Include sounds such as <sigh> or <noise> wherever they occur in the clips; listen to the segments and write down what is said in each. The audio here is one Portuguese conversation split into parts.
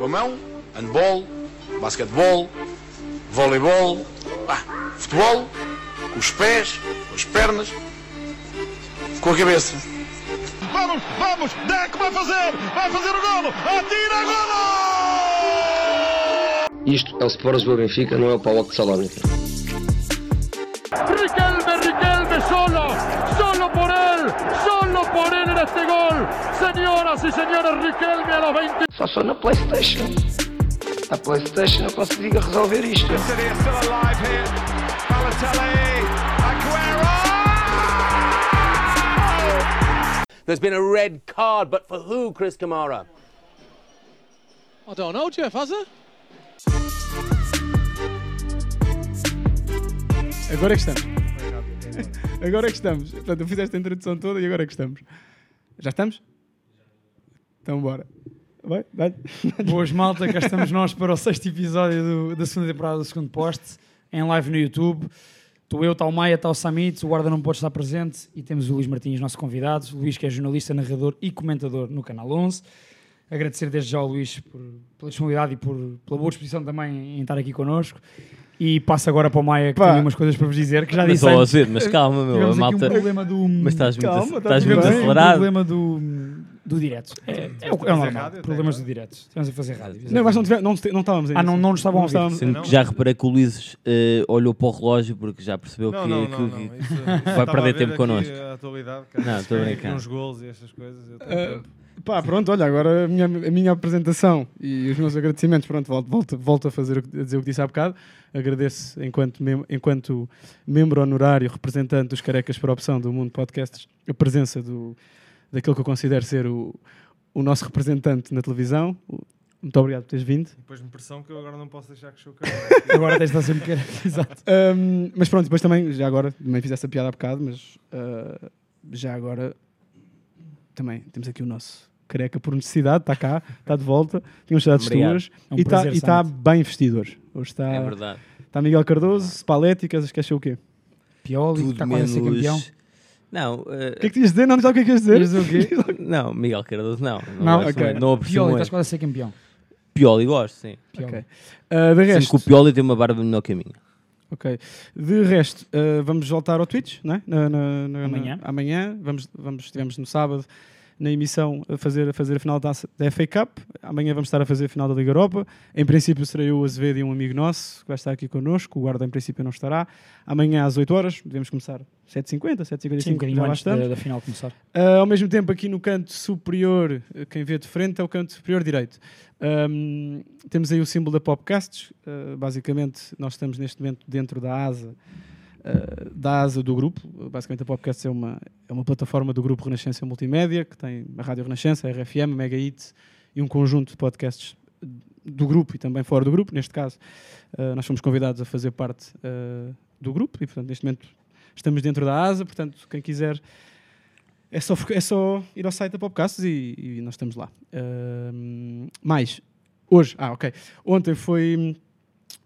Com a mão, handball, basquetebol, voleibol, ah, futebol, com os pés, com as pernas, com a cabeça. Vamos, vamos, Deco vai fazer, vai fazer o golo, atira golo! Isto é o Sport Lisboa Benfica, não é o Paulo de Salónica. Riquelme a los 20. Só sou na Playstation. A Playstation eu consigo resolver isto. There's been a red card, but for who, Chris Kamara? I don't know, Jeff, has it? Agora é que estamos. Agora é que estamos. Portanto, eu fiz esta introdução toda e agora é que estamos. Já estamos? Então bora. Vai, vai. <laughs> Boas malta, cá estamos nós para o sexto episódio do- da segunda temporada do segundo poste, em live no YouTube. Estou eu, está o Maia, está o Samit, o guarda não pode estar presente e temos o Luís Martins, nosso convidado. O Luís que é jornalista, narrador e comentador no Canal 11. Agradecer desde já ao Luís por, pela disponibilidade e por, pela boa disposição também em estar aqui connosco. E passo agora para o Maia, que Pá. tem umas coisas para vos dizer, que já Mas, disse ó, antes. Mas calma, meu, a Tivemos aqui malta. um problema do... Mas estás muito, Calma, tá estás tudo muito bem. um acelerado. problema do, do direto. É, é, o- é o normal, problemas do direto. Estamos a fazer rádio. Não, mas não, tive, não, não estávamos. Ah, não, não nos estavam a ouvir. Sendo que já reparei que o Luís eh, olhou para o relógio porque já percebeu Não, que, não, que- não, que- não. Isso, isso perder tempo connosco. A atualidade, Não, estou a Tem brincar. Uns gols e estas coisas. Ah. Pá, pronto, olha, agora a minha, a minha apresentação e os meus agradecimentos, pronto, volto, volto, volto a, fazer, o que- a dizer o que disse há bocado. Agradeço enquanto, mem enquanto membro honorário, representante dos Carecas por Opção do Mundo Podcasts, a presença do, daquele que eu considero ser o, o nosso representante na televisão. Muito obrigado por teres vindo. Depois me pressão que eu agora não posso deixar que chocar. <laughs> Agora tens de estar sempre querer. Exato. Ahm, mas pronto, depois também, já agora, também fiz essa piada há bocado, mas ah, já agora também temos aqui o nosso careca por necessidade, está cá, está de volta, tinha Obrigado. tuas É um e está tá Santo. bem vestido hoje. Hoje está, É verdade. está Miguel Cardoso, Spalletti, queres, queres ser o quê? Pioli, Tudo está quase a ser campeão. Não, eh, O que é que tinhas de dizer? Não me sabe o que é que queres dizer? <laughs> Não, Miguel Cardoso, não. Não, Não, gosto ok. muito, não aprecio Pioli, estás quase a ser campeão. Pioli gosto, sim. Pioli. Ok. Ah, de resto, que o Pioli tem uma barba melhor que a minha. ok. De resto ah, vamos voltar ao Twitch, não é? Na- na- na- Amanhã. na- amanhã. Vamos, vamos, estivemos no sábado na emissão a fazer, a fazer a final da, da FA Cup. Amanhã vamos estar a fazer a final da Liga Europa. Em princípio serei eu, o Azevedo e um amigo nosso que vai estar aqui connosco. O guarda em princípio não estará. Amanhã às 8 horas, devemos começar 7h50, 7h55, Sim, um já estamos. da, da final começar. Ah, ao mesmo tempo, aqui no canto superior, eh, quem vê de frente é o canto superior direito. Ahm, temos aí o símbolo da Popcasts. Ah, basicamente, nós estamos neste momento dentro da asa, ah, da asa do grupo. Basicamente, a Popcasts é uma, é uma plataforma do grupo Renascença Multimédia, que tem a Rádio Renascença, a RFM, a Mega Hits e um conjunto de podcasts do grupo e também fora do grupo. Neste caso, ah, nós fomos convidados a fazer parte ah, do grupo e, portanto, neste momento estamos dentro da asa. Portanto, quem quiser é só, é só ir ao site da Popcasts e, e nós estamos lá. Ahm, mais, hoje, ah, ok. Ontem foi,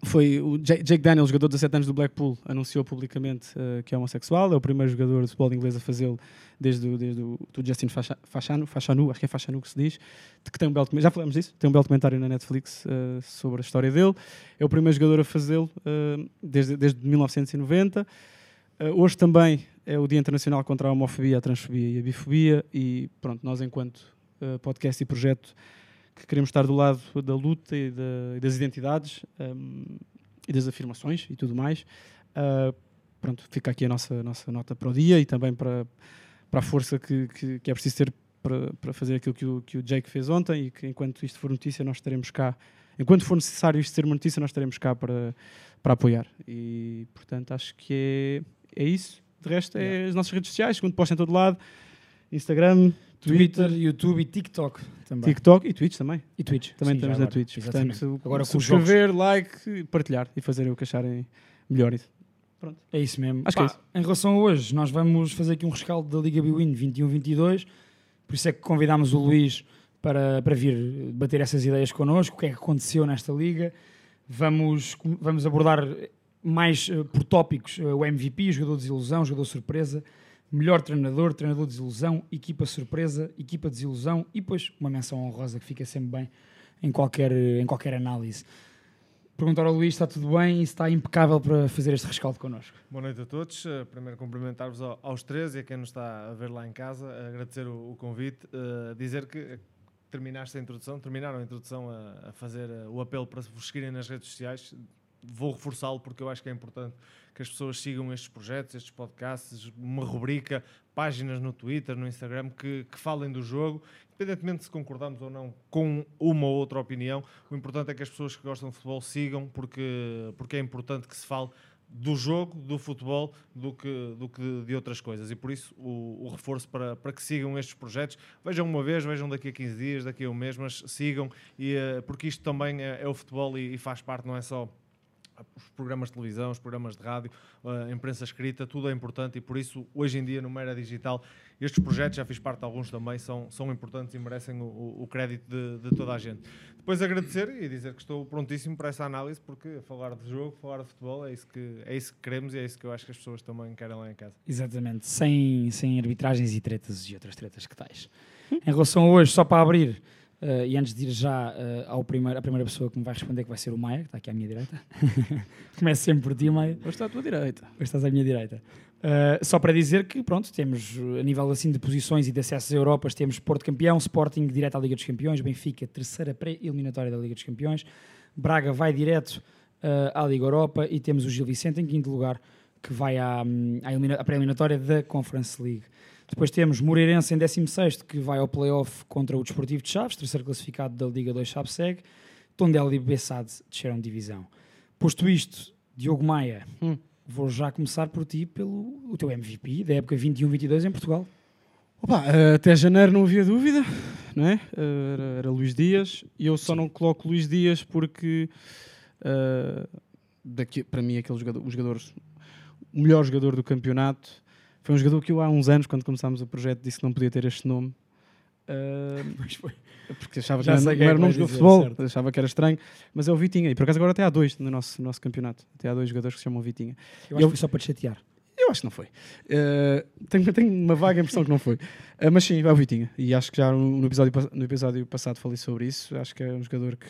foi o Ja- Jake Daniels, jogador de 17 anos do Blackpool, anunciou publicamente ah, que é homossexual. É o primeiro jogador de futebol inglês a fazê-lo desde, o- desde o do Justin Fachanu, Fachanu, acho que é Fachanu que se diz, que tem um belo, já falamos disso, tem um belo documentário na Netflix ah, sobre a história dele. É o primeiro jogador a fazê-lo ah, desde, desde 1990. Uh, hoje também é o Dia Internacional contra a Homofobia, a Transfobia e a Bifobia e pronto, nós enquanto uh, podcast e projeto que queremos estar do lado da luta e, da- e das identidades um, e das afirmações e tudo mais, uh, pronto, fica aqui a nossa, nossa nota para o dia e também para, para a força que, que, que é preciso ter para, para fazer aquilo que o, que o Jake fez ontem e que enquanto isto for notícia nós estaremos cá, enquanto for necessário isto ser uma notícia nós estaremos cá para, para apoiar. E portanto acho que é, é isso. De resto é as nossas redes sociais, segundo posto em todo lado, Instagram, Twitter, YouTube e TikTok também. TikTok e Twitch também. E Twitch. Também Sim, estamos na agora. Twitch. Exatamente. Portanto, Agora subscrever, like, partilhar e fazerem o que acharem melhor. É isso mesmo. Acho que é Pá, Em relação a hoje, nós vamos fazer aqui um rescaldo da Liga Biwin 21-22. Por isso é que convidámos o Luís para, para vir bater essas ideias connosco. O que é que aconteceu nesta liga? Vamos, vamos abordar mais eh, por tópicos eh, o MVP, jogador de desilusão, jogador surpresa, melhor treinador, treinador de desilusão, equipa surpresa, equipa de desilusão e depois uma menção honrosa que fica sempre bem em qualquer, em qualquer análise. Perguntar ao Luís, está tudo bem e está impecável para fazer este rescaldo connosco. Boa noite a todos. Uh, primeiro cumprimentar-vos ao- aos três e a quem nos está a ver lá em casa, agradecer o, o convite, uh, dizer que terminaste a introdução, terminaram a introdução a, a fazer o apelo para vos seguirem nas redes sociais. Vou reforçá-lo porque eu acho que é importante que as pessoas sigam estes projetos, estes podcasts, uma rubrica, páginas no Twitter, no Instagram que, que falem do jogo, independentemente se concordamos ou não com uma ou outra opinião. O importante é que as pessoas que gostam de futebol sigam, porque, porque é importante que se fale do jogo, do futebol, do que, do que de outras coisas. E por isso o, o reforço para, para que sigam estes projetos. Vejam uma vez, vejam daqui a 15 dias, daqui a um mês, mas sigam, e, eh, porque isto também é, é o futebol e, e faz parte, não é só os programas de televisão, os programas de rádio, a imprensa escrita, tudo é importante e por isso, hoje em dia, no Mera Digital, estes projetos, já fiz parte de alguns também, são, são importantes e merecem o- o crédito de, de toda a gente. Depois agradecer e dizer que estou prontíssimo para essa análise, porque falar de jogo, falar de futebol, é isso que, é isso que queremos e é isso que eu acho que as pessoas também querem lá em casa. Exatamente, sem, sem arbitragens e tretas e outras tretas que tais. Em relação a hoje, só para abrir, eh, e antes de ir já eh, ao primeiro, à primeira pessoa que me vai responder, que vai ser o Maia, que está aqui à minha direita. <laughs> Começo sempre por ti, Maia. Hoje está à tua direita. Hoje estás à minha direita. Uh, só para dizer que, pronto, temos uh, a nível assim de posições e de acessos a Europas, temos Porto campeão, Sporting direto à Liga dos Campeões, Benfica terceira pré-eliminatória da Liga dos Campeões, Braga vai direto uh, à Liga Europa e temos o Gil Vicente em quinto lugar, que vai à, hum, à, à pré-eliminatória da Conference League. Depois temos Moreirense em 16 que vai ao play-off contra o Desportivo de Chaves, terceiro classificado da Liga 2 Chaves segue, Tondela e Bessade desceram de divisão. Posto isto, Diogo Maia, Hum. vou já começar por ti pelo o teu MVP da época 21-22 em Portugal. Opa, eh, até janeiro não havia dúvida, não é? Era, era Luís Dias e eu só não coloco Luís Dias porque eh, daqui, para mim aquele jogador, o jogador, o melhor jogador do campeonato foi um jogador que eu há uns anos, quando começámos o projeto, disse que não podia ter este nome. Eh, <laughs> porque achava que não, não é era que nome futebol, certo. achava que era estranho, mas é o Vitinha. E por acaso agora até há dois no nosso, no nosso campeonato. Até há dois jogadores que se chamam Vitinha. Eu acho que foi só para te chatear. Eu acho que não foi. Eh, tenho, tenho uma vaga impressão que não foi. Eh, mas sim, é o Vitinha. E acho que já no episódio, no episódio passado falei sobre isso. Acho que é um jogador que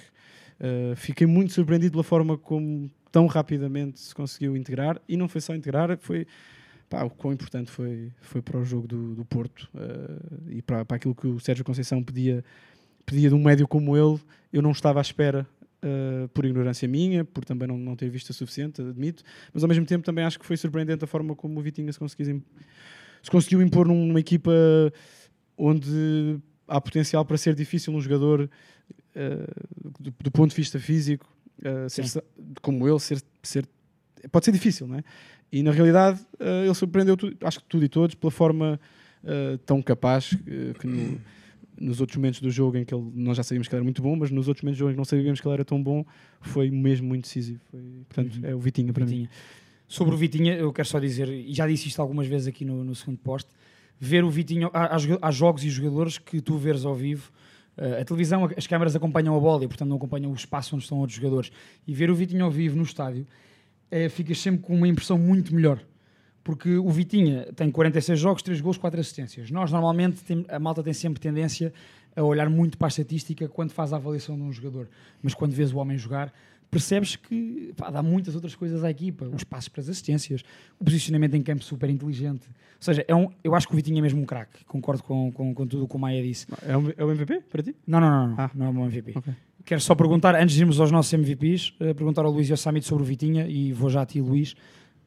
eh, fiquei muito surpreendido pela forma como tão rapidamente se conseguiu integrar. E não foi só integrar, foi pá, o quão importante foi, foi para o jogo do, do Porto eh, e para, para aquilo que o Sérgio Conceição pedia, pedia de um médio como ele. Eu não estava à espera. eh, por ignorância minha, por também não, não ter visto o suficiente, admito, mas ao mesmo tempo também acho que foi surpreendente a forma como o Vitinha se se conseguiu impor numa equipa onde há potencial para ser difícil um jogador eh, do, do ponto de vista físico, eh, ser como ele, ser, ser- pode ser difícil, não é? E na realidade eh, ele surpreendeu tu- acho que tudo e todos pela forma eh, tão capaz eh, que no- nos outros momentos do jogo em que ele, nós já sabíamos que ele era muito bom, mas nos outros momentos do jogo em que não sabíamos que ele era tão bom, foi mesmo muito decisivo. Foi- portanto, é o Vitinha para mim. Vitinha. Sobre o Vitinha, eu quero só dizer, e já disse isto algumas vezes aqui no, no segundo poste, ver o Vitinho, há, há jogos e jogadores que tu veres ao vivo, a televisão, as câmaras acompanham a bola e portanto não acompanham o espaço onde estão outros jogadores, e ver o Vitinho ao vivo no estádio, eh, ficas sempre com uma impressão muito melhor. Porque o Vitinha tem 46 jogos, 3 gols, 4 assistências. Nós normalmente, tem- a malta tem sempre tendência a olhar muito para a estatística quando faz a avaliação de um jogador. Mas quando vês o homem jogar, percebes que pá, dá muitas outras coisas à equipa. Os passos para as assistências, o posicionamento em campo super inteligente. Ou seja, é um, eu acho que o Vitinho é mesmo um craque. Concordo com, com, com tudo o que o Maia disse. É o, é o MVP para ti? Não, não, não. Não, Ah. não é o MVP. Ok. Quero só perguntar, antes de irmos aos nossos MVPs, eh, perguntar ao Luís e ao Samit sobre o Vitinha, e vou já a ti, Luís.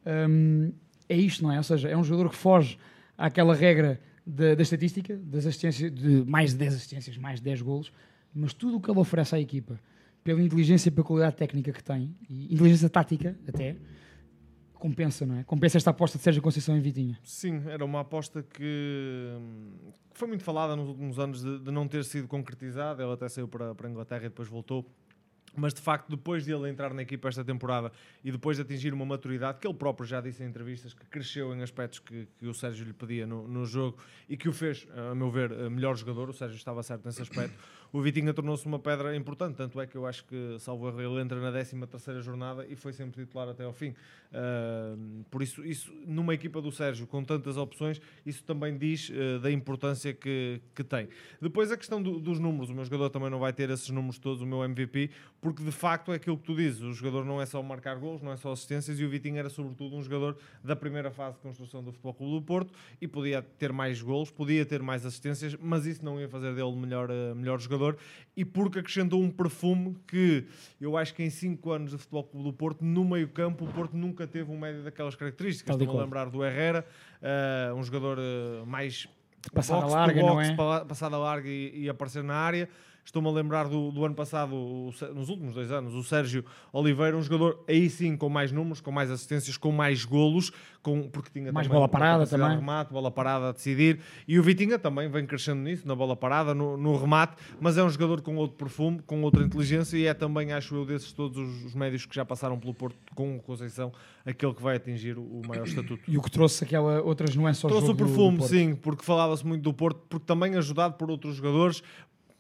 Hum, é isto, não é? Ou seja, é um jogador que foge àquela regra da, da estatística, das assistências, de mais de 10 assistências, mais de 10 golos, mas tudo o que ele oferece à equipa, pela inteligência e pela qualidade técnica que tem, e inteligência tática até, compensa, não é? Compensa esta aposta de Sérgio Conceição em Vitinha. Sim, era uma aposta que, foi muito falada nos últimos anos de, de não ter sido concretizada. Ele até saiu para, para a Inglaterra e depois voltou. mas de facto, depois de ele entrar na equipa esta temporada e depois de atingir uma maturidade, que ele próprio já disse em entrevistas que cresceu em aspectos que, que o Sérgio lhe pedia no, no jogo e que o fez, a meu ver, eh, melhor jogador. O Sérgio estava certo nesse aspecto. O Vitinha tornou-se uma pedra importante, tanto é que eu acho que, salvo erro, ele entra na 13 jornada e foi sempre titular até ao fim. Uh, por isso, isso, numa equipa do Sérgio com tantas opções, isso também diz uh, da importância que, que tem. Depois, a questão do, dos números, o meu jogador também não vai ter esses números todos, o meu MVP, porque de facto é aquilo que tu dizes: o jogador não é só marcar gols, não é só assistências, e o Vitinho era sobretudo um jogador da primeira fase de construção do Futebol Clube do Porto e podia ter mais gols, podia ter mais assistências, mas isso não ia fazer dele melhor, uh, melhor jogador e porque acrescentou um perfume que eu acho que em 5 anos de Futebol Clube do Porto, no meio-campo, o Porto nunca teve um médio daquelas características. Estou a lembrar do Herrera, uh, um jogador uh, mais passada larga, box, não é? passada larga e, e aparecer na área. Estou-me a lembrar do, do ano passado, o, nos últimos dois anos, o Sérgio Oliveira, um jogador aí sim com mais números, com mais assistências, com mais golos, com, porque tinha mais bola parada também. remate, bola parada a decidir. E o Vitinha também vem crescendo nisso, na bola parada, no, no, remate, mas é um jogador com outro perfume, com outra inteligência e é também, acho eu, desses todos os, os médios que já passaram pelo Porto com o Conceição, aquele que vai atingir o, maior estatuto. E o que trouxe aquela outras nuances ao Trouxe o perfume, sim, porque falava-se muito do Porto, porque também ajudado por outros jogadores,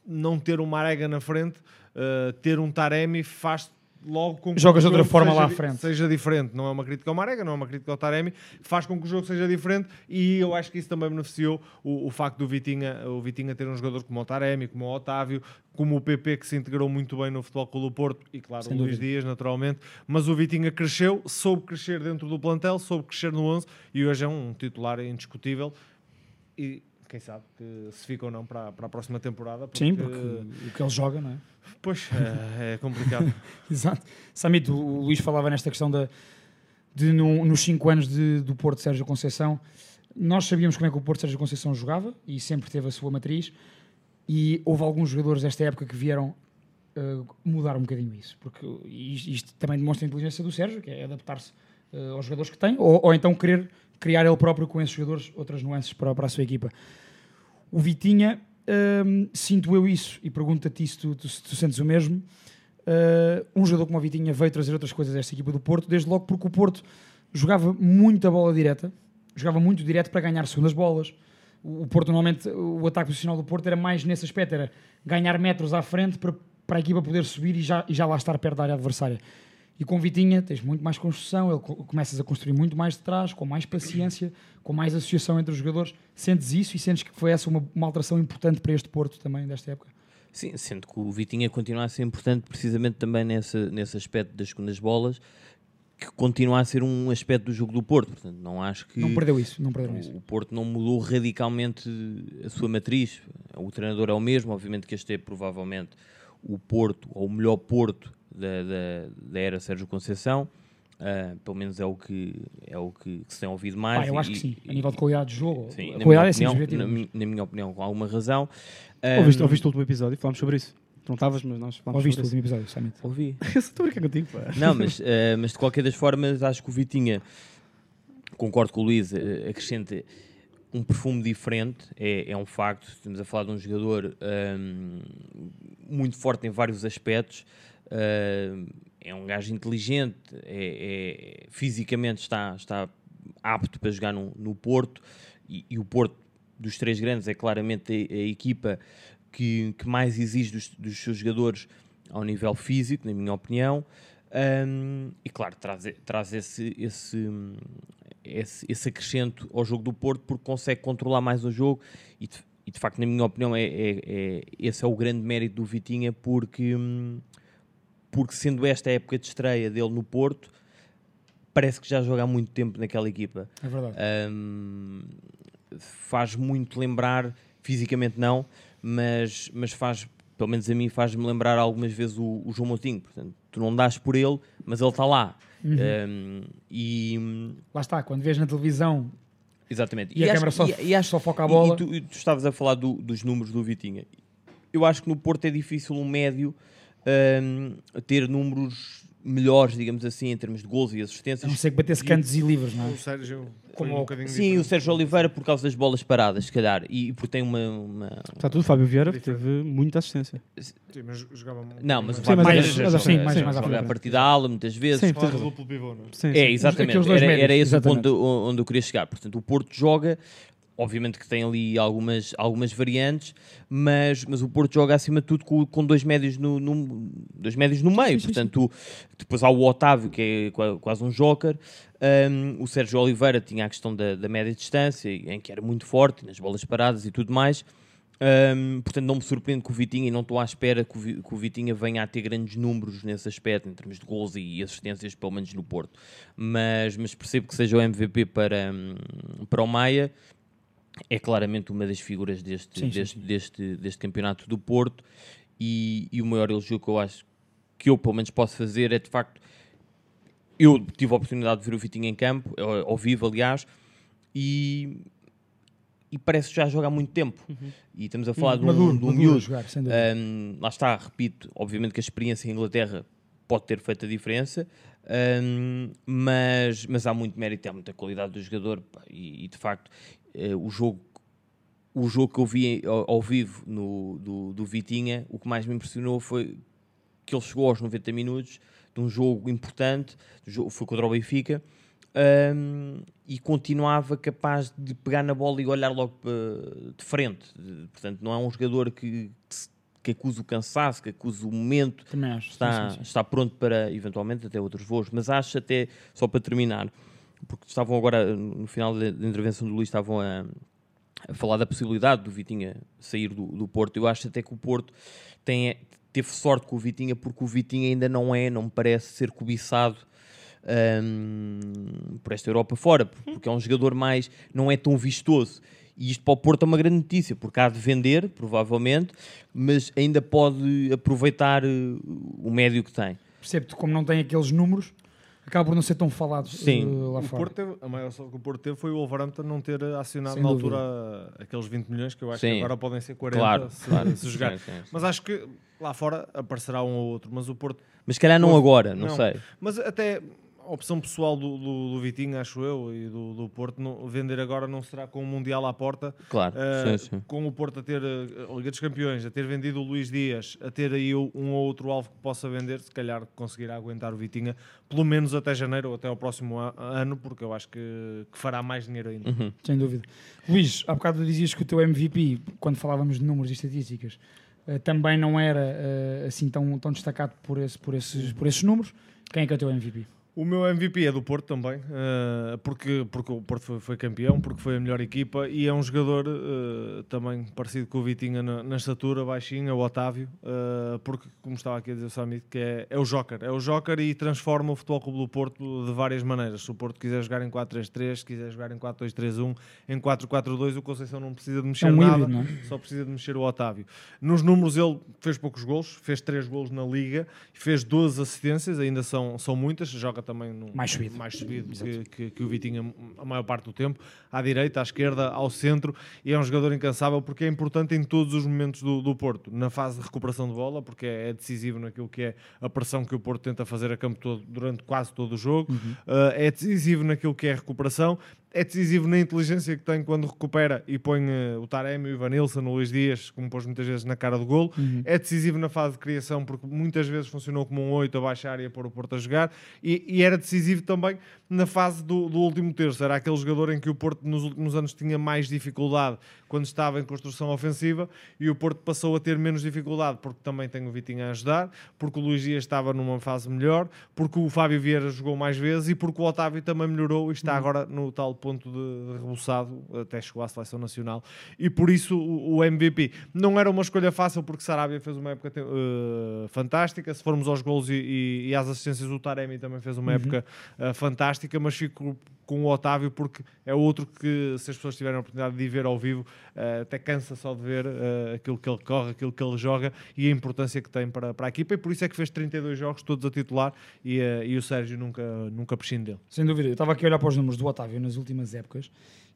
não ter um Marega na frente, uh, ter um Taremi faz logo com que jogas de outra forma seja, lá à frente. Seja diferente, não é uma crítica ao Marega, não é uma crítica ao Taremi, faz com que o jogo seja diferente e eu acho que isso também beneficiou o, o facto do Vitinha, o Vitinha ter um jogador como o Taremi, como o Otávio, como o PP que se integrou muito bem no Futebol Clube do Porto e claro, Sem o Luís Dias naturalmente, mas o Vitinha cresceu, soube crescer dentro do plantel, soube crescer no 11 e hoje é um titular indiscutível e quem sabe que se fica ou não para, para a próxima temporada. Porque... Sim, porque o que ele joga, não é? Pois, é, é complicado. <laughs> Exato. Samit, o Luís falava nesta questão da, de, no, nos 5 anos de, do Porto Sérgio Conceição, nós sabíamos como é que o Porto Sérgio Conceição jogava e sempre teve a sua matriz e houve alguns jogadores desta época que vieram uh, mudar um bocadinho isso, porque isto, isto, também demonstra a inteligência do Sérgio, que é adaptar-se uh, aos jogadores que tem, ou, ou então querer criar ele próprio com esses jogadores outras nuances para, para a sua equipa. O Vitinha, hum, sinto eu isso, e pergunto a ti se tu, tu, tu sentes o mesmo. Uh, um jogador como o Vitinha veio trazer outras coisas a esta equipa do Porto, desde logo porque o Porto jogava muita bola direta, jogava muito direto para ganhar segundas bolas. O Porto, normalmente, o ataque posicional do Porto era mais nesse aspecto, era ganhar metros à frente para, para a equipa poder subir e já, e já lá estar perto da área adversária. E com Vitinha tens muito mais construção, ele começas a construir muito mais de trás, com mais paciência, com mais associação entre os jogadores. Sentes isso e sentes que foi essa uma, uma alteração importante para este Porto também, desta época? Sim, sendo que o Vitinha continua a ser importante precisamente também nesse, nesse aspecto das segundas bolas, que continua a ser um aspecto do jogo do Porto. Portanto, não acho que. Não perdeu isso, não perdeu isso. O Porto não mudou radicalmente a sua matriz. O treinador é o mesmo, obviamente que este é provavelmente o Porto, ou o melhor Porto da, da, da era Sérgio Conceição. Uh, pelo menos é o que, é o que, que se tem ouvido mais. Ah, eu acho e, que sim, a nível de qualidade de jogo. Sim, a qualidade é opinião, na, na, minha opinião, com alguma razão. Um, ouviste, ouviste o último episódio e falámos sobre isso. não estavas, mas nós falámos Ouviste sobre o último episódio, Samit? Ouvi. <laughs> Estou a brincar contigo, pá. Não, mas, uh, mas de qualquer das formas, acho que o Vitinha, concordo com o Luís, uh, acrescenta um perfume diferente, é, é um facto. Estamos a falar de um jogador um, muito forte em vários aspectos. Uh, é um gajo inteligente, é, é, fisicamente está, está apto para jogar no, no Porto e, e, o Porto dos três grandes é claramente a, a equipa que, que, mais exige dos, dos, seus jogadores ao nível físico, na minha opinião. Um, e claro, traz, traz esse, esse, esse, esse acrescento ao jogo do Porto porque consegue controlar mais o jogo e de, e de facto, na minha opinião, é, é, é, esse é o grande mérito do Vitinha porque. Hum, porque sendo esta a época de estreia dele no Porto, parece que já joga há muito tempo naquela equipa. É verdade. Um, faz muito lembrar, fisicamente não, mas, mas faz, pelo menos a mim, faz-me lembrar algumas vezes o, o, João Moutinho. Portanto, tu não dás por ele, mas ele está lá. Uhum. Um, e lá está, quando vês na televisão. Exatamente. E, e a câmera só, e, e só foca a bola. E, tu, tu, estavas a falar do, dos números do Vitinha. Eu acho que no Porto é difícil um médio um, ter números melhores, digamos assim, em termos de gols e A assistências. não ser que batesse cantos e livros, não é? O Sérgio Como um bocadinho Sim, diferente. o Sérgio Oliveira por causa das bolas paradas, se calhar, e porque tem uma. uma- Está tudo. Fábio Vieira teve muita assistência. Sim, mas jogava muito Não, mas o Sim, mas- mais- à a partir da ala muitas vezes. Sim, razão. duplo pivô, não é? Sim, É, sim. exatamente. Aqueles dois Era, era esse o exatamente. ponto onde eu queria chegar. Portanto, o Porto joga, obviamente que tem ali algumas, algumas variantes, mas, mas o Porto joga acima de tudo com, com dois, médios no, no- dois médios no meio. Portanto, depois há o Otávio, que é qua- quase um joker. Um, o Sérgio Oliveira tinha a questão da, da média distância, em que era muito forte, nas bolas paradas e tudo mais. Um, portanto, não me surpreende que o Vitinha, e não estou à espera que o, que o Vitinha venha a ter grandes números nesse aspecto, em termos de gols e assistências, pelo menos no Porto. Mas, mas percebo que seja o MVP para, hum, para o Maia. É claramente uma das figuras deste, Sim, deste, sim. Deste, deste campeonato do Porto. E, e o maior elogio que eu acho que eu, pelo menos, posso fazer é de facto. Eu tive a oportunidade de ver o Vitinha em campo, ao ao vivo, aliás, e, e parece que já joga há muito tempo. E estamos a falar de um, Maduro, de um a miúdo. jogar. Um, lá está, repito, obviamente que a experiência em Inglaterra pode ter feito a diferença, um, mas, mas há muito mérito, há muita qualidade do jogador e, e, de facto eh, o jogo o jogo que eu vi ao, ao vivo no, do, do Vitinha, o que mais me impressionou foi que ele chegou aos 90 minutos de um jogo importante, jogo, foi contra o Benfica, um, e continuava capaz de pegar na bola e olhar logo pa- de frente. Portanto, não é um jogador que, que, acusa o cansaço, que acusa o momento, está, sim, sim. está pronto para eventualmente até outros voos. Mas acho até, só para terminar, porque estavam agora no final da, intervenção do Luís, estavam a, a falar da possibilidade do Vitinha sair do, do Porto. Eu acho até que o Porto tem, teve sorte com o Vitinha, porque o Vitinha ainda não é, não me parece ser cobiçado hum, por esta Europa fora, porque é um jogador mais, não é tão vistoso. E isto para o Porto é uma grande notícia, porque há de vender, provavelmente, mas ainda pode aproveitar eh, o médio que tem. Percebo-te, como não tem aqueles números, acaba por não ser tão falado Sim. eh, lá O fora. Porto teve, a maior sorte que o Porto teve foi o Wolverhampton não ter acionado Sem na dúvida. altura aqueles 20 milhões, que eu acho Sim. que agora podem ser 40 Claro, se, claro. se jogar. Sim, sim, sim. Mas acho que lá fora aparecerá um ou outro, mas o Porto Mas se calhar não Porto- agora, não, não. sei. Mas até opção pessoal do, do, do Vitinho, acho eu, e do, do Porto, não- vender agora não será com o Mundial à porta. Claro, Eh, sim, sim. Com o Porto a ter eh, a Liga dos Campeões, a ter vendido o Luís Dias, a ter aí um ou outro alvo que possa vender, se calhar conseguirá aguentar o Vitinha, pelo menos até janeiro ou até ao próximo a- ano, porque eu acho que, que fará mais dinheiro ainda. Uhum. Sem dúvida. Luís, há bocado dizias que o teu MVP, quando falávamos de números e estatísticas, eh, também não era eh, assim tão, tão destacado por, esse, por, esses, por esses números. Quem é que é o teu MVP? O meu MVP é do Porto também, eh, porque, porque o Porto foi, foi campeão, porque foi a melhor equipa e é um jogador eh, também parecido com o Vitinha na, na estatura, baixinho, é o Otávio, eh, porque, como estava aqui a dizer o Samit, que é, é o Joker, é o Joker e transforma o Futebol Clube do Porto de várias maneiras. Se o Porto quiser jogar em 4-3-3, se quiser jogar em 4-2-3-1, em 4-4-2, o Conceição não precisa de mexer É um nada, híbrido, é? só precisa de mexer o Otávio. Nos números ele fez poucos golos, fez 3 golos na Liga, fez 12 assistências, ainda são, são muitas, joga também no, Mais subido. mais subido que, que, que o Vitinha a maior parte do tempo, à direita, à esquerda, ao centro, e é um jogador incansável porque é importante em todos os momentos do, do Porto, na fase de recuperação de bola, porque é, é decisivo naquilo que é a pressão que o Porto tenta fazer a campo todo durante quase todo o jogo, Uh, é decisivo naquilo que é a recuperação, é decisivo na inteligência que tem quando recupera e põe uh, o Taremi, o Ivanilson, o Luís Dias, como pôs muitas vezes na cara do golo. É decisivo na fase de criação, porque muitas vezes funcionou como um 8 a baixar e a pôr o Porto a jogar. E, e era decisivo também na fase do, do último terço. Era aquele jogador em que o Porto nos últimos anos tinha mais dificuldade quando estava em construção ofensiva e o Porto passou a ter menos dificuldade porque também tem o Vitinho a ajudar, porque o Luís Dias estava numa fase melhor, porque o Fábio Vieira jogou mais vezes e porque o Otávio também melhorou e está agora no tal ponto de, de rebuçado, até chegou à seleção nacional. E por isso o, o MVP não era uma escolha fácil porque Sarabia fez uma época eh, fantástica. Se formos aos gols e, e- e às assistências, o Taremi também fez uma época eh, fantástica, mas fico com o Otávio porque é outro que, se as pessoas tiverem a oportunidade de ver ao vivo, eh, até cansa só de ver eh, aquilo que ele corre, aquilo que ele joga e a importância que tem para, para a equipa. E por isso é que fez 32 jogos, todos a titular, e, eh, e o Sérgio nunca, nunca prescinde dele. Sem dúvida. Eu estava aqui a olhar para os números do Otávio nas últimas épocas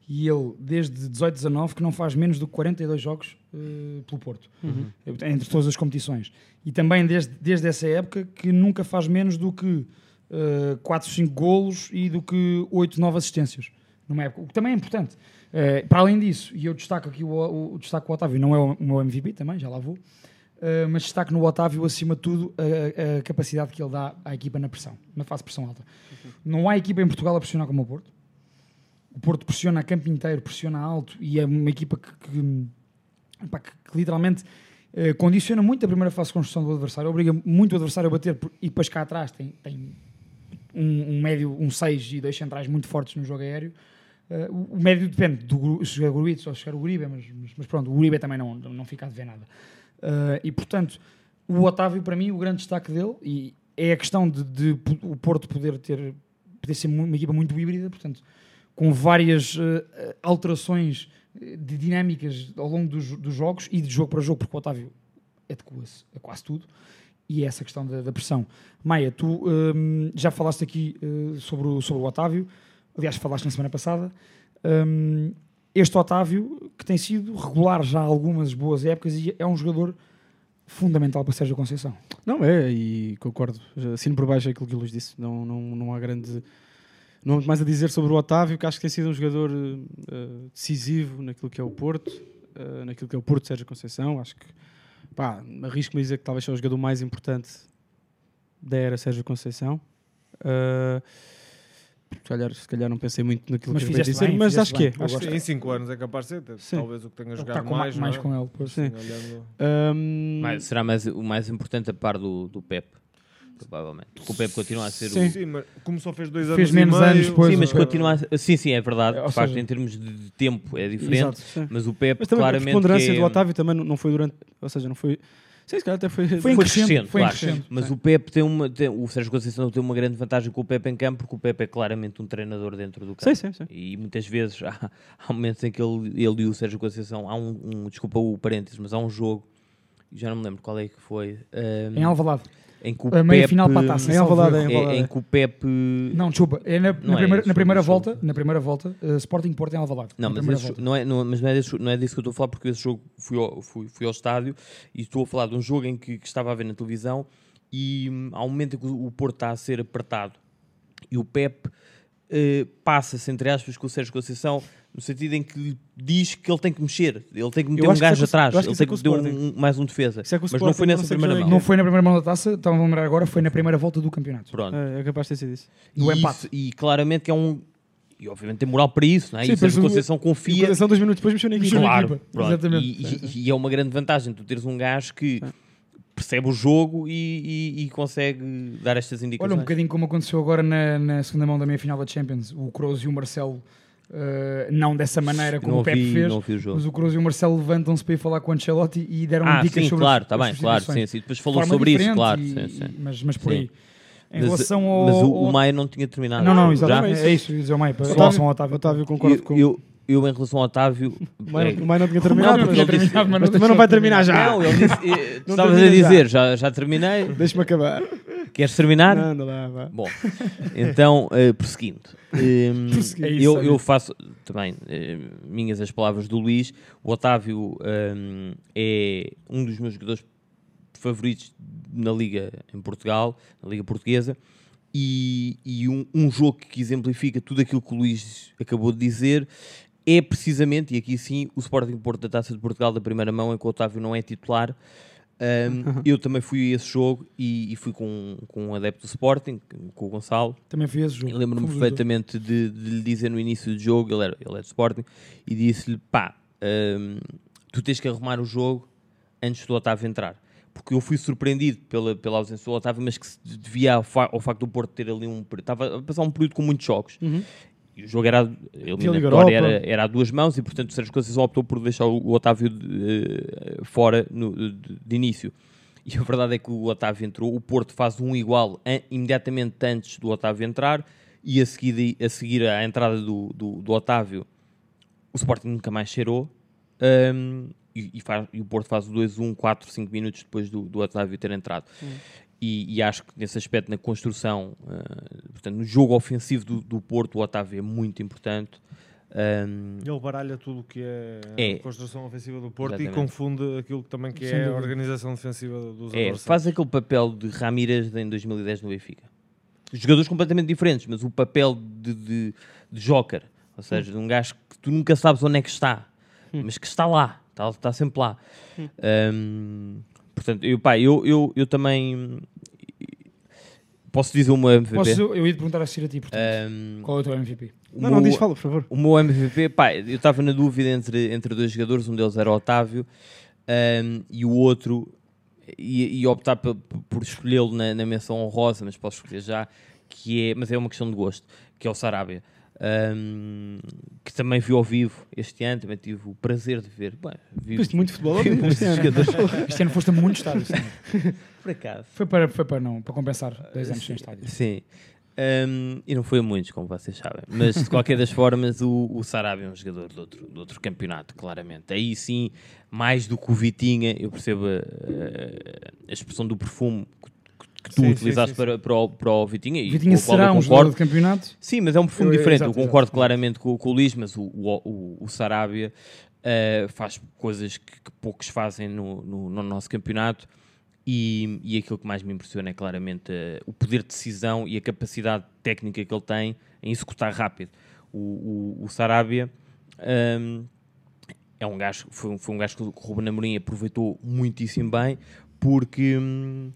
e ele, desde 18, 19, que não faz menos do que 42 jogos eh, pelo Porto, Uhum. entre todas as competições. E também desde, desde essa época que nunca faz menos do que eh, 4, 5 golos e do que 8, 9 assistências. Numa época, o que também é importante. Eh, para além disso, e eu destaco aqui o, o, destaco o Otávio, não é o, o meu MVP também, já lá vou, eh, mas destaco no Otávio, acima de tudo, a, a capacidade que ele dá à equipa na pressão, na fase de pressão alta. Não há equipa em Portugal a pressionar como o Porto. O Porto pressiona a campo inteiro, pressiona alto e é uma equipa que, que, pá, que- que literalmente eh, condiciona muito a primeira fase de construção do adversário, obriga muito o adversário a bater por- e depois cá atrás tem, tem um, um médio, um 6 e dois centrais muito fortes no jogo aéreo. Eh, o, médio depende do se chegar o Gruitch ou se chegar o Uribe, mas, mas, mas pronto, o Uribe também não, não fica a dever nada. Eh, e portanto, o Otávio, para mim, o grande destaque dele e é a questão de, de o Porto poder ter poder ser uma equipa muito híbrida, portanto, com várias eh, alterações de dinâmicas ao longo dos, dos jogos e de jogo para jogo, porque o Otávio adequa-se a quase tudo. E é essa questão da, da pressão. Maia, tu hum, já falaste aqui sobre, o, sobre o Otávio, aliás, falaste na semana passada. Hum, este Otávio, que tem sido regular já algumas boas épocas, e é um jogador fundamental para Sérgio Conceição. Não é, e concordo. Assino por baixo aquilo que o Luís disse. Não, não, não há grande. Não há mais a dizer sobre o Otávio, que acho que tem sido um jogador eh, decisivo naquilo que é o Porto, eh, naquilo que é o Porto de Sérgio Conceição. Acho que, pá, arrisco-me a dizer que talvez seja o jogador mais importante da era Sérgio Conceição. Eh, se, calhar, se calhar não pensei muito naquilo Mas que fizeste dizer, bem, mas acho que é. bem. Eu Acho que Em 5 anos é capaz de ser, talvez o que tenha jogado com mais, mais não é? com ele, pois. Sim. Olhando- Hum, Mais- será mais, o mais importante a par do, do Pep, provavelmente. Porque o Pep continua a ser Sim. o. Sim, mas como só fez dois anos Fez e menos meio, anos depois, Sim, mas continua a... Sim, sim, é verdade. Ou De facto, seja- em termos de tempo é diferente. Exato. Mas o Pep Mas também a claramente. preponderância que é- do Otávio também não foi durante. Ou seja, não foi. Sim, se calhar até foi. Foi foi crescendo, crescendo, foi claro. crescendo. Mas o Pep tem uma. tem- o Sérgio Conceição tem uma grande vantagem com o Pep em campo, porque o Pep é claramente um treinador dentro do campo. Sim, sim, sim. E muitas vezes há, há momentos em que ele, ele e o Sérgio Conceição. Há um, um- Desculpa o parênteses, mas há um jogo. Já não me lembro qual é que foi. ehm, Em Alvalade. Em que o A meia final para a taça. Em salvo Alvalade, é- em que o Pep. Não, desculpa. É na, na Não é primeira, esse na primeira volta, na primeira volta, uh, Sporting Porto em Alvalade. Não, mas, esse não, é, não, mas não, é desse, não é disso que eu estou a falar, porque esse jogo fui ao, fui, fui ao estádio e estou a falar de um jogo em que, que estava a ver na televisão e hum, há um momento em que o, o Porto está a ser apertado e o Pep eh, passa-se, entre aspas, com o Sérgio Conceição no sentido em que diz que ele tem que mexer, ele tem que meter um gajo é com- atrás, ele é tem com que meter um, mais um defesa. Isso é mas não foi nessa não primeira é mão. Não foi na primeira mão da taça, estava a lembrar agora, foi na primeira volta do campeonato. Pronto. É, é capaz de ter sido isso. Do e, empate. isso- e claramente que é um. E obviamente tem moral para isso, não é? Sim, e depois o- Conceição confia. a Conceição, dois minutos depois, mexeu na equipa. Claro, exatamente. E, e- e é uma grande vantagem tu teres um gajo que percebe o jogo e, e- e consegue dar estas Olha, indicações. um bocadinho como aconteceu agora na, na segunda mão da meia final da Champions. O Kroos e o Marcelo, uh, não dessa maneira como não o Pepe vi- fez, o mas o Kroos e o Marcelo levantam-se para ir falar com o Ancelotti e deram Ah, dicas sim, sobre claro, as, tá as bem, claro, sim, sim. Depois De falou sobre isso, claro, e- sim, sim. Mas, mas por Sim. aí. Em Mas, relação ao. mas o, o ao- Maia não tinha terminado. Não, não, Já? exatamente. É isso, dizer o Maia. Em Otávio- relação ao Otávio. Otávio, concordo com. Eu, eu, em relação ao Otávio. O Maia é- não- não tinha Não, terminado, não mas disse- terminado, mas mas não também não vai de terminar já. Não, ele disse. eh, tu <laughs> Não estavas a termina já. dizer, já, já terminei. Deixa-me acabar. Queres terminar? Não, não dá, vá. Bom, então, eh, prosseguindo. <laughs> Prosseguindo. É isso, eu, eu faço também eh, minhas as palavras do Luís. O Otávio hum, é um dos meus jogadores favoritos na Liga em Portugal, na Liga Portuguesa. E, e um, um jogo que exemplifica tudo aquilo que o Luís acabou de dizer é precisamente, e aqui sim, o Sporting Porto da Taça de Portugal da primeira mão, em que o Otávio não é titular. Um, eu também fui a esse jogo e, e fui com, com um adepto do Sporting, com o Gonçalo. Também foi esse jogo. Lembro-me perfeitamente de, de lhe dizer no início do jogo, ele, era, ele é do Sporting, e disse-lhe: pá, hum, tu tens que arrumar o jogo antes do Otávio entrar. Porque eu fui surpreendido pela, pela ausência do Otávio, mas que se devia ao, fa- ao facto do Porto ter ali um. Estava a passar um período com muitos jogos. E o jogo era, a eliminatório era, era a duas mãos e, portanto, o Sérgio Conceição optou por deixar o, o Otávio de- eh, fora no- de, de início. E a verdade é que o Otávio entrou, o Porto faz um igual an- imediatamente antes do Otávio entrar e a seguir, a seguir à entrada do, do, do Otávio, o Sporting nunca mais cheirou. hum, e, e faz- e o Porto faz o 2-1, 4, 5 minutos depois do, do Otávio ter entrado. E, e acho que nesse aspecto, na construção, uh, portanto, no jogo ofensivo do, do Porto, o Otávio é muito importante. Um, Ele baralha tudo o que é, É. a construção ofensiva do Porto Exatamente. e confunde aquilo que também que é a organização defensiva dos É, faz aquele papel de Ramírez em 2010 no Benfica. Jogadores completamente diferentes, mas o papel de, de, de joker, ou seja, de um gajo que tu nunca sabes onde é que está, mas que está lá, está, está sempre lá. Hum, portanto, eu, pá, eu, eu, eu também posso dizer o meu MVP. Posso, eu ia te perguntar a seguir a ti, portanto. Hum, Qual é o teu MVP? o Não, não, meu- diz, fala, por favor. o meu MVP, pá, eu estava na dúvida entre, entre dois jogadores, um deles era o Otávio um, e o outro, e, e optar por, por escolhê-lo na, na menção honrosa, mas posso escolher já, que é, mas é uma questão de gosto, que é o Sarabia. Um, que também vi ao vivo este ano, também tive o prazer de ver. Bem, vi, Viste muito futebol ao vi vivo muitos este ano. <laughs> Este ano foste a muito estádio. sim. <laughs> por acaso. Foi para, foi para, não, para compensar dois anos sem estádio. Sim. Um, e não foi a muitos, como vocês sabem. Mas de qualquer das formas, o, o Sarabia é um jogador de outro, de outro campeonato, claramente. Aí sim, mais do que o Vitinha, eu percebo a, a- a expressão do perfume que, que tu Sim, sim, utilizaste sim, para, para, o, para o Vitinha. E Vitinha será eu um jogador de campeonato? Sim, mas é um perfume Eu- diferente. exato, eu concordo exato. claramente com, com o Luís, mas o, o, o, o Sarabia eh, faz coisas que, que poucos fazem no, no, no nosso campeonato. E, e aquilo que mais me impressiona é claramente eh, o poder de decisão e a capacidade técnica que ele tem em executar rápido. O, o, o Sarabia hum, é um gajo, foi, um- foi um gajo que o Ruben Amorim aproveitou muitíssimo bem porque, hum,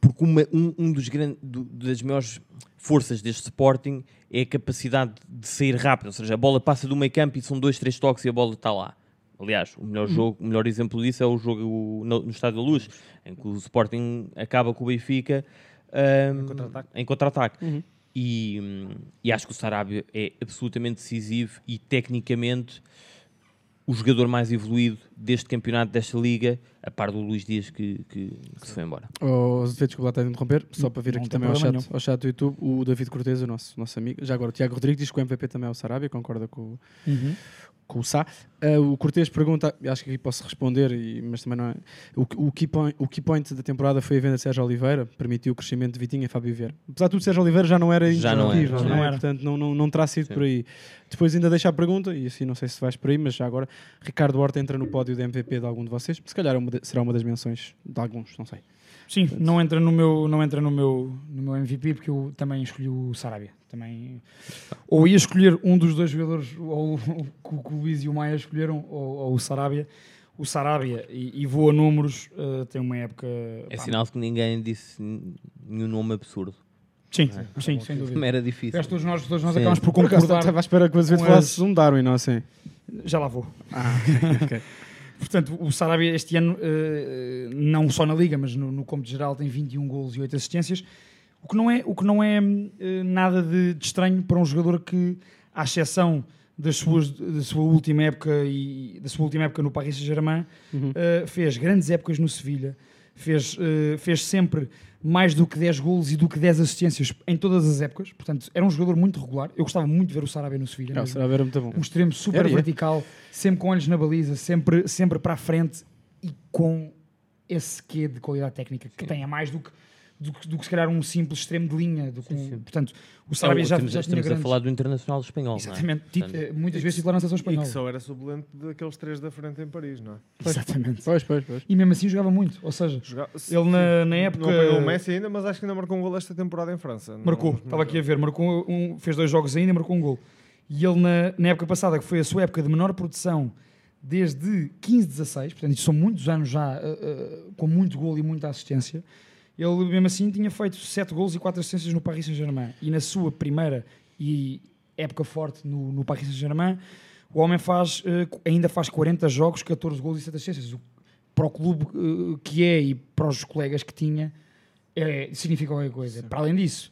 porque uma- um, um dos grandes, do- das maiores forças deste Sporting é a capacidade de sair rápido, ou seja, a bola passa do meio campo e são dois, três toques e a bola está lá. Aliás, o melhor, jogo, o melhor exemplo disso é o jogo no, no Estádio da Luz, em que o Sporting acaba com o Benfica hum, contra-ataque. em contra-ataque. E, hum, e acho que o Sarabia é absolutamente decisivo e tecnicamente o jogador mais evoluído deste campeonato, desta liga, a par do Luís Dias que, que, que se foi embora. Oh, Azevedo, desculpa lá estar a interromper, só para vir aqui também ao chat, nenhum. ao chat do YouTube, o David Cortez, o nosso, nosso amigo. Já agora, o Tiago Rodrigues diz que o MVP também é o Sarabia, concorda com, o- Uhum. Com o Sá. Ah, o Cortez pergunta, acho que aqui posso responder, e- mas também não é. O, o, key point, o key point da temporada foi a venda de Sérgio Oliveira, permitiu o crescimento de Vitinha e Fábio Vieira. Apesar de tudo, Sérgio Oliveira já não era Já não era, já não não é? era. portanto não, não, não terá sido Sim. por aí. Depois ainda deixa a pergunta, e assim não sei se vais por aí, mas já agora, Ricardo Horta entra no pódio de MVP de algum de vocês, se calhar é uma de- será uma das menções de alguns, não sei. Sim, não entra no meu, não entra no meu, no meu MVP porque eu também escolhi o Sarabia. Também, ou ia escolher um dos dois jogadores, ou o que o Luís e o Maia escolheram, ou, ou o Sarabia. O Sarabia, e, e vou a números, eh, tem uma época. É pá, sinal que ninguém disse nenhum nome absurdo. Sim, sim, sem dúvida. Era difícil. Aliás, todos nós, todos nós Sim. acabamos por concordar. estava à espera que o Azevedo falasse as- de um Darwin, não assim? Já lá vou. Ah, ok. <laughs> Portanto, o Sarabia este ano, eh, não só na Liga, mas no, no cômputo geral, tem 21 golos e 8 assistências. O que não é, o que não é eh, nada de, de estranho para um jogador que, à exceção das suas, da sua última época e da sua última época no Paris Saint-Germain, eh, fez grandes épocas no Sevilha, fez, eh, fez sempre mais do que 10 golos e do que 10 assistências em todas as épocas. Portanto, era um jogador muito regular. Eu gostava muito de ver o Sarabia no Sevilha. É, o Sarabia era muito bom. um extremo super Era, é. vertical, sempre com olhos na baliza, sempre, sempre para a frente e com esse quê de qualidade técnica que tem a mais do que, do, que, do que se calhar um simples extremo de linha. Do que um- portanto, o Sarabia já, já tinha estamos a grandes... falar do Internacional Espanhol, Exatamente, não é? Portanto, eh, muitas vezes titular na seleção E espanhola. que só era suplente daqueles três da frente em Paris, não é? Exatamente. Pois, pois, pois. E mesmo assim jogava muito, ou seja, Joga- ele na, na época... Não apanhou o Messi ainda, mas acho que ainda marcou um gol esta temporada em França. Não- Marcou, não- estava aqui a ver, marcou um, fez dois jogos ainda e marcou um gol. E ele, na, na época passada, que foi a sua época de menor produção, desde 15, 16, portanto, são muitos anos já uh, uh, com muito gol e muita assistência. Ele, mesmo assim, tinha feito 7 gols e 4 assistências no Paris Saint-Germain. E na sua primeira e época forte no, no Paris Saint-Germain, o homem faz, uh, ainda faz 40 jogos, 14 gols e 7 assistências. O- Para o clube uh, que é e para os colegas que tinha, é, significa qualquer coisa. Para além disso,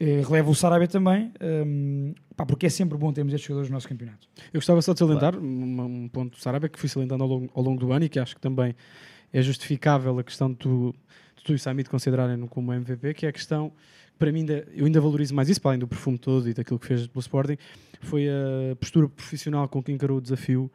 eh, releva o Sarabia também, hum, pá, porque é sempre bom termos estes jogadores no nosso campeonato. Eu gostava só de salientar um, um ponto do Sarabia que fui salientando ao longo, ao longo do ano e que acho que também é justificável a questão de tu, tu e o Samit considerarem-no como MVP, que é a questão, para mim, eu ainda valorizo mais isso, para além do perfume todo e daquilo que fez pelo Sporting, foi a postura profissional com que encarou o desafio.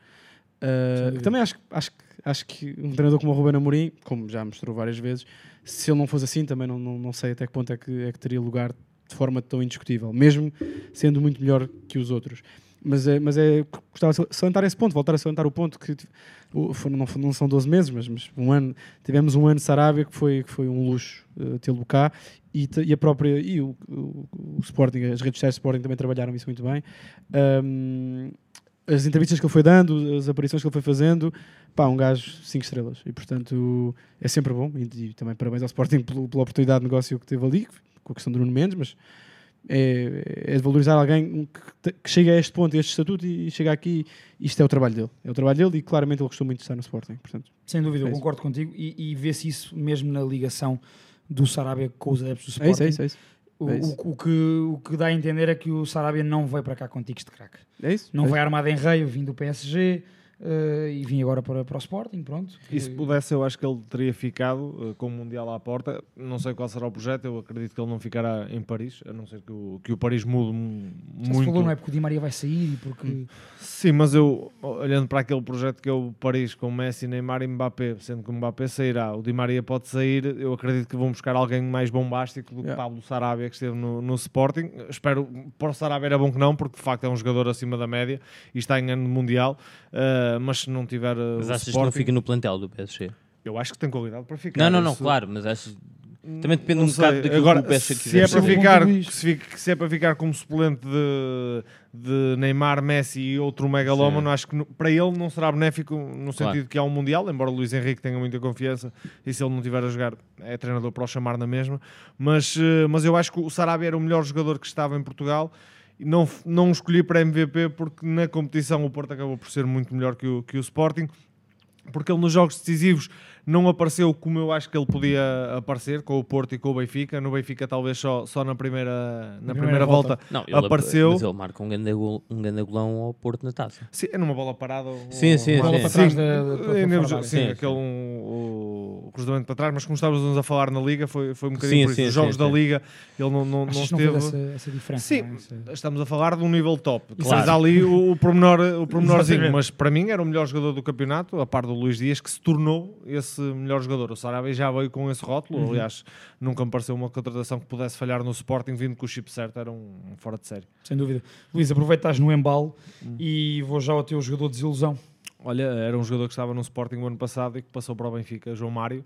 Uh, também acho, acho, que- acho que um treinador como o Ruben Amorim, como já mostrou várias vezes, se ele não fosse assim, também não, não, não sei até que ponto é que, é que teria lugar de forma tão indiscutível, mesmo sendo muito melhor que os outros. Mas é, mas é gostava de salientar esse ponto, voltar a salientar o ponto que não, não são 12 meses, mas, mas um ano, tivemos um ano de Sarabia que foi, que foi um luxo uh, tê-lo cá e, e a própria e o, o- o Sporting, as redes sociais do Sporting também trabalharam isso muito bem. Um, as entrevistas que ele foi dando, as aparições que ele foi fazendo, pá, um gajo 5 estrelas. E portanto é sempre bom. E, e também parabéns ao Sporting pelo- pela oportunidade de negócio que teve ali, com a questão do Nuno Mendes, mas é, é de valorizar alguém que, que chega a este ponto, a este estatuto e chega aqui. Isto é o trabalho dele. É o trabalho dele e claramente ele gostou muito de estar no Sporting. Portanto, Sem dúvida, é eu isso. concordo contigo e, e vê-se isso mesmo na ligação do Sarabia com os adeptos do É Sporting. isso, é isso, é isso. O, É o- o que, o que dá a entender é que o Sarabia não veio para cá com tiques de craque. É isso. Não é vai isso. armado em rei, vim do PSG eh, e vim agora para, para o Sporting, pronto. E se pudesse, eu acho que ele teria ficado eh, com o Mundial à porta. Não sei qual será o projeto, eu acredito que ele não ficará em Paris, a não ser que o, que o Paris mude mu- Já se muito. falou, não é porque o Di Maria vai sair e porque... Sim, mas eu, olhando para aquele projeto que é o Paris com Messi, Neymar e Mbappé, sendo que o Mbappé sairá, o Di Maria pode sair, eu acredito que vão buscar alguém mais bombástico do que Yeah. Pablo Sarabia, que esteve no, no Sporting. Espero, para o Sarabia era bom que não, porque de facto é um jogador acima da média e está em ano mundial, eh, mas se não tiver eh, Mas achas que Sporting, não fica no plantel do PSG? eu acho que tem qualidade para ficar. Não, não, não, Isso- claro, mas achas. Também depende Não um bocado daquilo Agora, que o PSG se quiser. é, para ficar, se, se é para ficar como suplente de, de Neymar, Messi e outro megalómano, acho que para ele não será benéfico no sentido Claro. que há um Mundial, embora o Luís Henrique tenha muita confiança e se ele não tiver a jogar é treinador para o chamar na mesma. Mas, eh, mas eu acho que o Sarabia era o melhor jogador que estava em Portugal não, não escolhi para MVP porque na competição o Porto acabou por ser muito melhor que o, que o Sporting porque ele nos jogos decisivos não apareceu como eu acho que ele podia aparecer com o Porto e com o Benfica. No Benfica talvez só, só na primeira, na primeira, primeira volta, volta. Não, ele apareceu. Mas ele marca um grande, gol, um grande golão ao Porto na taça. Sim, é numa bola parada. ou- Sim, sim, ou- sim. Bola para trás da- da- para é, sim, da sim, Sim, aquele sim. um, o, o cruzamento para trás, mas como estávamos a falar na Liga, foi, foi um bocadinho Sim, por isso. sim, Os jogos sim, da sim. Liga, ele não, não, que não esteve. essa, essa diferença? Sim, não é? Estamos a falar de um nível top. Claro. Ali o, o, pormenor, o pormenorzinho, Exatamente. mas para mim era o melhor jogador do campeonato, a par do Luís Dias, que se tornou esse melhor jogador. O Sarabia já veio com esse rótulo, Uhum. aliás, nunca me pareceu uma contratação que pudesse falhar no Sporting, vindo que o chip certo era um, um fora de série. Sem dúvida. Luís, aproveita que estás no embalo Hum. e vou já ao teu jogador de desilusão. Olha, era um jogador que estava no Sporting o ano passado e que passou para o Benfica, João Mário.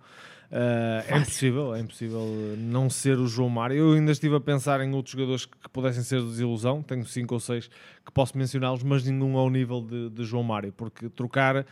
Uh, é impossível, é impossível não ser o João Mário. Eu ainda estive a pensar em outros jogadores que, pudessem ser de desilusão. Tenho cinco ou seis que posso mencioná-los, mas nenhum ao nível de, de João Mário, porque trocar eh,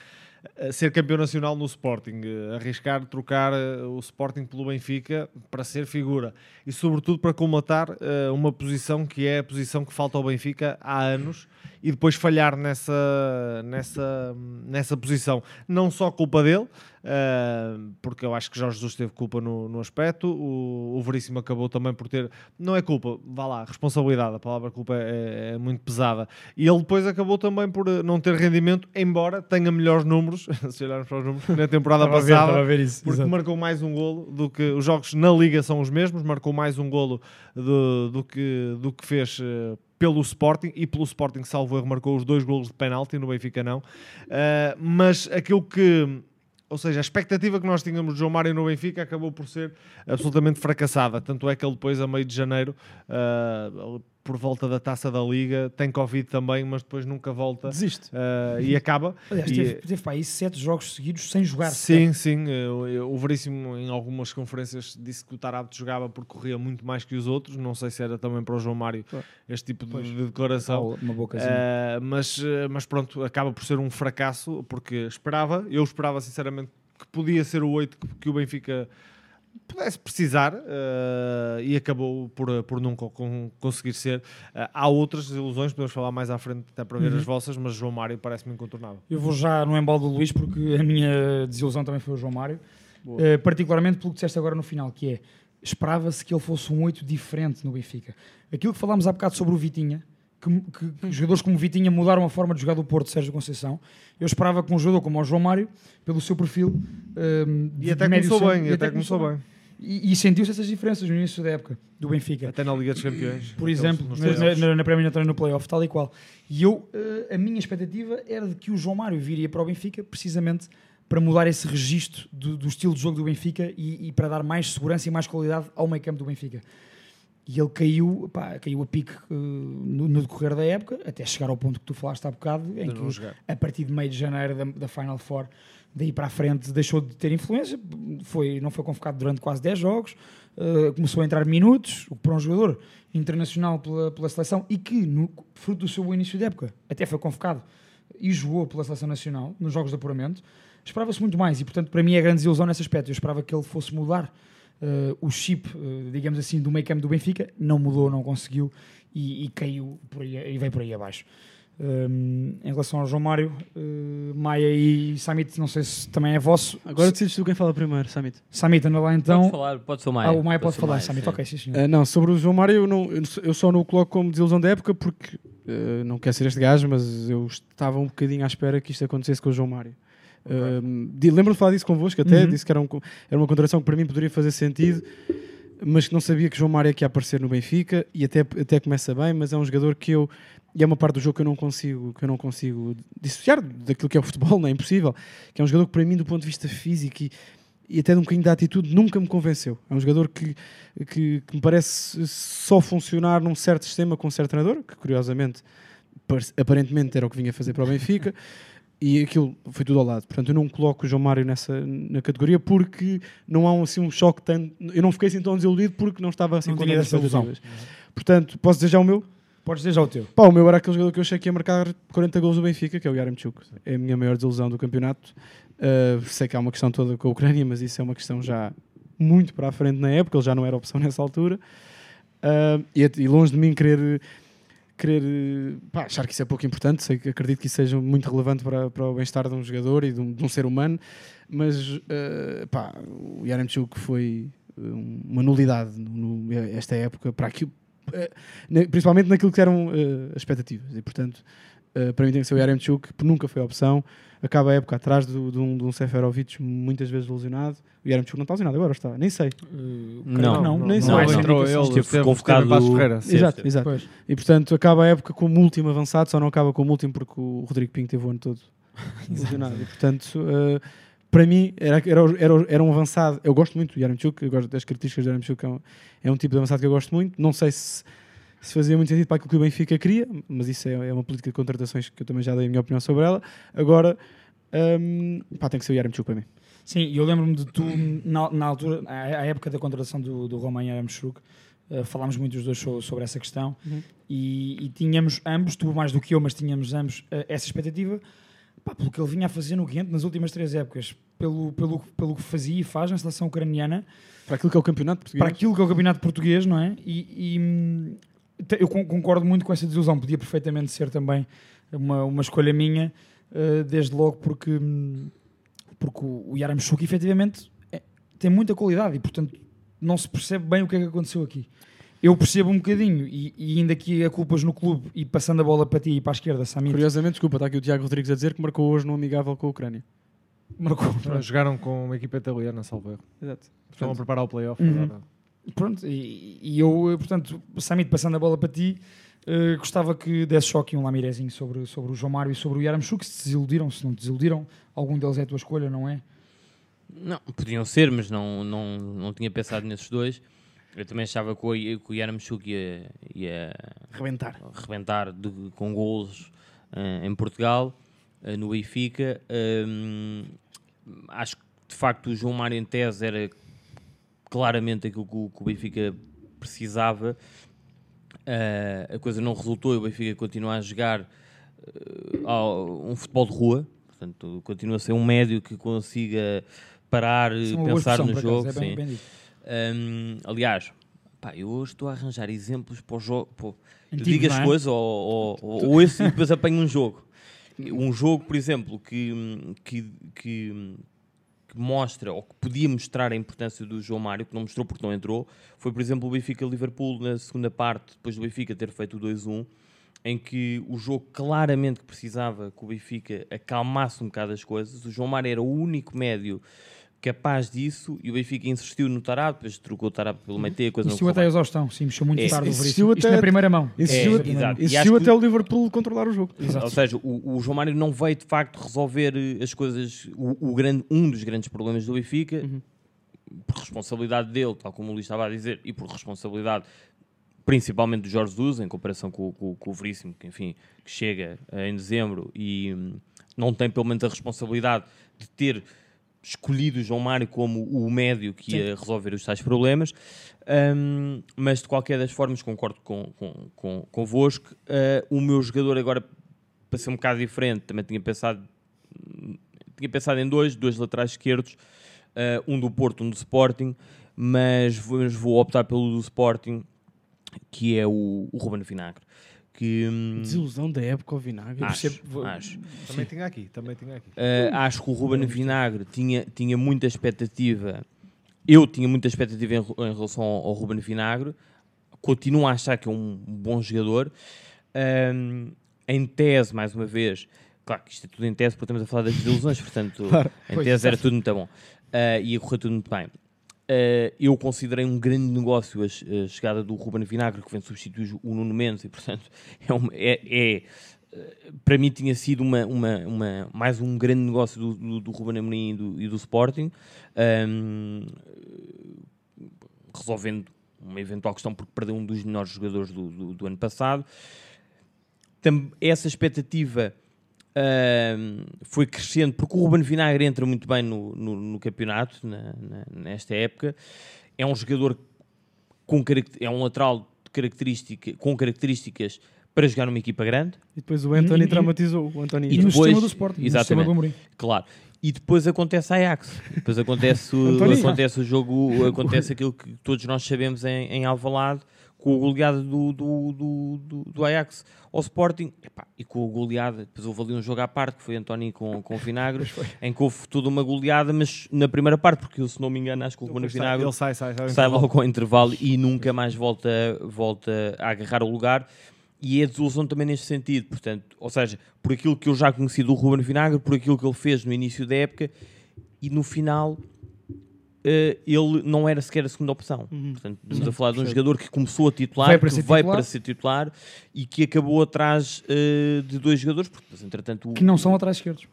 ser campeão nacional no Sporting, eh, arriscar trocar eh, o Sporting pelo Benfica para ser figura e sobretudo para colmatar eh, uma posição que é a posição que falta ao Benfica há anos e depois falhar nessa, nessa, nessa posição. Não só culpa dele, eh, porque eu acho que Jorge Jesus teve culpa no, no aspecto, o, o Veríssimo acabou também por ter, não é culpa, vá lá, responsabilidade, a palavra culpa é, é muito pesada. E ele depois acabou também por eh, não ter rendimento, embora tenha melhores números, <laughs> se olharmos para os números, na temporada ver, passada. a ver isso, Porque exato. marcou mais um golo do que os jogos na Liga são os mesmos, marcou mais um golo do, do, que, do que fez eh, pelo Sporting e pelo Sporting salvo erro marcou os dois golos de penalti no Benfica não. Eh, mas aquilo que ou seja, a expectativa que nós tínhamos de João Mário no Benfica acabou por ser absolutamente fracassada. Tanto é que ele depois, a meio de janeiro, ah, por volta da taça da Liga, tem Covid também, mas depois nunca volta Desiste. ah, e acaba. Aliás, E- teve, teve para aí sete jogos seguidos sem jogar. Sim, sim. O Veríssimo, em algumas conferências, disse que o Tarabto jogava porque corria muito mais que os outros. Não sei se era também para o João Mário este tipo de, Pois. de declaração. Uma bocazinha. Uh, mas, uh, mas pronto, acaba por ser um fracasso, porque esperava, eu esperava sinceramente que podia ser o 8 que, que o Benfica pudesse precisar uh, e acabou por, por nunca con- conseguir ser. Uh, há outras ilusões, podemos falar mais à frente até para ver Uhum. as vossas, mas João Mário parece-me incontornável. Eu vou já no embalo do Luís porque a minha desilusão também foi o João Mário. Eh, particularmente pelo que disseste agora no final, que é esperava-se que ele fosse um 8 diferente no Benfica. Aquilo que falámos há bocado sobre o Vitinha, que, que- que jogadores como o Vitinha mudaram a forma de jogar do Porto Sérgio Conceição. Eu esperava que um jogador como o João Mário, pelo seu perfil, ehm, E até médio começou centro- bem, e até começou bem. E, e sentiu-se essas diferenças no início da época do Benfica. Até na Liga dos Campeões. Por exemplo, na, na, na Natal no playoff, tal e qual. E eu, eh, a minha expectativa era de que o João Mário viria para o Benfica precisamente para mudar esse registro do, do estilo de jogo do Benfica e, e para dar mais segurança e mais qualidade ao meio campo do Benfica. E ele caiu, pá, caiu a pique eh, no, no decorrer da época, até chegar ao ponto que tu falaste há bocado, em De que a partir de meio de janeiro da, da Final Four, daí para a frente, deixou de ter influência, foi, não foi convocado durante quase 10 jogos, eh, começou a entrar minutos, o para um jogador internacional pela, pela seleção e que, no, fruto do seu início de época, até foi convocado e jogou pela seleção nacional nos jogos de apuramento, esperava-se muito mais e, portanto, para mim é grande desilusão nesse aspecto. Eu esperava que ele fosse mudar eh, o chip, eh, digamos assim, do meio campo do Benfica, não mudou, não conseguiu e, e caiu aí, e veio por aí abaixo. Um, em relação ao João Mário, eh, Maia e Samit, não sei se também é vosso. Agora decides tu quem fala primeiro, Samit. Samit, anda lá então. Pode falar, pode ser o Maia. Ah, o Maia pode, o falar, Maia, Samit, sim. ok, sim. Ah, não, sobre o João Mário, eu, não, eu só não o coloco como desilusão da época porque ah, não quer ser este gajo, mas eu estava um bocadinho à espera que isto acontecesse com o João Mário. Di- Lembro-me de falar disso convosco até, Uhum. disse que era, um era uma contratação que para mim poderia fazer sentido, mas que não sabia que João Mário é que ia aparecer no Benfica e até, até começa bem, mas é um jogador que eu e é uma parte do jogo que eu não consigo que eu não consigo dissociar daquilo que é o futebol, <laughs> não é impossível, que é um jogador que para mim do ponto de vista físico e, e até de um bocadinho da atitude nunca me convenceu. É um jogador que, que, que me parece só funcionar num certo sistema com um certo treinador, que curiosamente par- aparentemente era o que vinha fazer para o Benfica. E aquilo foi tudo ao lado. Portanto, eu não coloco o João Mário nessa na categoria porque não há um, assim, um choque tanto. Eu não fiquei assim tão desiludido porque não estava assim Não com essa ilusão. Portanto, posso dizer já o meu? Podes dizer já o teu. Pá, o meu era aquele jogador que eu achei que ia marcar 40 gols do Benfica, que é o Yaremchuk. É a minha maior desilusão do campeonato. Uh, sei que há uma questão toda com a Ucrânia, mas isso é uma questão já muito para a frente na época, ele já não era opção nessa altura. Uh, e, e longe de mim querer, querer pá, achar que isso é pouco importante, sei acredito que isso seja muito relevante para, para o bem-estar de um jogador e de um, de um ser humano, mas uh, pá, o Yaremchuk foi um- uma nulidade no, no- esta época para aquilo, principalmente naquilo que eram eh, as expectativas. E, portanto, eh, para mim tem que ser o Yaremchuk, que nunca foi opção. Acaba a época atrás do- de um, de um Seferovic muitas vezes lesionado. O Yaremchuk não está lesionado agora, está. Nem sei. Não, não, nem não, sei. não, entrou ele, Esteve esteve- convocado- Passos Ferreira. Exato, exato. Pois. E, portanto, acaba a época como último avançado, só não acaba como último porque o Rodrigo Pinho teve o ano todo <laughs> lesionado. E, portanto, eh, para mim, era, era, era, era um avançado. Eu gosto muito do Yaremchuk, eu gosto das características do Yaremchuk, é um, é um tipo de avançado que eu gosto muito. Não sei se, se fazia muito sentido para aquilo que o Benfica queria, mas isso é, é uma política de contratações que eu também já dei a minha opinião sobre ela. Agora, hum, pá, tem que ser o Yaremchuk para mim. Sim, eu lembro-me de tu, na, na altura, à, época da contratação do, do Roman Yaramchuk, uh, falámos muito os dois so- sobre essa questão Uhum. e, e tínhamos ambos, tu mais do que eu, mas tínhamos ambos uh, essa expectativa pá, pelo que ele vinha a fazer no Ghent nas últimas três épocas, pelo, pelo, pelo que fazia e faz na seleção ucraniana, Para aquilo que é o campeonato português. para aquilo que é o campeonato português, não é? E, e, hum, eu con- concordo muito com essa desilusão. Podia perfeitamente ser também uma, uma escolha minha, uh, desde logo porque, hum, porque o, o Yaramchuk efetivamente é- tem muita qualidade e, portanto, não se percebe bem o que é que aconteceu aqui. Eu percebo um bocadinho e, e ainda aqui a culpas no clube e passando a bola para ti e para a esquerda, Samir. Curiosamente, desculpa, está aqui o Tiago Rodrigues a dizer que marcou hoje no amigável com a Ucrânia. Marcou. Jogaram com uma equipa italiana, salvo erro. Exato. Estão a preparar o playoff Uhum. Pronto, e, e eu, eh, portanto, Samit, passando a bola para ti, eh, gostava que desse choque um lamirezinho sobre, sobre o João Mário e sobre o Yaramchuk, se desiludiram, se não desiludiram, algum deles é a tua escolha, não é? Não, podiam ser, mas não, não, não tinha pensado nesses dois. Eu também achava que o, que o Yaramchuk ia, ia Rebentar. rebentar de- com golos eh, em Portugal, eh, no Benfica. Hum, acho que de facto o João Mário em tese era claramente aquilo que o, que o Benfica precisava. Eh, a coisa não resultou e o Benfica continua a jogar ao- um futebol de rua. Portanto, continua a ser um médio que consiga parar e Isso é pensar no por acaso, jogo. é bem- sim. bem Hum, aliás, pá, eu hoje estou a arranjar exemplos para o jogo. Eu digo as é? coisas ou, ou, ou ouço e depois apanho um jogo. Um jogo, por exemplo, que, que, que, que mostra, ou que podia mostrar a importância do João Mário, que não mostrou porque não entrou, foi, por exemplo, o Benfica-Liverpool na segunda parte, depois do Benfica ter feito o 2-1, em que o jogo claramente precisava que o Benfica acalmasse um bocado as coisas. O João Mário era o único médio capaz disso e o Benfica insistiu no Tarab, depois trocou o Tarab pelo meio a coisa não Insistiu até a exaustão, sim, mexeu muito É, tarde o Veríssimo. Isto até- na primeira mão. Insistiu, É, exato. Insistiu que- até o Liverpool controlar o jogo. Exato. Ou seja, o, o João Mário não veio de facto resolver eh, as coisas, o, o grande, um dos grandes problemas do Benfica, por responsabilidade dele, tal como o Luís estava a dizer, e por responsabilidade principalmente do Jorge Jesus, em comparação com, com, com o Veríssimo, que enfim, que chega eh, em dezembro e hum, não tem pelo menos a responsabilidade de ter escolhido o João Mário como o médio que ia resolver os tais problemas, Hum, mas de qualquer das formas concordo com, com, com, convosco. Eh, o meu jogador agora para ser um bocado diferente, também tinha pensado tinha pensado em dois, dois laterais esquerdos, eh, um do Porto, um do Sporting, mas vou, mas vou optar pelo do Sporting, que é o, o Ruben Vinagre. Que, hum, Desilusão da época ao vinagre. acho, Vou- acho. Também tinha aqui, também tinha aqui. Uh, acho que o Ruben Vinagre tinha, tinha muita expectativa. Eu tinha muita expectativa em, em relação ao, ao Ruben Vinagre. Continuo a achar que é um bom jogador. Um, em tese, mais uma vez, claro que isto é tudo em tese porque estamos a falar das desilusões, portanto, <laughs> Claro. em Pois, tese era tudo muito bom. Uh, ia correr tudo muito bem. Uh, eu considerei um grande negócio a, a chegada do Ruben Vinagre, que vem substituir o Nuno Mendes, e portanto é, uma- é- é, uh, para mim tinha sido uma, uma, uma- mais um grande negócio do, do, do Ruben Amorim e do, e do Sporting, um, resolvendo uma eventual questão porque perdeu um dos melhores jogadores do, do, ano passado. Tam- essa expectativa ahm, foi crescendo, porque o Ruben Vinagre entra muito bem no, no, no campeonato, na- na- nesta época. É um jogador com é um lateral de característica, com características para jogar numa equipa grande. E depois o Anthony E- e- traumatizou. O Anthony E no depois, sistema do Sporting, no sistema exatamente, do Amorim. claro. E depois acontece a Ajax. Depois acontece o, <laughs> António. acontece o jogo, acontece aquilo que todos nós sabemos em, em Alvalade, com a goleada do, do, do, do, do Ajax ao Sporting, Epá, e com a goleada, depois houve ali um jogo à parte, que foi António com, com o Vinagre, <laughs> em que houve toda uma goleada, mas na primeira parte, porque eu, se não me engano, acho que o Depois sai- Vinagre sai, sai, sai. sai logo ao intervalo e nunca mais volta, volta a agarrar o lugar. E é desilusão também neste sentido, portanto, ou seja, por aquilo que eu já conheci do Ruben Vinagre, por aquilo que ele fez no início da época e no final ele não era sequer a segunda opção. Portanto, estamos a falar de um jogador que começou a titular, Veio para que ser veio titular. para ser titular e que acabou atrás eh, de dois jogadores, porque depois, entretanto, o- Que não são atrás esquerdos.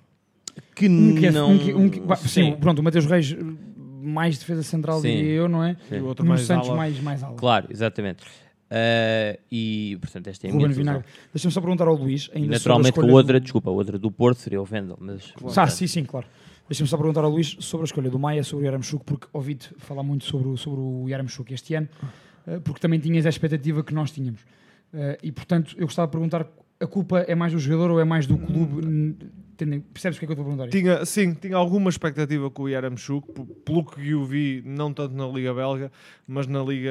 que Um que é, não. um que, um que- bah, sim, Sim. pronto, o Mateus Reis mais defesa central Sim. diria eu, não é? Sim. E o outro mais Santos ala. mais, mais alto. Claro, exatamente. Eh, e portanto, esta é a minha Ruben. Vinagre. Deixa-me só perguntar ao Luís. Ainda naturalmente a a outra, escolha desculpa, a outra do Porto seria o Vendel, mas Do... Ah, sim, sim, claro. Deixa-me só perguntar ao Luís sobre a escolha do Maia, sobre o Yaramchuk, porque ouvi-te falar muito sobre o, sobre o Yaramchuk este ano, eh, porque também tinhas a expectativa que nós tínhamos. Eh, E, portanto, eu gostava de perguntar, a culpa é mais do jogador ou é mais do clube? Tendo Percebes o que é que eu estou a perguntar? Tinha, sim, tinha alguma expectativa com o Yaramchuk, pelo que eu vi, não tanto na Liga Belga, mas na Liga,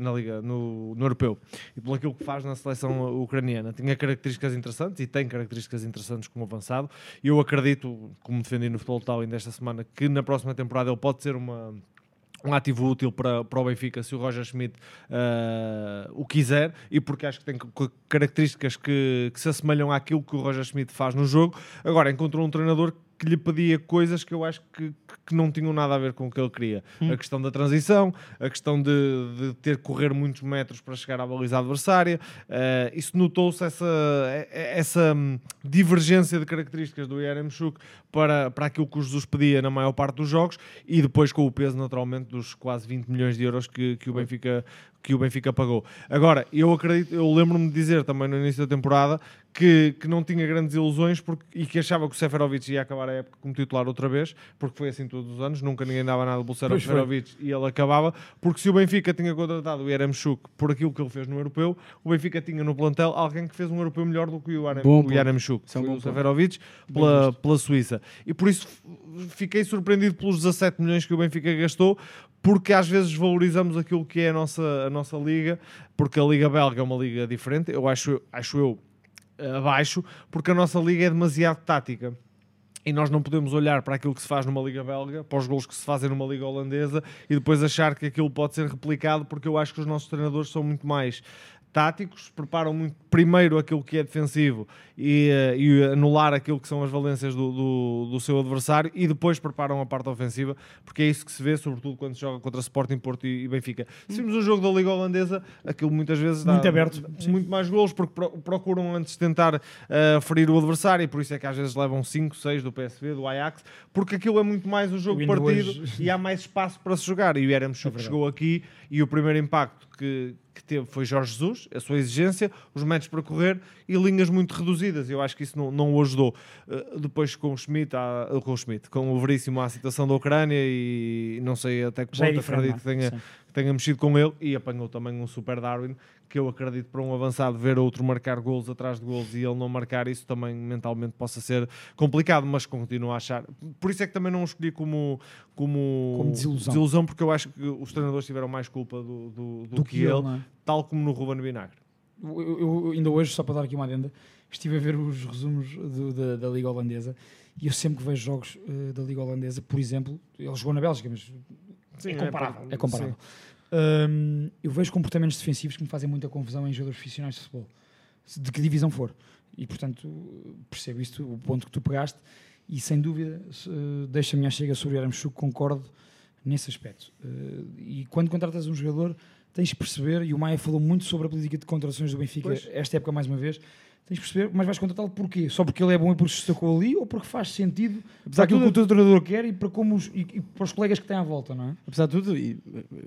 na Liga no, no Europeu. E pelo aquilo que faz na seleção ucraniana. Tinha características interessantes e tem características interessantes como avançado. Eu acredito, como defendi no Futebol Tal ainda esta semana, que na próxima temporada ele pode ser uma um ativo útil para, para o Benfica se o Roger Schmidt ah, o quiser e porque acho que tem ca- características que, que se assemelham àquilo que o Roger Schmidt faz no jogo. Agora encontrou um treinador que lhe pedia coisas que eu acho que, que não tinham nada a ver com o que ele queria. A questão da transição, a questão de, de ter que correr muitos metros para chegar à baliza adversária. ah, isso notou-se essa, essa hum, divergência de características do Yaremchuk para, para aquilo que o Jesus pedia na maior parte dos jogos e depois com o peso naturalmente dos quase 20 milhões de euros que, que o Benfica que o Benfica pagou. Agora, eu acredito, eu lembro-me de dizer também no início da temporada que, que não tinha grandes ilusões porque, e que achava que o Seferovic ia acabar a época como titular outra vez, porque foi assim todos os anos, nunca ninguém dava nada Pois foi. Seferovic e ele acabava, porque se o Benfica tinha contratado o Yaremchuk por aquilo que ele fez no Europeu, o Benfica tinha no plantel alguém que fez um Europeu melhor do que o, Bom o é bom o. Seferovic pela, pela Suíça. E por isso fiquei surpreendido pelos 17 milhões que o Benfica gastou, porque às vezes valorizamos aquilo que é a nossa, a nossa liga, porque a liga belga é uma liga diferente, eu acho, acho eu eh, abaixo, porque a nossa liga é demasiado tática. E nós não podemos olhar para aquilo que se faz numa liga belga, para os gols que se fazem numa liga holandesa e depois achar que aquilo pode ser replicado, porque eu acho que os nossos treinadores são muito mais táticos, preparam muito primeiro aquilo que é defensivo e, eh, e anular aquilo que são as valências do, do, do seu adversário e depois preparam a parte ofensiva, porque é isso que se vê, sobretudo quando se joga contra Sporting, Porto e, e Benfica. Se vimos o jogo da Liga Holandesa, aquilo muitas vezes dá Muito aberto, muito mais golos, porque pro- procuram antes tentar eh, ferir o adversário e por isso é que às vezes levam 5, 6 do PSV, do Ajax, porque aquilo é muito mais o jogo ainda partido hoje- e há mais espaço para se jogar. E o Yaramchuk chegou aqui e o primeiro impacto que, que teve foi Jorge Jesus, a sua exigência, os metros para correr e linhas muito reduzidas. Eu acho que isso não, não o ajudou. Uh, depois com o Schmidt, há, com o Schmidt, com o Veríssimo à situação da Ucrânia e não sei até que é ponto acredito que tenha, é? que tenha mexido com ele e apanhou também um super Darwin que eu acredito para um avançado ver outro marcar golos atrás de golos e ele não marcar isso também mentalmente possa ser complicado, mas continuo a achar. Por isso é que também não o escolhi como, como, Como desilusão. porque eu acho que os treinadores tiveram mais culpa do, do, do Do que, que ele, ele, é? tal como no Ruben Vinagre. Eu, eu- eu ainda hoje, só para dar aqui uma adenda, estive a ver os resumos do- da, da Liga Holandesa e eu sempre que vejo jogos eh, da Liga Holandesa, por exemplo, ele jogou na Bélgica, mas Sim, é é comparável. para- É comparável. Hum, eu vejo comportamentos defensivos que me fazem muita confusão em jogadores profissionais de futebol, de que divisão for. E portanto, percebo isto, o ponto que tu pegaste, e sem dúvida, eh, deixa a minha chega sobre o Aramchuk, concordo nesse aspecto. Eh, e quando contratas um jogador, tens de perceber, e o Maia falou muito sobre a política de contratações do Benfica Pois. esta época mais uma vez, tens de perceber, mas vais contratá-lo porquê? Só porque ele é bom e porque se destacou ali, ou porque faz sentido para aquilo que o teu treinador quer e para, como os, e, e para os colegas que têm à volta, não é? apesar de tudo, e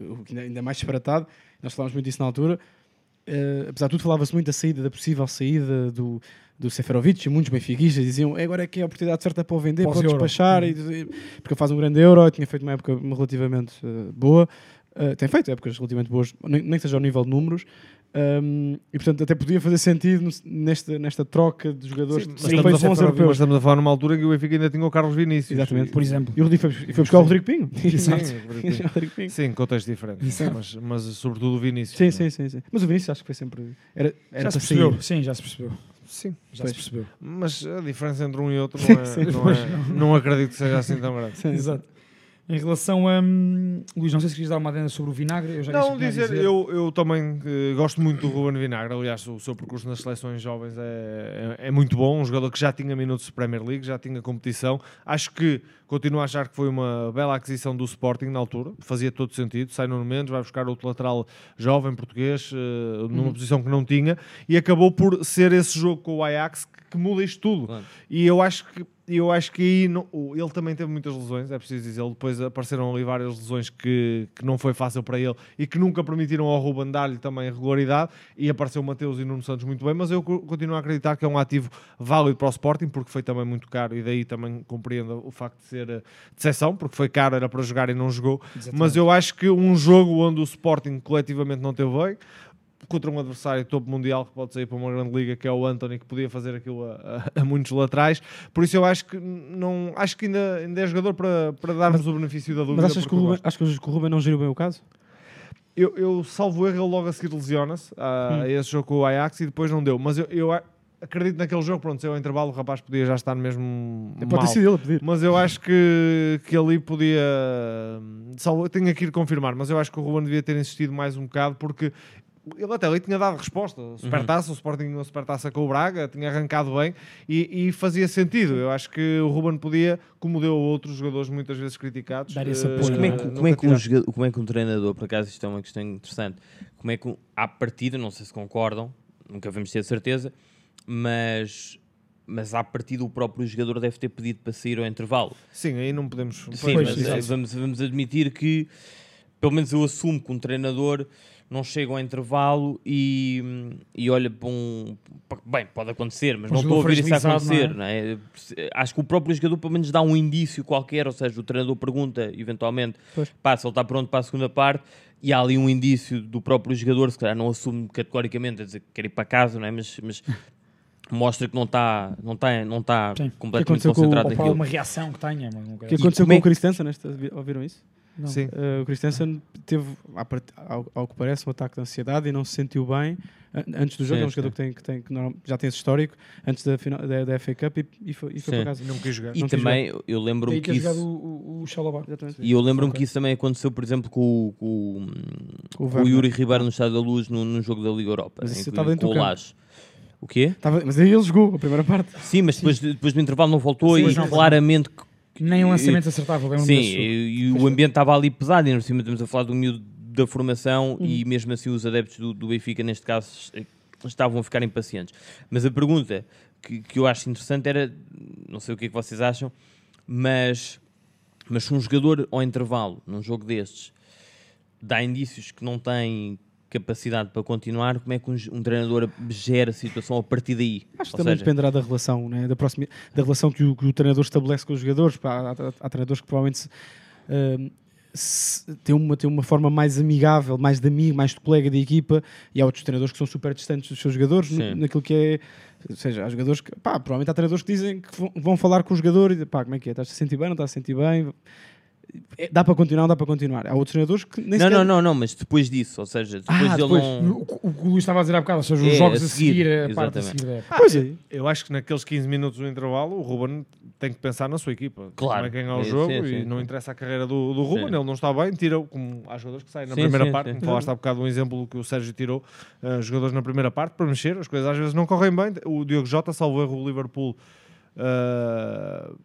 o que ainda, mais disparatado, nós falámos muito disso na altura, uh, apesar de tudo, falava-se muito da saída, da possível saída do, do Seferovic, e muitos benfiquistas diziam "É, agora é que é a oportunidade certa para o vender, para o despachar, e, porque ele faz um grande euro, tinha feito uma época relativamente uh, boa, uh, tem feito épocas relativamente boas, nem, nem que seja ao nível de números, um, e portanto até podia fazer sentido nesta, nesta troca de jogadores Sim, mas, que estamos feitos a bons falar, mas europeus. estamos a falar numa altura que o Benfica ainda tinha o Carlos Vinícius. Exatamente. Por exemplo. E o Rodrigo foi, foi buscar o Rodrigo Pinho. Sim, Exato. o Rodrigo Pinho. <laughs> O Rodrigo Pinho. Sim, contexto diferente. Mas, mas sobretudo o Vinícius. Sim, sim, sim, sim. Mas o Vinícius acho que foi sempre. Era, era já se para sair. percebeu, sim, já se percebeu. Sim. Já Pois. se percebeu. Mas a diferença entre um e outro Sim, <laughs> não, é, sim, não, é- não acredito que seja assim tão grande. Exato. Em relação a. hum, Luís, não sei se querias dar uma adenda sobre o vinagre. Eu já Não, a dizer, eu, eu também eh, gosto muito do Ruben Vinagre. Aliás, o seu percurso nas seleções jovens é, é, é muito bom. Um jogador que já tinha minutos de Premier League, já tinha competição. Acho que continuo a achar que foi uma bela aquisição do Sporting na altura. Fazia todo sentido. Sai no Mendes, vai buscar outro lateral jovem português eh, numa Uhum. posição que não tinha e acabou por ser esse jogo com o Ajax que, que muda isto tudo. Claro. E eu acho que eu acho que aí não- ele também teve muitas lesões, é preciso dizer. Depois apareceram ali várias lesões que, que não foi fácil para ele e que nunca permitiram ao Ruben dar-lhe também regularidade. E apareceu o Mateus e Nuno Santos muito bem, mas eu co- continuo a acreditar que é um ativo válido para o Sporting, porque foi também muito caro e daí também compreendo o facto de ser de exceção, porque foi caro, era para jogar e não jogou. Mas eu acho que um jogo onde o Sporting coletivamente não teve bem, contra um adversário topo mundial que pode sair para uma grande liga que é o Anthony que podia fazer aquilo a, a- a muitos laterais por isso eu acho que não acho que ainda, ainda é jogador para, para darmos o benefício da dúvida Mas achas que, o eu Ruben, achas que o Ruben não geriu bem o caso? eu, eu salvo erro ele logo a seguir lesiona-se a, Hum. a esse jogo com o Ajax e depois não deu mas eu, eu acredito naquele jogo pronto, se o intervalo o rapaz podia já estar mesmo Pode ter mal. sido ele a pedir. Mas eu acho que, que ali podia. Salvo, tenho que ir confirmar, mas eu acho que o Ruben devia ter insistido mais um bocado porque ele até ali tinha dado resposta. Supertaça, o Sporting uma supertaça com o Braga, tinha arrancado bem e, e fazia sentido. Eu acho que o Ruben podia, como deu a outros jogadores muitas vezes criticados, Dar esse eh, apoio, Mas como é, não que, é? como, é que um jogador- como é que um treinador, por acaso isto é uma questão interessante, como é que à partida, não sei se concordam, nunca vamos ter certeza, mas, mas à partida o próprio jogador deve ter pedido para sair ao intervalo. Sim, aí não podemos. Sim, pois, mas eh, vamos, vamos admitir que, pelo menos eu assumo que um treinador não chega ao intervalo e, e olha para um. Bem, pode acontecer, mas não estou a ver isso a acontecer. Não é? Acho que o próprio jogador, pelo menos, dá um indício qualquer, ou seja, o treinador pergunta, eventualmente, Pois. passa, ele está pronto para a segunda parte. E há ali um indício do próprio jogador, se calhar não assume categoricamente a dizer que quer ir para casa, não é? mas, mas mostra que não está, não está, não está Sim. completamente aconteceu com o- concentrado Ou para naquilo. alguma reação que tenha. Mas não O que quero- aconteceu é com o Christensen? Nesta, ouviram isso? Não. Sim. Uh, o Christensen teve, ao, ao que parece, um ataque de ansiedade e não se sentiu bem an- antes do jogo. Sim, é um jogador sim. que, tem, que, tem, que normal- já tem esse histórico antes da, final, da, da FA Cup e, e foi, e foi Sim. para casa. Não quis jogar. E não também eu- eu lembro-me que isso. o, o, o. E eu lembro-me que isso também aconteceu, por exemplo, com, o- com, Com o com o. Yuri Ribeiro no Estado da Luz no, no jogo da Liga Europa. Mas em estava dentro do o quê? Tava- mas aí ele jogou a primeira parte. Sim, mas depois, depois do intervalo não voltou Sim, e não, claramente. que- Nem um lançamento acertável. lembro-me Sim, desse jogo. e, e o ambiente estava ali pesado, e por cima estamos a falar do miúdo da formação Uhum. e mesmo assim os adeptos do, do Benfica, neste caso, estavam a ficar impacientes. Mas a pergunta que, que eu acho interessante era, não sei o que é que vocês acham, mas, mas se um jogador ao intervalo, num jogo destes, dá indícios que não tem capacidade para continuar, como é que um, um treinador gera a situação a partir daí? Acho que também seja, dependerá da relação, né? da, proximi- da relação que o, que o treinador estabelece com os jogadores. Há, há- há treinadores que provavelmente se, ahm, se- têm, uma, têm uma forma mais amigável, mais de amigo, mais de colega de equipa, e há outros treinadores que são super distantes dos seus jogadores, Sim. naquilo que é. Ou seja, há jogadores que. Pá, provavelmente há treinadores que dizem que vão, vão falar com o jogador e pá, como é que é? Estás a sentir bem? Não estás a sentir bem? É, Dá para continuar, não dá para continuar. Há outros treinadores que nem não, sequer- não, não, não, mas depois disso, ou seja, depois Ah, dele depois. não. O, o que o Luís estava a dizer há bocado, ou seja, os É, jogos a a seguir, seguir, a parte a seguir da época. Pois é. Eu acho que naqueles 15 minutos do intervalo o Ruben tem que pensar na sua equipa. Claro. Vai ganhar o Sim, jogo sim, e sim. não interessa a carreira do, do Ruben, Sim. ele não está bem, tira, como há jogadores que saem na Sim, primeira sim, parte, sim. como falaste há bocado um exemplo que o Sérgio tirou, uh, jogadores na primeira parte para mexer, as coisas às vezes não correm bem. O Diogo Jota salvou erro o Liverpool. uh,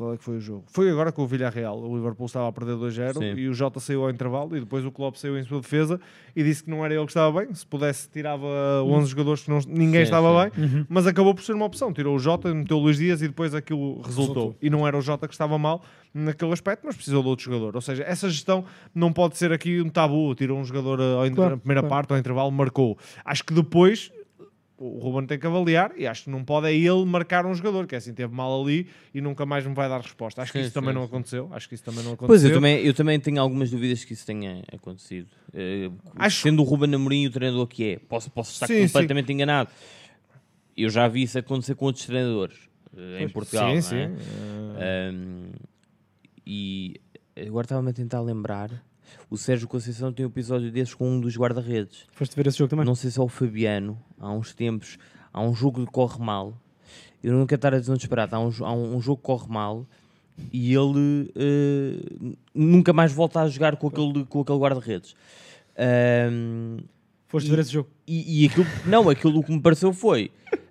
qual é que foi o jogo? Foi agora com o Villarreal. O Liverpool estava a perder 2-0 Sim. e o Jota saiu ao intervalo e depois o Klopp saiu em sua defesa e disse que não era ele que estava bem. Se pudesse, tirava 11 jogadores que não, ninguém Sim, estava sim. bem, mas acabou por ser uma opção. Tirou o Jota, meteu o Luís Dias e depois aquilo resultou. Resultou. E não era o Jota que estava mal naquele aspecto, mas precisou de outro jogador. Ou seja, essa gestão não pode ser aqui um tabu. Tirou um jogador uh, ao Claro, na primeira claro. parte, ao intervalo, marcou. Acho que depois o Ruben tem que avaliar e acho que não pode é ele marcar um jogador, que é assim, teve mal ali e nunca mais me vai dar resposta. Acho que Sim, isso também sim, não sim. aconteceu. Acho que isso também não aconteceu. Pois, eu também, eu também tenho algumas dúvidas que isso tenha acontecido. Eh, Acho- Sendo o Ruben Amorim o treinador que é, posso, posso estar Sim, completamente enganado. Eu já vi isso acontecer com outros treinadores eh, em Portugal. sim, não sim. é? Ahm, e agora estava-me a tentar lembrar. O Sérgio Conceição tem um episódio desses com um dos guarda-redes. Foste ver esse jogo também? Não sei se é o Fabiano, há uns tempos, há um jogo que corre mal. Eu não quero estar a dizer um disparate, há um, há um, um jogo que corre mal e ele eh, nunca mais volta a jogar com aquele, com aquele guarda-redes. Ahm, Foste e- ver esse jogo? E, e aquilo, não, aquilo que me pareceu foi.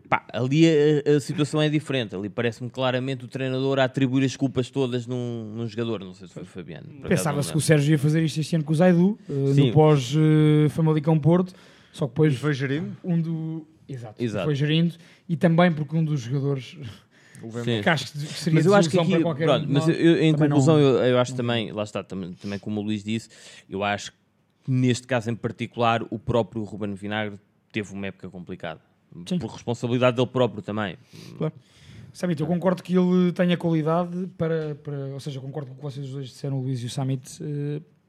Pá, ali a, a situação é diferente. Ali parece-me claramente o treinador a atribuir as culpas todas num, num jogador. Não sei se foi o Fabiano. Pensava-se não que o. Sérgio ia fazer isto este ano com o Zaidu, Sim. no pós-Famalicão Porto, só que depois E foi gerindo. um do... Exato, Exato. foi gerindo, e também porque um dos jogadores <laughs> Sim. que acho que seria Mas eu acho que aqui, para qualquer pronto, um mas eu- eu- em conclusão, não- eu, eu acho também, lá está, também, também como o Luís disse, eu acho que neste caso em particular, o próprio Ruben Vinagre teve uma época complicada. Sim. Por responsabilidade dele próprio também. Samit, eu concordo que ele tenha qualidade para, para ou seja, concordo com o que vocês dois disseram, o Luís e o Samit.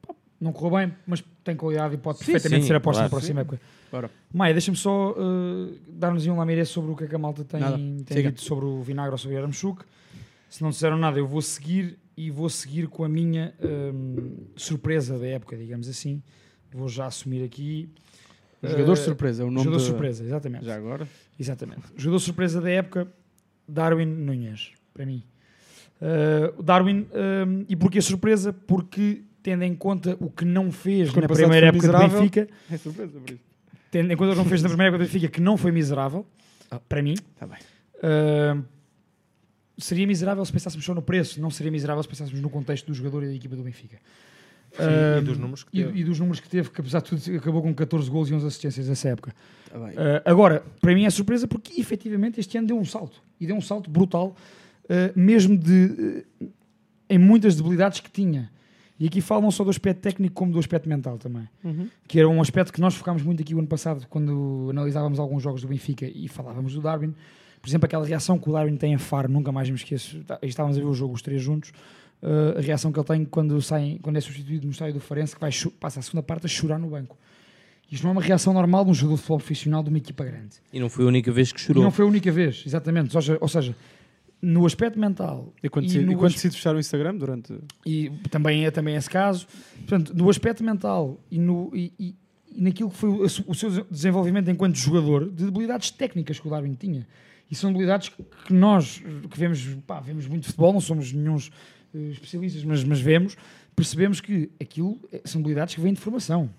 pá, não correu bem, mas tem qualidade e pode Sim, perfeitamente sim, ser aposta na claro. próxima época. Bora. Maia, deixa-me só eh, dar-nos um lamiré sobre o que é que a malta tem, Nada. tem dito sobre o Vinagre ou sobre o Yaramchuk. Se não disseram nada, eu vou seguir e vou seguir com a minha hum, surpresa da época, digamos assim. Vou já assumir aqui. Jogador Eh, surpresa, é o nome Jogador da- surpresa, exatamente. Já agora? Exatamente. Jogador surpresa da época, Darwin Nunes, para mim. Uh, Darwin, um, e porquê surpresa? Porque, tendo em conta o que não fez Porque na primeira época do miserável. Benfica, É surpresa por isso. tendo em conta o que não fez na primeira época do Benfica, que não foi miserável, para mim, Tá bem. uh, seria miserável se pensássemos só no preço, não seria miserável se pensássemos no contexto do jogador e da equipa do Benfica. Sim, e dos números que e, teve. e dos números que teve, que apesar de tudo acabou com 14 gols e 11 assistências nessa época. Tá. Uh, agora, para mim é surpresa porque efetivamente este ano deu um salto e deu um salto brutal, uh, mesmo de em muitas debilidades que tinha. E aqui falam não só do aspecto técnico como do aspecto mental também, Uhum. que era um aspecto que nós focámos muito aqui o ano passado quando analisávamos alguns jogos do Benfica e falávamos do Darwin. Por exemplo, aquela reação que o Darwin tem a Faro, nunca mais me esqueço. Tá- Estávamos a ver o jogo os três juntos. Uh, a reação que ele tem quando, sai, quando é substituído no estádio do Farense, que vai, passa a segunda parte a chorar no banco. Isto não é uma reação normal de um jogador de futebol profissional de uma equipa grande. E não foi a única vez que E chorou. não foi a única vez, exatamente. Ou seja, ou seja, no aspecto mental E quando, e e quando as- decidi fechar o Instagram durante. e também é também esse caso. Portanto, no aspecto mental e, no, e, e- e naquilo que foi o, o seu desenvolvimento enquanto jogador, de debilidades técnicas que o Darwin tinha. E são debilidades que nós, que vemos, pá, vemos muito futebol, não somos nenhuns eh, especialistas, mas, mas vemos, percebemos que aquilo eh, são debilidades que vêm de formação,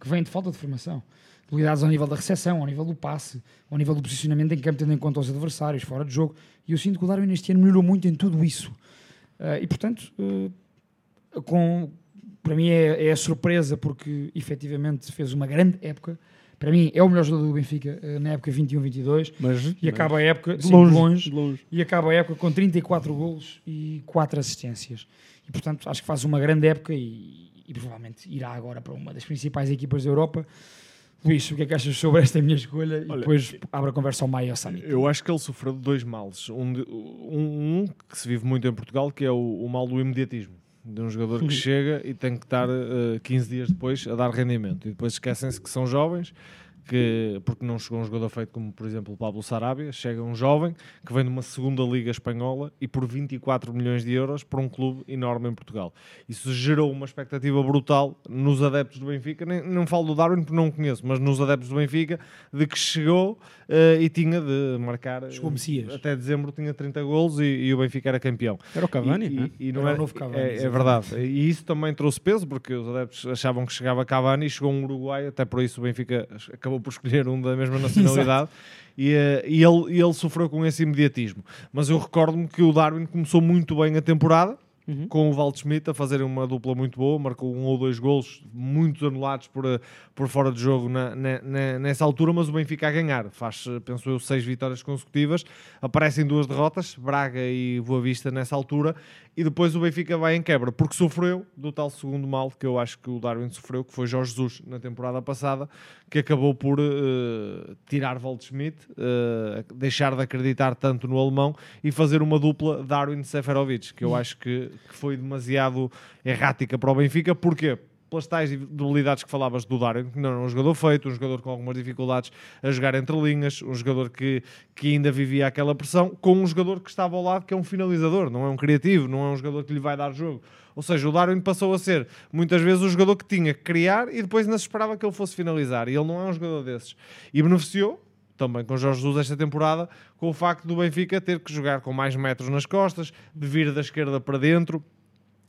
que vêm de falta de formação. Debilidades ao nível da recepção, ao nível do passe, ao nível do posicionamento em campo, tendo em conta os adversários, fora de jogo. E eu sinto que o Darwin este ano melhorou muito em tudo isso. Eh, e portanto, eh, com, para mim é, é a surpresa porque efetivamente fez uma grande época. Para mim é o melhor jogador do Benfica eh, na época 21-22 Mas, e acaba a época de longe, longe, longe. e acaba a época com 34 golos e 4 assistências. E portanto acho que faz uma grande época e, e provavelmente irá agora para uma das principais equipas da Europa. Luís, o que é que achas sobre esta minha escolha? e depois abre a conversa ao Maia e ao Sami. Eu acho que ele sofreu de dois males. Um, de- um- um que se vive muito em Portugal, que é o, o mal do imediatismo. De um jogador que <laughs> chega e tem que estar eh, 15 dias depois a dar rendimento. E depois esquecem-se que são jovens, que, porque não chegou um jogador feito como, por exemplo, o Pablo Sarabia. Chega um jovem que vem de uma segunda liga espanhola e por 24 milhões de euros para um clube enorme em Portugal. Isso gerou uma expectativa brutal nos adeptos do Benfica. Nem, não falo do Darwin porque não o conheço, mas nos adeptos do Benfica, de que chegou eh, e tinha de marcar. Chegou Messias. Até dezembro tinha 30 golos e, e o Benfica era campeão. Era o Cavani, E, não é? e, e não Era o era- novo Cavani, é, é verdade. E isso também trouxe peso, porque os adeptos achavam que chegava Cavani e chegou um Uruguai, até por isso o Benfica acabou por escolher um da mesma <laughs> nacionalidade. e, eh, e ele, e ele sofreu com esse imediatismo. Mas eu recordo-me que o Darwin começou muito bem a temporada, com o Waldschmidt a fazerem uma dupla muito boa, marcou um ou dois golos, muitos anulados por, eh, por fora de jogo na, na- nessa altura, mas o Benfica a ganhar. Faz, eh, penso eu, seis vitórias consecutivas, aparecem duas derrotas, Braga e Boa Vista nessa altura, e depois o Benfica vai em quebra, porque sofreu do tal segundo mal que eu acho que o Darwin sofreu, que foi Jorge Jesus na temporada passada, que acabou por eh, tirar Waldschmidt, eh, deixar de acreditar tanto no alemão e fazer uma dupla Darwin-Seferovic, que eu acho que, que foi demasiado errática para o Benfica. Porquê? Pelas tais debilidades que falavas do Darwin, que não era um jogador feito, um jogador com algumas dificuldades a jogar entre linhas, um jogador que, que ainda vivia aquela pressão, com um jogador que estava ao lado, que é um finalizador, não é um criativo, não é um jogador que lhe vai dar jogo. Ou seja, o Darwin passou a ser muitas vezes o jogador que tinha que criar e depois ainda se esperava que ele fosse finalizar. E ele não é um jogador desses. E beneficiou, também com Jorge Jesus esta temporada, com o facto do Benfica ter que jogar com mais metros nas costas, de vir da esquerda para dentro.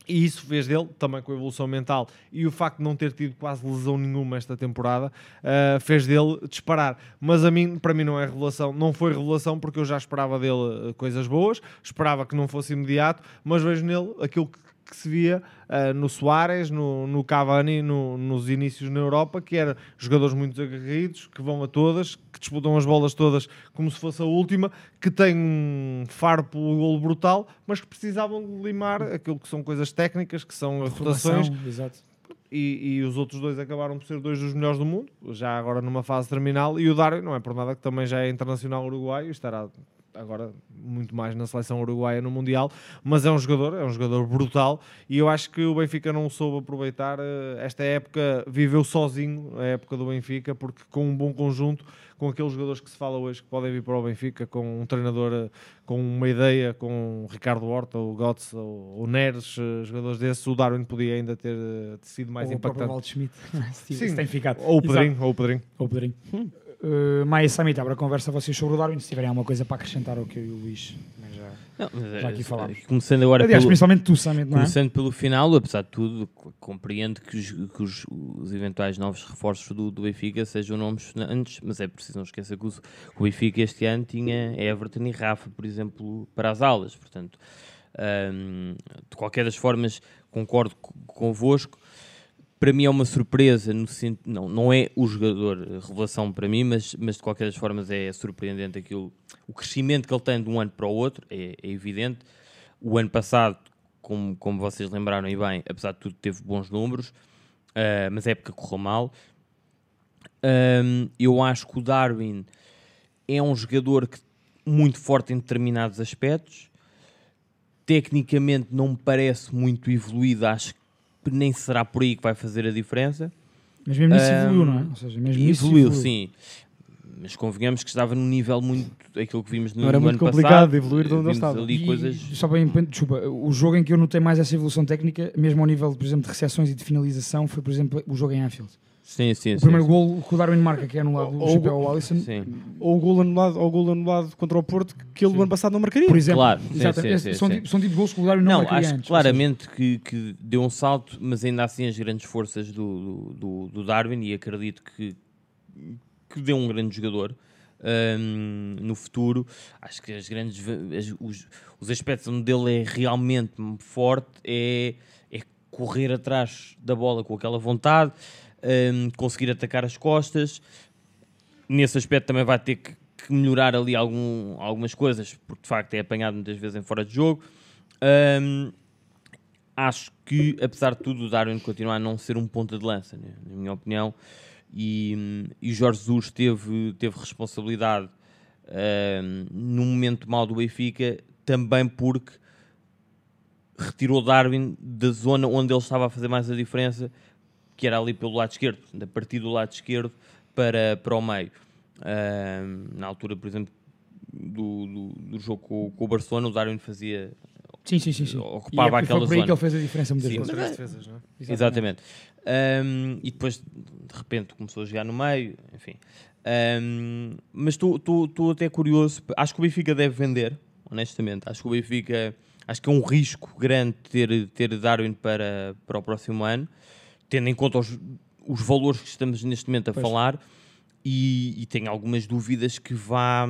E isso fez dele, também com a evolução mental e o facto de não ter tido quase lesão nenhuma esta temporada, ah, fez dele disparar. Mas a mim, para mim não é revelação, não foi revelação porque eu já esperava dele ah, coisas boas, esperava que não fosse imediato, mas vejo nele aquilo que, que se via ah, no Soares, no, no Cavani, no- nos inícios na Europa, que eram jogadores muito aguerridos, que vão a todas, que disputam as bolas todas como se fosse a última, que têm um faro pelo golo brutal, mas que precisavam de limar aquilo que são coisas técnicas, que são as rotações, e, e os outros dois acabaram por ser dois dos melhores do mundo, já agora numa fase terminal, e o Dário não é por nada que também já é internacional uruguaio, estará agora muito mais na seleção uruguaia no Mundial, mas é um jogador, é um jogador brutal, e eu acho que o Benfica não soube aproveitar eh, esta época, viveu sozinho a época do Benfica, porque com um bom conjunto, com aqueles jogadores que se fala hoje que podem vir para o Benfica, com um treinador eh, com uma ideia, com o Ricardo Horta, o Götze, o, o Neres, eh, jogadores desses, o Darwin podia ainda ter sido mais ou o impactante. Waldschmidt. se <laughs> Sim, se tem ficado. ou o Exato. Pedrinho, ou o Pedrinho. Ou o Pedrinho. Uh, Maia e Samit, abre a conversa vocês sobre o Darwin, se tiverem alguma coisa para acrescentar ao que eu e o Luís já, Não, mas, já eh, aqui falámos. Começando agora Aliás, pelo, principalmente tu, Samit, não é? começando pelo final, apesar de tudo, co- compreendo que os, que os- os eventuais novos reforços do, do Benfica sejam nomes antes, mas é preciso não esquecer que o, o Benfica este ano tinha Everton e Rafa, por exemplo, para as aulas. Portanto, hum, de qualquer das formas, concordo co- convosco. Para mim é uma surpresa, no não, não é o jogador revelação para mim, mas, mas de qualquer das formas é surpreendente aquilo, o crescimento que ele tem de um ano para o outro, é, é evidente. O ano passado, como, como vocês lembraram e bem, apesar de tudo, teve bons números, ah, mas a época correu mal. Ahm, eu acho que o Darwin é um jogador que, muito forte em determinados aspectos. Tecnicamente não me parece muito evoluído, acho que nem será por aí que vai fazer a diferença. Mas mesmo isso Ahm, evoluiu, não é? Ou seja, mesmo isso evoluiu, evoluiu. sim. Mas convenhamos que estava num nível muito. aquilo que vimos no, Não era no muito ano complicado passado. de evoluir de onde estava. ali E, coisas. Só bem, desculpa, o jogo em que eu notei mais essa evolução técnica, mesmo ao nível, por exemplo, de recepções e de finalização, foi, por exemplo, o jogo em Anfield. Sim, sim, O sim. primeiro gol que o Darwin marca, que é anulado do Ou- chapéu ao Alisson, Sim. Ou o gol anulado, ou o gol anulado contra o Porto, que ele no ano passado não marcaria. por exemplo. Claro, sim, Exato, sim, sim, são, sim. Tipo, são tipo de gols que o Darwin não, Não, marcaria acho antes. claramente que, que deu um salto, mas ainda assim as grandes forças do, do, do- Darwin e acredito que, que deu um grande jogador hum, no futuro. Acho que as grandes as- os, os aspectos onde ele é realmente forte é, é correr atrás da bola com aquela vontade, hum, conseguir atacar as costas. Nesse aspecto também vai ter que, que melhorar ali algum, algumas coisas, porque de facto é apanhado muitas vezes em fora de jogo. Hum, acho que, apesar de tudo, o Darwin continua a não ser um ponta de lança, né, na minha opinião, e, e Jorge Jesus teve, teve responsabilidade uh, no momento mau do Benfica, também porque retirou Darwin da zona onde ele estava a fazer mais a diferença, que era ali pelo lado esquerdo, a partir do lado esquerdo para, para o meio. Uh, na altura, por exemplo, do, do, do jogo com, com, o Barcelona, o Darwin fazia. Sim, sim, sim. sim. Ocupava e é aquela foi por zona. aí que ele fez a diferença muitas sim, vezes. mas, defesas, não é? Exatamente. Exatamente. Um, e depois, de repente, começou a jogar no meio, enfim. Um, mas estou até curioso. Acho que o Benfica deve vender, honestamente. Acho que o Benfica. Acho que é um risco grande ter, ter Darwin para, para o próximo ano, tendo em conta os, os valores que estamos neste momento a pois. falar. E, e tenho algumas dúvidas que vá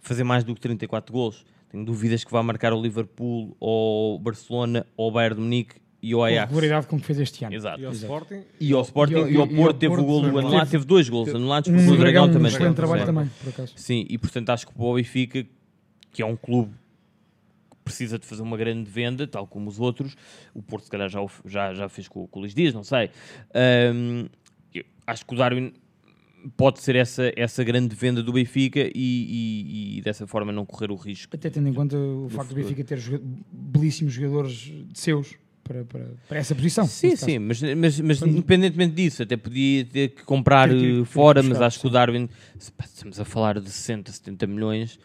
fazer mais do que 34 gols. Tenho dúvidas que vá marcar o Liverpool, ou o Barcelona, ou o Bayern de Munique e o Ajax. Com a regularidade como fez este ano. Exato. E ao Sporting. E ao Sporting, e, ao Porto teve o golo anulado, teve dois golos anulados, porque um o Dragão também. Um excelente trabalho também, por acaso. Sim, e portanto acho que o Benfica, que é um clube precisa de fazer uma grande venda, tal como os outros, o Porto se calhar já, já, já fez com, com o Luís Dias, não sei. Um, acho que o Darwin pode ser essa, essa grande venda do Benfica e, e, e, dessa forma não correr o risco. Até tendo em conta o facto do Benfica ter joga belíssimos jogadores seus para, para, para essa posição. Sim, sim, mas, mas, mas independentemente disso, até podia ter que comprar ter que, fora, buscar, mas acho sim. que o Darwin, estamos a falar de 60, 70 milhões.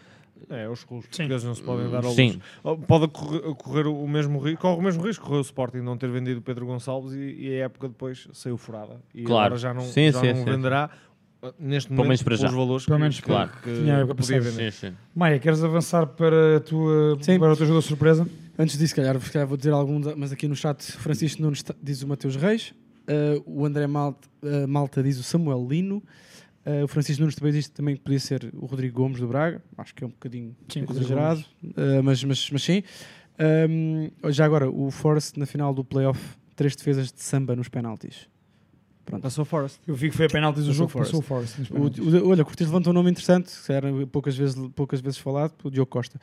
É, os clubes portugueses não se podem dar ao Sim. luxo. Pode correr, correr, o mesmo risco, corre o mesmo risco, correu o Sporting não ter vendido o Pedro Gonçalves e, e a época depois saiu furada. E claro. agora já não, sim, já sim, não sim. venderá neste Pelo momento para já. os valores Pelo menos que, claro. que, Tinha que podia vender. Sim, sim. Maia, queres avançar para, a tua, Sim. para o teu surpresa? Antes disso, se calhar, se calhar vou dizer algum, mas aqui no chat, Francisco Nunes diz o Mateus Reis, uh, o André Malta, uh, Malta diz o Samuel Lino, uh, o Francisco Nunes também diz também que podia ser o Rodrigo Gomes do Braga, acho que é um bocadinho sim, exagerado, mas, mas, mas sim. Um, já agora, o Forest na final do playoff, três defesas de samba nos penaltis. Pronto. Passou o Forest. Eu vi que foi a penaltis do jogo, passou o Forest. O, o, olha, Cortes levantou um nome interessante, que era poucas vezes, poucas vezes falado, o Diogo Costa.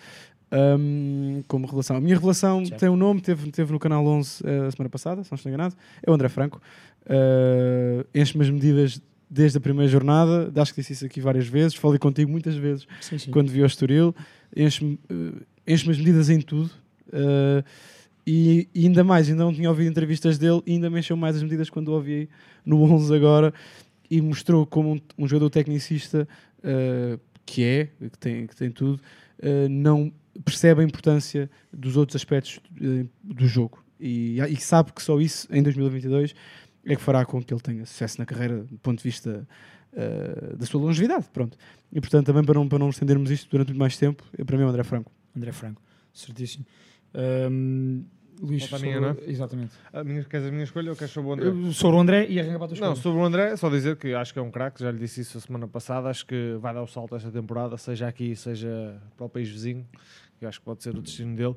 Um, como revelação. A minha revelação certo. tem um nome, teve, teve no canal 11 a uh, semana passada, se não estou enganado, é o André Franco. Uh, Enche-me as medidas desde a primeira jornada, acho que disse isso aqui várias vezes, falei contigo muitas vezes sim, sim. quando vi o Estoril. Enche-me uh, enche as medidas em tudo. Uh, e, e, ainda mais, ainda não tinha ouvido entrevistas dele, ainda me encheu mais as medidas quando o ouvi no 11 agora e mostrou como um, um jogador tecnicista uh, que é, que tem, que tem tudo, uh, não percebe a importância dos outros aspectos do jogo e, e, sabe que só isso em 2022 é que fará com que ele tenha sucesso na carreira do ponto de vista da sua longevidade. Pronto. E portanto, também para não, para não estendermos isto durante muito mais tempo, para mim é o André Franco. André Franco, certíssimo. Um, Luís, sobre... minha, não é? Exatamente. A minha, queres a minha escolha ou queres sobre o André? Uh, sobre o André e arranca para a tua escolha. Não, sobre o André, só dizer que acho que é um craque, já lhe disse isso a semana passada, acho que vai dar o salto esta temporada, seja aqui, seja para o país vizinho, que acho que pode ser o destino dele.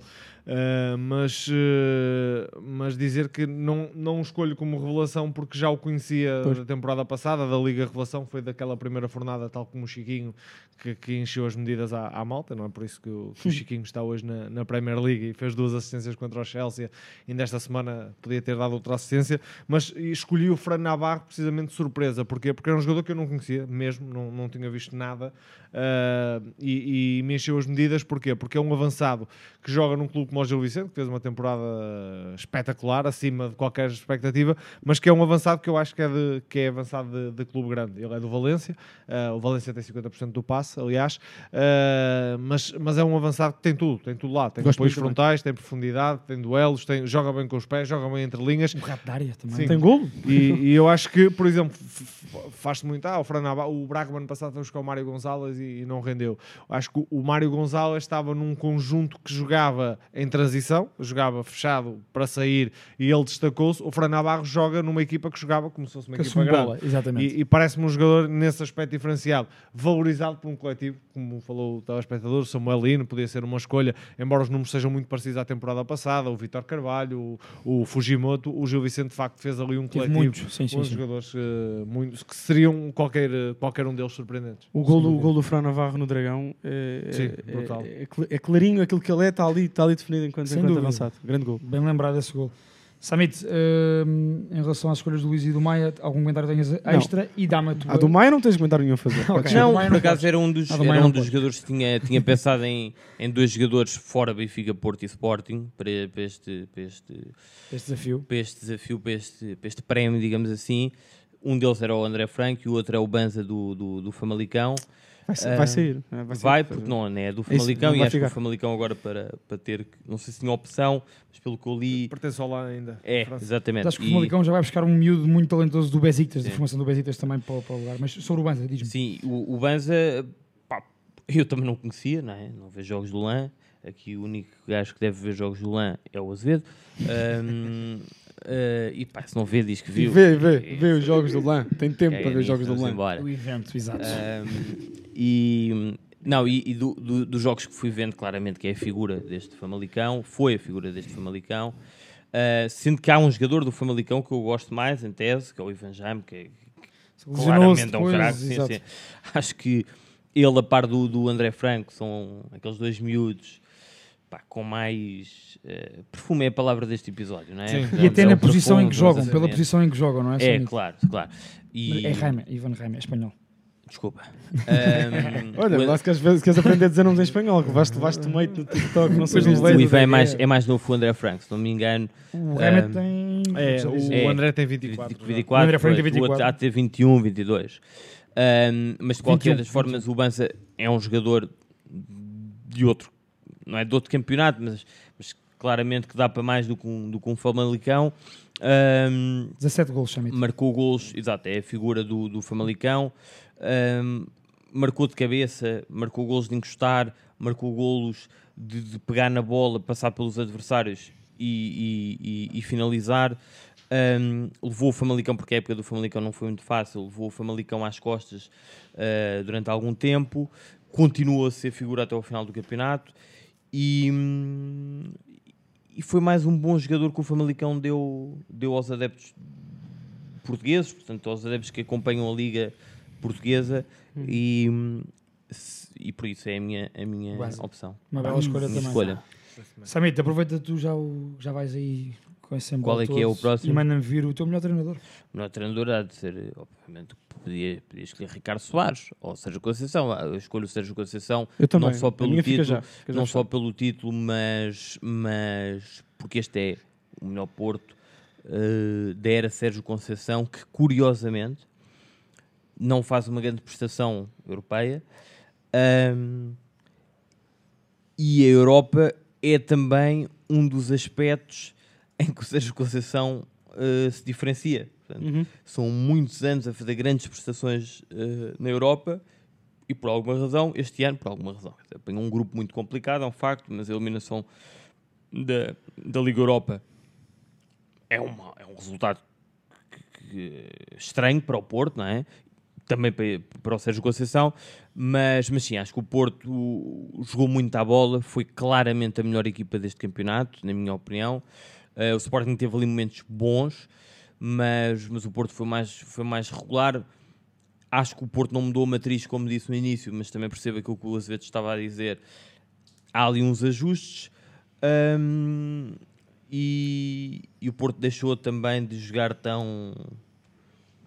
Uh, mas, uh, mas dizer que não, não o escolho como revelação porque já o conhecia pois. da temporada passada, da Liga Revelação, foi daquela primeira fornada, tal como o Chiquinho, que, que encheu as medidas à, à, malta, não é por isso que o, que o <laughs> Chiquinho está hoje na, na, Premier League e fez duas assistências contra o Chelsea, e nesta semana podia ter dado outra assistência, mas escolhi o Fran Navarro precisamente de surpresa, porquê? Porque era um jogador que eu não conhecia mesmo, não, não tinha visto nada, uh, e, e me encheu as medidas, porquê? Porque é um avançado que joga num clube como o Gil Vicente, que fez uma temporada espetacular, acima de qualquer expectativa, mas que é um avançado que eu acho que é, de, que é avançado de, de clube grande. Ele é do Valência, uh, o Valência tem 50% do passe, aliás, uh, mas, mas é um avançado que tem tudo, tem tudo lá. Tem Gosto apoios frontais, tem profundidade, tem duelos, tem, joga bem com os pés, joga bem entre linhas. Um rato de área também. Sim. Tem golo. E, e, eu acho que, por exemplo, faz-se muito. Ah, o, Fran o Braga, ano passado, foi buscar o Mário Gonzalez e, e não rendeu. Acho que o Mário Gonzalez estava num conjunto que jogava em transição, jogava fechado para sair e ele destacou-se. O Fran Navarro joga numa equipa que jogava como se fosse uma que equipa grande. Bola, exatamente. E, e parece-me um jogador nesse aspecto diferenciado, valorizado por um coletivo, como falou o telespectador, Samuel Lino, podia ser uma escolha, embora os números sejam muito parecidos à temporada passada, o Vitor Carvalho, o, o, Fujimoto, o Gil Vicente de facto fez ali um coletivo muitos, sim, sim, com sim. jogadores uh, muito, que seriam qualquer, qualquer um deles surpreendentes. O gol, do, o gol do Fran Navarro no Dragão é, sim, é, brutal. É, é, clarinho aquilo que ele é, está ali, está ali definido enquanto, enquanto avançado. Grande gol. Bem lembrado esse gol. Samit, hum, em relação às escolhas do Luís e do Maia, algum comentário tenhas extra e dá-me a tua. A do Maia não tens comentário nenhum a fazer. <laughs> Ok. Podes- Não, Maia por não acaso era um dos, do era não um dos jogadores que tinha, tinha pensado em, em dois jogadores fora Benfica, Porto e Sporting para, para, este, para, este, Este desafio. para este desafio, para este, para este prémio, digamos assim. Um deles era o André Franco e o outro é o Banza do, do, do Famalicão. Vai, sa- Ah, vai sair. é, Vai, sair. Vai, porque não, não é do Isso, Famalicão não e acho que ficar. o Famalicão agora para, para ter, que- não sei se tinha opção, mas pelo que eu li, Pertence ao lá ainda. é, França. exatamente. Mas acho que o E- Famalicão já vai buscar um miúdo muito talentoso do Besiktas, da Sim. formação do Besiktas também para, para o lugar. Mas sobre o Banza, diz-me. Sim, o, o Banza, pá, eu também não conhecia, não é? Não vejo jogos do LAN. Aqui o único gajo que deve ver jogos do LAN é o Azevedo. <laughs> Ahm, eh, e pá, se não vê, diz que E viu. vê, vê, É, vê os jogos do LAN. Tem tempo é para ver nisso, jogos do LAN. embora. O evento, exato. E não, e, e do- do- dos jogos que fui vendo, claramente que é a figura deste Famalicão, foi a figura deste Famalicão. Ah, sendo que há um jogador do Famalicão que eu gosto mais, em tese, que é o Ivan Jaime, que, é- Lesionou-se claramente é um craque. sim, exato. sim. Acho que ele, a par do, do André Franco, são aqueles dois miúdos pá, com mais eh, perfume é a palavra deste episódio, não é? Sim. Portanto, E até é na o posição em que jogam, pela posição em que jogam, não é? É, claro, claro. E, É Jaime, Ivan Jaime, é espanhol. Desculpa. <laughs> Ahm, Olha, o- lá se queres, ver- se queres aprender a dizer nomes em espanhol, que vais-te vais meio no TikTok, não sei levei. o Ivan é mais, é. mais novo que o André Franco, se não me engano. O Remet Ahm, tem. É, o. É. o André tem 24. já. 24, O André Franco tem pois, o outro 24. há de ter 21, 22. Ahm, mas de qualquer 21, das formas, o Banza é um jogador de outro, não é de outro campeonato, mas, mas claramente que dá para mais do que um, do que um Famalicão. Ahm, 17 gols, Samit. marcou golos, exato, é a figura do, do Famalicão. Ahm, marcou de cabeça, marcou golos de encostar, marcou golos de, de pegar na bola, passar pelos adversários e, e- e- e finalizar. Ahm, levou o Famalicão, porque a época do Famalicão não foi muito fácil, levou o Famalicão às costas ah, durante algum tempo, continuou a ser figura até ao final do campeonato e, e foi mais um bom jogador que o Famalicão deu, deu aos adeptos portugueses, portanto, aos adeptos que acompanham a Liga Portuguesa e, hum, se- e por isso é a minha, a minha Quase. opção. Uma bela escolha Minha também. escolha. Samit, aproveita tu já, o, já vais aí com esse Qual é que é o próximo? E manda-me vir o teu melhor treinador. O melhor treinador há de ser, obviamente, podia, podia escolher Ricardo Soares ou Sérgio Conceição. Ah, Eu escolho o Sérgio Conceição não só pelo título, já, já não só pelo título, mas, mas porque este é o melhor Porto eh, da era Sérgio Conceição, que curiosamente não faz uma grande prestação europeia. Ahm, e a Europa é também um dos aspectos em que o Sérgio Conceição eh, se diferencia. Portanto, Uhum. São muitos anos a fazer grandes prestações eh, na Europa e por alguma razão, este ano, por alguma razão, apanhou um grupo muito complicado, é um facto, mas a eliminação da, da Liga Europa é, uma, é um resultado que- que- estranho para o Porto, não é? Também para, para o Sérgio Conceição, mas, mas sim, acho que o Porto jogou muito à bola, foi claramente a melhor equipa deste campeonato, na minha opinião. Eh, o Sporting teve ali momentos bons, mas, mas o Porto foi mais, foi mais regular. Acho que o Porto não mudou a matriz, como disse no início, mas também percebo aquilo que o Azevedo estava a dizer. Há ali uns ajustes. hum, e, e o Porto deixou também de jogar tão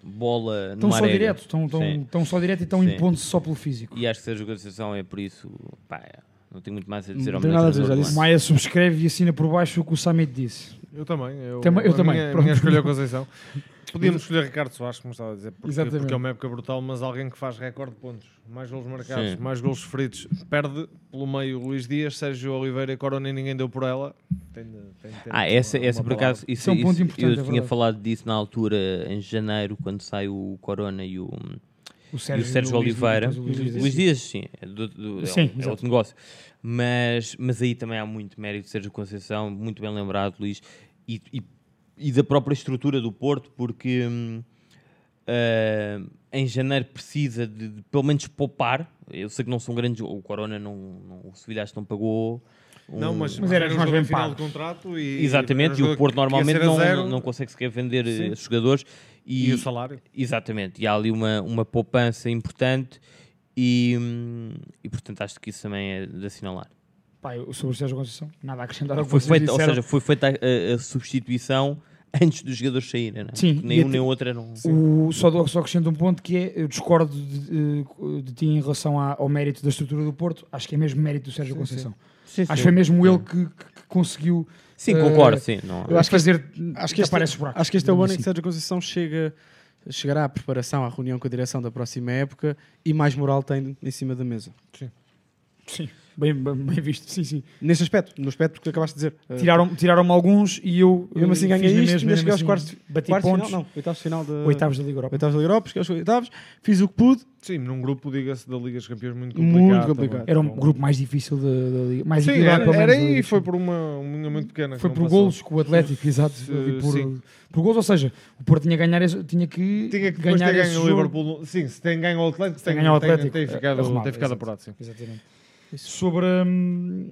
bola numa só direto, estão, Sim. estão só direto e Sim. impondo-se só pelo físico. E acho que Sérgio Conceição é por isso. Pá, é, não tenho muito mais a dizer Não ao melhor nada a dizer. Maia subscreve e assina por baixo o que o Samit disse. Eu também. Eu, Também- eu a também, Minha, pronto. minha escolha é a Conceição. <laughs> Podíamos escolher Ricardo Soares, como estava a dizer, porque, Exatamente. porque é uma época brutal, mas alguém que faz recorde de pontos. Mais golos marcados, Sim. mais golos sofridos. Perde pelo meio Luís Dias, Sérgio Oliveira e Corona e ninguém deu por ela. Tem tem Ah, uma- essa, uma essa por palavra. acaso, isso, Isso é um ponto isso- importante, eu é tinha falado disso na altura, em janeiro, quando sai o Corona e o, o Sérgio e o Luís- Oliveira. o Luís Dias. Luís Dias, sim, é, do- do- é Sim, um- é exato. outro negócio. Mas, mas aí também há muito mérito de Sérgio Conceição, muito bem lembrado, Luís, e, e, e da própria estrutura do Porto, porque hum, ah, em janeiro precisa de, de pelo menos poupar. Eu sei que não são grandes, o Corona não, não o Sevilha acho que não pagou. um- Não, mas, Mas era um mais bem pago. contrato e Exatamente, e era o Porto normalmente não, zero, não, consegue sequer vender Sim. jogadores. E, E, o salário. Exatamente, e há ali uma, uma poupança importante e, e portanto acho que isso também é de assinalar. Eu sobre o Sérgio Conceição, nada a acrescentar ao que Foi feita, ou disseram. seja, foi feita a, a- substituição antes dos jogadores saírem, não é? Sim, e nem um até- nem o outro eram. O, só, só acrescento um ponto que é, eu discordo de, de- de ti em relação à- ao mérito da estrutura do Porto, acho que é mesmo mérito do Sérgio Conceição. Sim, Acho que sim. foi mesmo ele que, que- que conseguiu Sim, concordo, sim. Não, Eu acho que fazer Acho que, este, buracos, acho que este é o ano em que assim. Sérgio Conceição chega, chegará à preparação, à reunião com a direção da próxima época e mais moral tem em cima da mesa. Sim, bem, bem, bem visto, sim, sim. Nesse aspecto, no aspecto que acabaste de dizer. Tiraram- Tiraram-me alguns e eu E mesmo assim eh, ganhei fiz na isto, mesma, ainda cheguei aos mesmo quartos, assim, bati quartos pontos. final, não, oitavos final da Oitavos da Liga Europa. oitavos da Liga Europa, cheguei aos oitavos, fiz o que pude, Sim, num grupo, diga-se, da Liga dos Campeões muito complicado. Muito complicado. Era um Com- grupo mais difícil da, da Liga. Mais Sim, era, menos, era e Liga. foi por uma, uma linha muito pequena. que Foi por golos com o Atlético, exato. Eh, e por, sim. por golos, ou seja, o Porto tinha, que ganhar, tinha que Tinha que depois ganhar ter esse ganho o. Liverpool. Sim, se tem ganho o Atlético, Tem tem, ganho o Atlético. Tem, ficado, tem ficado exato. apurado, sim. Exatamente. Sobre hum,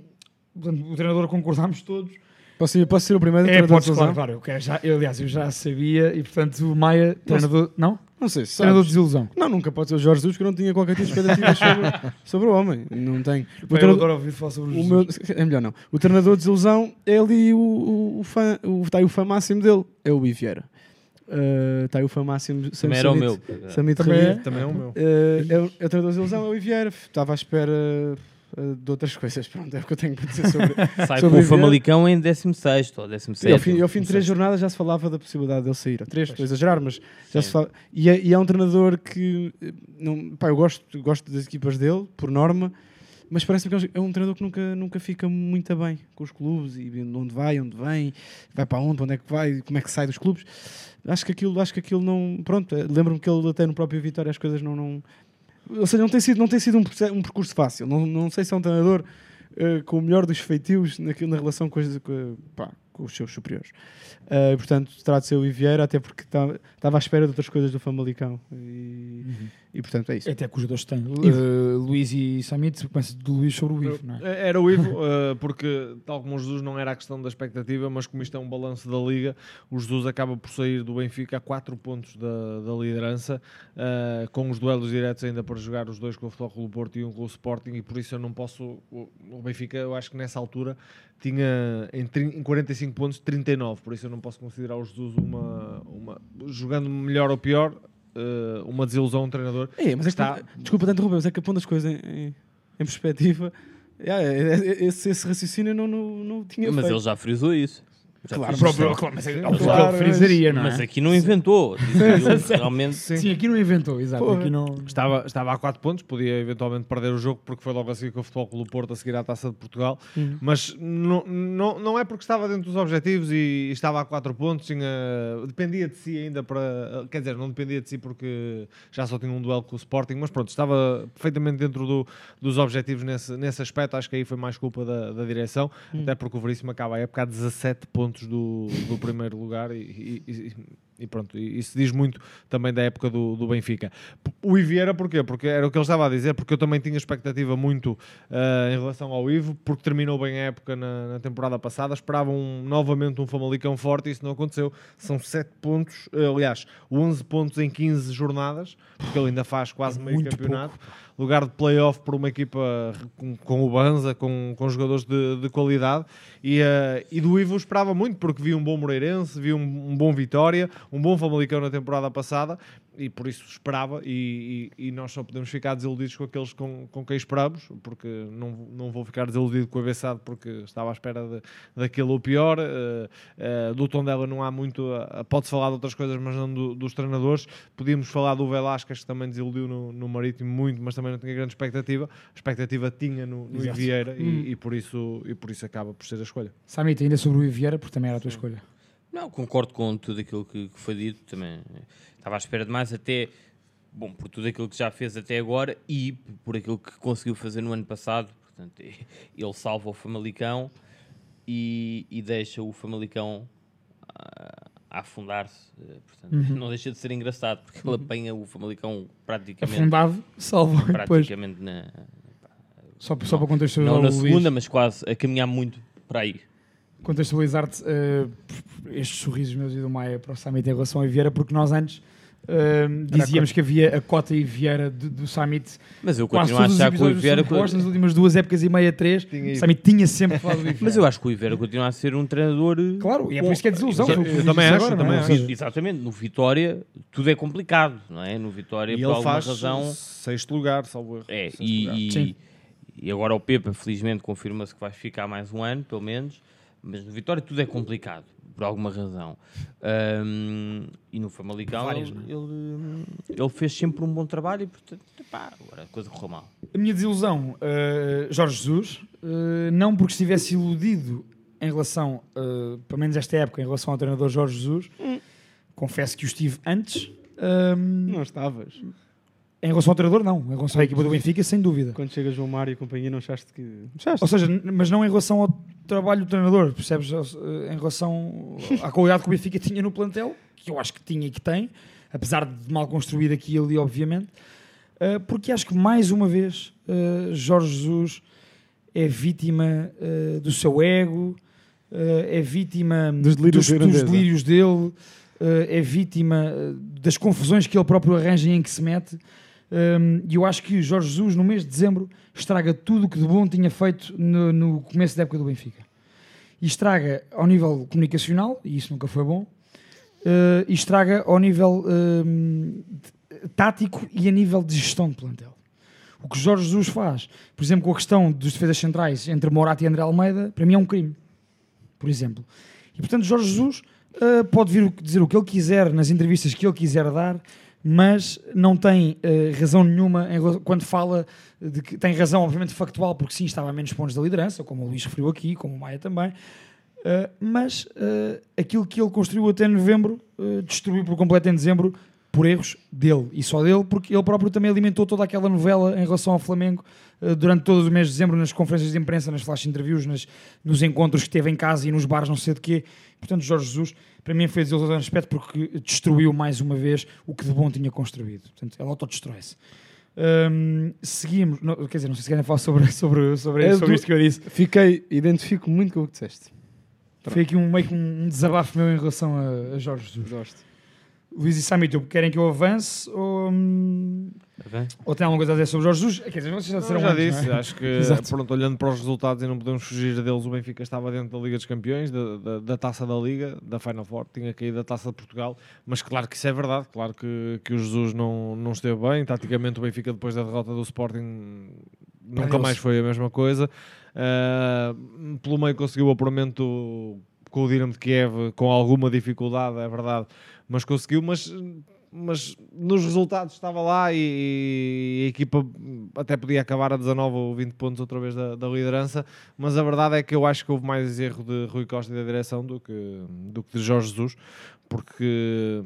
portanto, o treinador concordámos todos. posso, ir- posso ser o primeiro É, treinador podes, de claro, desilusão? claro. Eu, quero já, eu, aliás, eu já sabia e portanto o Maia, treinador. Não? Não sei se Treinador de desilusão. Não, nunca pode ser o Jorge Jesus, que eu não tinha qualquer tipo de expectativas sobre, <laughs> sobre o homem. Não tenho. O Eu treinador- adoro ouvir falar sobre o os meu, é melhor não. O treinador de desilusão é ali o, o, o fã, o, está aí o fã máximo dele, é o Rui Vieira. Uh, está aí o fã máximo Também era o meu. Samit Também é? Também é o meu. Uh, é, o, é o treinador de desilusão, é o Rui Vieira. Estava à espera uh, de outras coisas. <laughs> Pronto, é o que eu tenho para dizer sobre. <laughs> Sai sobre com o. Famalicão em 16 ou 17. E ao fim, ao fim de três jornadas já se falava da possibilidade dele sair. Três, estou a exagerar, mas já se fala. E é, e é um treinador que. eh, Não, pá, eu gosto, gosto das equipas dele, por norma, mas parece-me que é um treinador que nunca, nunca fica muito bem com os clubes e onde vai, onde vem, vai para onde, onde é que vai, como é que sai dos clubes. Acho que aquilo, acho que aquilo não. Pronto, eh, lembro-me que ele até no próprio Vitória as coisas não. não ou seja, não tem sido, não tem sido um, um percurso fácil. Não, não sei se é um treinador eh, com o melhor dos feitios naquilo, na relação com, as- com, pá, com os seus superiores. Eh, portanto, terá de ser o Vieira, até porque estava à espera de outras coisas do Famalicão. E, e portanto é isso. Até que os dois têm. Uh, Luís e Samit, começa do Luís sobre o Ivo, não é? Era o Ivo, <laughs> eh, porque tal como o Jesus não era a questão da expectativa, mas como isto é um balanço da Liga, o Jesus acaba por sair do Benfica a 4 pontos da, da liderança, eh, com os duelos diretos ainda para jogar os dois com o Futebol Clube do Porto e um com o Sporting, e por isso eu não posso. O, o Benfica, eu acho que nessa altura tinha em, em 45 pontos 39, por isso eu não posso considerar o Jesus uma, uma jogando melhor ou pior. Eh, uma desilusão a um treinador É, mas é está desculpa tanto, Rubens, é que aponta as coisas em, em, em perspectiva. É, é, é, esse, esse raciocínio eu não, não, não tinha Mas feito. ele já frisou isso. Claro, próprio- isso. claro, mas é- Sim, é claro, frisaria, não é? Mas aqui não inventou. <laughs> Ele realmente. Sim. aqui não inventou, exato. Aqui não... Estava, estava a 4 pontos, podia eventualmente perder o jogo porque foi logo a seguir com o Futebol Clube do Porto a seguir à Taça de Portugal, Uhum. mas não, não, não é porque estava dentro dos objetivos e estava a 4 pontos, tinha, dependia de si ainda para, quer dizer, não dependia de si porque já só tinha um duelo com o Sporting, mas pronto, estava perfeitamente dentro do, dos objetivos nesse, nesse aspecto, acho que aí foi mais culpa da, da direção, Uhum. até porque o Veríssimo acaba a época a 17 pontos do, do primeiro lugar e, e- e- pronto, isso diz muito também da época do, do Benfica. O Iviera, porquê? Porque era o que ele estava a dizer, porque eu também tinha expectativa muito ah, em relação ao Ivo, porque terminou bem a época na, na temporada passada, esperavam um- novamente um Famalicão forte e isso não aconteceu. São 7 pontos, eh, aliás, 11 pontos em 15 jornadas, porque ele ainda faz quase meio muito campeonato. Lugar de playoff por uma equipa com, com o Banza, com, com jogadores de, de qualidade. E, eh, e do Ivo esperava muito, porque vi um bom Moreirense, vi um, um bom Vitória, um bom Famalicão na temporada passada, e por isso esperava. E, e- e nós só podemos ficar desiludidos com aqueles com, com quem esperamos, porque não, não vou ficar desiludido com o Abeçado, porque estava à espera de, daquilo ou pior. Eh, eh, do Tondela não há muito, eh, pode-se falar de outras coisas, mas não do- dos treinadores. Podíamos falar do Velasquez, que também desiludiu no, no Marítimo muito, mas também não tinha grande expectativa. A expectativa tinha no, no Exato. Vieira e, Hum. e por isso, e por isso acaba por ser a escolha. Samit, ainda sobre o Ivo Vieira, porque também era a tua escolha. Não, concordo com tudo aquilo que, que foi dito. Também estava à espera de mais, até bom, por tudo aquilo que já fez até agora e por aquilo que conseguiu fazer no ano passado. Portanto, <laughs> ele salva o Famalicão e, e deixa o Famalicão a, a afundar-se. Eh, Portanto, Uhum. não deixa de ser engraçado porque ele apanha o Famalicão praticamente, Afundado, salva. Depois, praticamente na, só, só para contextualizar não na o Luís. segunda, mas quase a caminhar muito para aí. Contextualizar-te eh, estes sorrisos meus e do Maia para o Samit em relação ao Vieira, porque nós antes Ahm, dizíamos que havia a cota e Vieira do, do Summit. Mas eu continuo a achar que o Vieira- Summit Post, nas últimas duas épocas e meia, três, Tinha o. Summit tinha sempre falado do <laughs> Vieira. Mas eu acho que o Iveira continua a ser um treinador. Claro, e é por isso que é desilusão. Eu Luís também acho, agora, também é? acho. Exatamente, no Vitória tudo é complicado, não é? No Vitória, E por ele alguma faz razão. sexto lugar, salvo erro. É, e, lugar. e, Sim. e agora o Pepa, felizmente, confirma-se que vai ficar mais um ano, pelo menos. Mas no Vitória tudo é complicado, por alguma razão. Ahm, e no Famalicão Várias, ele, não é? ele, ele fez sempre um bom trabalho e, portanto, pá, agora a coisa correu mal. A minha desilusão, eh, Jorge Jesus, eh, não porque estivesse iludido em relação, eh, pelo menos esta época, em relação ao treinador Jorge Jesus, confesso que o estive antes. ahm, Não estavas. Em relação ao treinador, não. Em relação à equipa do Benfica, sem dúvida. Quando chega João Mário e companhia, não achaste que. Achaste? Ou seja, mas não em relação ao trabalho do treinador, percebes? Eh, Em relação à qualidade que o Benfica tinha no plantel, que eu acho que tinha e que tem, apesar de mal construído aqui e ali, obviamente, eh, porque acho que mais uma vez eh, Jorge Jesus é vítima do seu ego, é vítima Dos delírios de dos, grandeza. delírios dele, é vítima das confusões que ele próprio arranja e em que se mete. E eu acho que Jorge Jesus, no mês de dezembro, estraga tudo o que de bom tinha feito no, no começo da época do Benfica. E estraga ao nível comunicacional, e isso nunca foi bom, uh, e estraga ao nível tático e a nível de gestão de plantel. O que Jorge Jesus faz, por exemplo, com a questão dos defesas centrais entre Morato e André Almeida, para mim é um crime. Por exemplo. E portanto, Jorge Jesus uh, pode vir dizer o que ele quiser nas entrevistas que ele quiser dar, mas não tem uh, razão nenhuma em quando fala de que tem razão, obviamente, factual, porque sim, estava a menos pontos da liderança, como o Luís referiu aqui, como o Maia também. Uh, mas uh, aquilo que ele construiu até novembro destruiu por completo em dezembro por erros dele e só dele, porque ele próprio também alimentou toda aquela novela em relação ao Flamengo uh, durante todo o mês de dezembro, nas conferências de imprensa, nas flash interviews, nas, nos encontros que teve em casa e nos bares, não sei de quê. Portanto, Jorge Jesus, para mim, foi desilusão nesse aspecto porque destruiu mais uma vez o que de bom tinha construído. Portanto, ele autodestrói-se. Um, seguimos, não, quer dizer, não sei se querem falar sobre, sobre, sobre, É sobre do- isto que eu disse. Fiquei, identifico muito com o que disseste. Foi aqui um, meio que um desabafo meu em relação a, a Jorge Jesus. Gosto. Luís e Samito, querem que eu avance ou, hum, ou tem alguma coisa a dizer sobre Jorge Jesus? Quer dizer, vocês já Não, já antes, disse, é? acho que <laughs> Exato. pronto, olhando para os resultados e não podemos fugir deles, o Benfica estava dentro da Liga dos Campeões, da, da, da taça da Liga, da Final Four, tinha caído da taça de Portugal, mas claro que isso é verdade, claro que, que o Jesus não, não esteve bem, taticamente o Benfica depois da derrota do Sporting nunca mais foi a mesma coisa, Ah, pelo meio conseguiu o apuramento com o Dinamo de Kiev com alguma dificuldade, é verdade, mas conseguiu, mas mas nos resultados estava lá e, e a equipa até podia acabar a 19 ou 20 pontos outra vez da, da liderança, mas a verdade é que eu acho que houve mais erro de Rui Costa e da direção do que, do que de Jorge Jesus, porque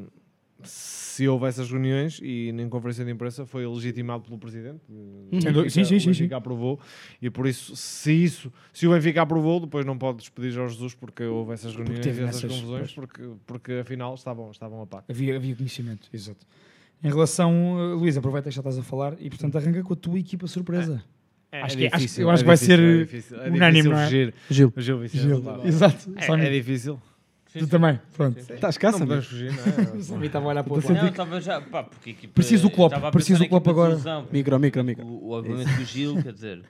se houve essas reuniões e em conferência de imprensa foi legitimado pelo Presidente, dúvida. Benfica- Sim, sim, o sim, Benfica aprovou e por isso, se isso, se o Benfica aprovou, depois não pode despedir Jorge Jesus porque houve essas reuniões e essas nessas- confusões, porque, porque afinal estavam, estavam a par. Havia, havia conhecimento, exato. Em relação, uh, Luís, aproveita que já estás a falar e portanto arranca com a tua equipa surpresa. acho que, acho, eu acho que vai ser é difícil, é unânime, difícil não é? Gil. Gil Gil, claro. exato. É, é me- difícil. tu também, pronto. Estás cá, Não podemos fugir, não é? <laughs> Samir estava a olhar para o outro Não, estava já. Pá, porque a equipa, Preciso do Klopp, estava a preciso pensar do Klopp na equipa de agora. solução. Micro, micro, micro. O, o argumento do Gil, quer dizer,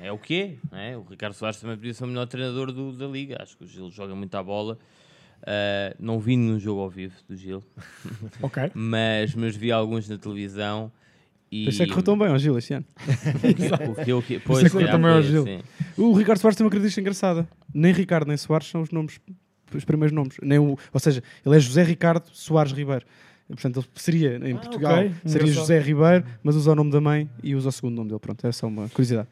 é o quê? não é? O Ricardo Soares também podia ser o melhor treinador do- da Liga. Acho que o Gil joga muito à bola. Ah, não vi nenhum jogo ao vivo do Gil, <laughs> Ok. mas, mas vi alguns na televisão. E Pensei que correu tão bem ao Gil este ano. <laughs> o que eu, que, correu calhar também ao foi, Gil. sim. O Ricardo Soares tem uma característica engraçada. Nem Ricardo nem Soares são os nomes, os primeiros nomes. Nem o, ou seja, ele é José Ricardo Soares Ribeiro. Portanto, ele seria em Ah, Portugal, ok. seria. José Ribeiro, mas usa o nome da mãe e usa o segundo nome dele. Pronto, era só uma curiosidade.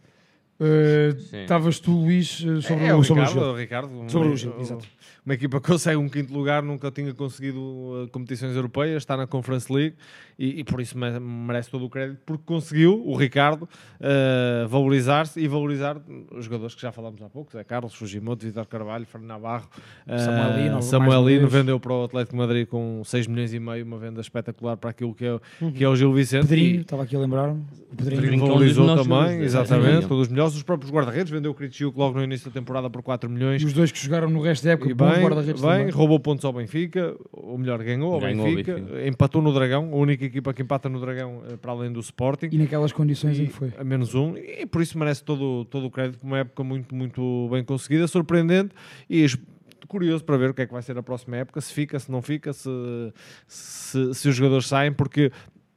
Uh, Sim. Estavas tu, Luís, uh, sobre, é, o, o sobre Ricardo, Gil. o Ricardo, Sobre uma- o Gil, exato. Uma equipa que consegue um quinto lugar, nunca tinha conseguido uh, competições europeias, está na Conference League e, e por isso me- merece todo o crédito, porque conseguiu, o Ricardo, uh, valorizar-se e valorizar os jogadores que já falámos há pouco, Zé Carlos, Fujimoto, Vitor Carvalho, Fernando Navarro, uh, Samuelino, Samuelino vendeu para o Atlético de Madrid com 6 milhões e meio, uma venda espetacular para aquilo que é, o- que é o Gil Vicente. Pedrinho, estava aqui a lembrar-me. O Pedrinho. Pedrinho valorizou também, exatamente, Liga. um dos melhores. Trouxe os próprios guarda-redes, vendeu o Cristiuc logo no início da temporada por 4 milhões. E os dois que jogaram no resto da época, E bem, guarda-redes bem, também. roubou pontos ao Benfica, ou melhor, ganhou ao Ganhou ao Benfica, Benfica. empatou no Dragão, a única equipa que empata no Dragão eh, para além do Sporting. E naquelas condições em E- que foi. A menos um, e por isso merece todo, todo o crédito uma época muito, muito bem conseguida, surpreendente e curioso para ver o que é que vai ser a próxima época, se fica, se não fica, se, se, se os jogadores saem, porque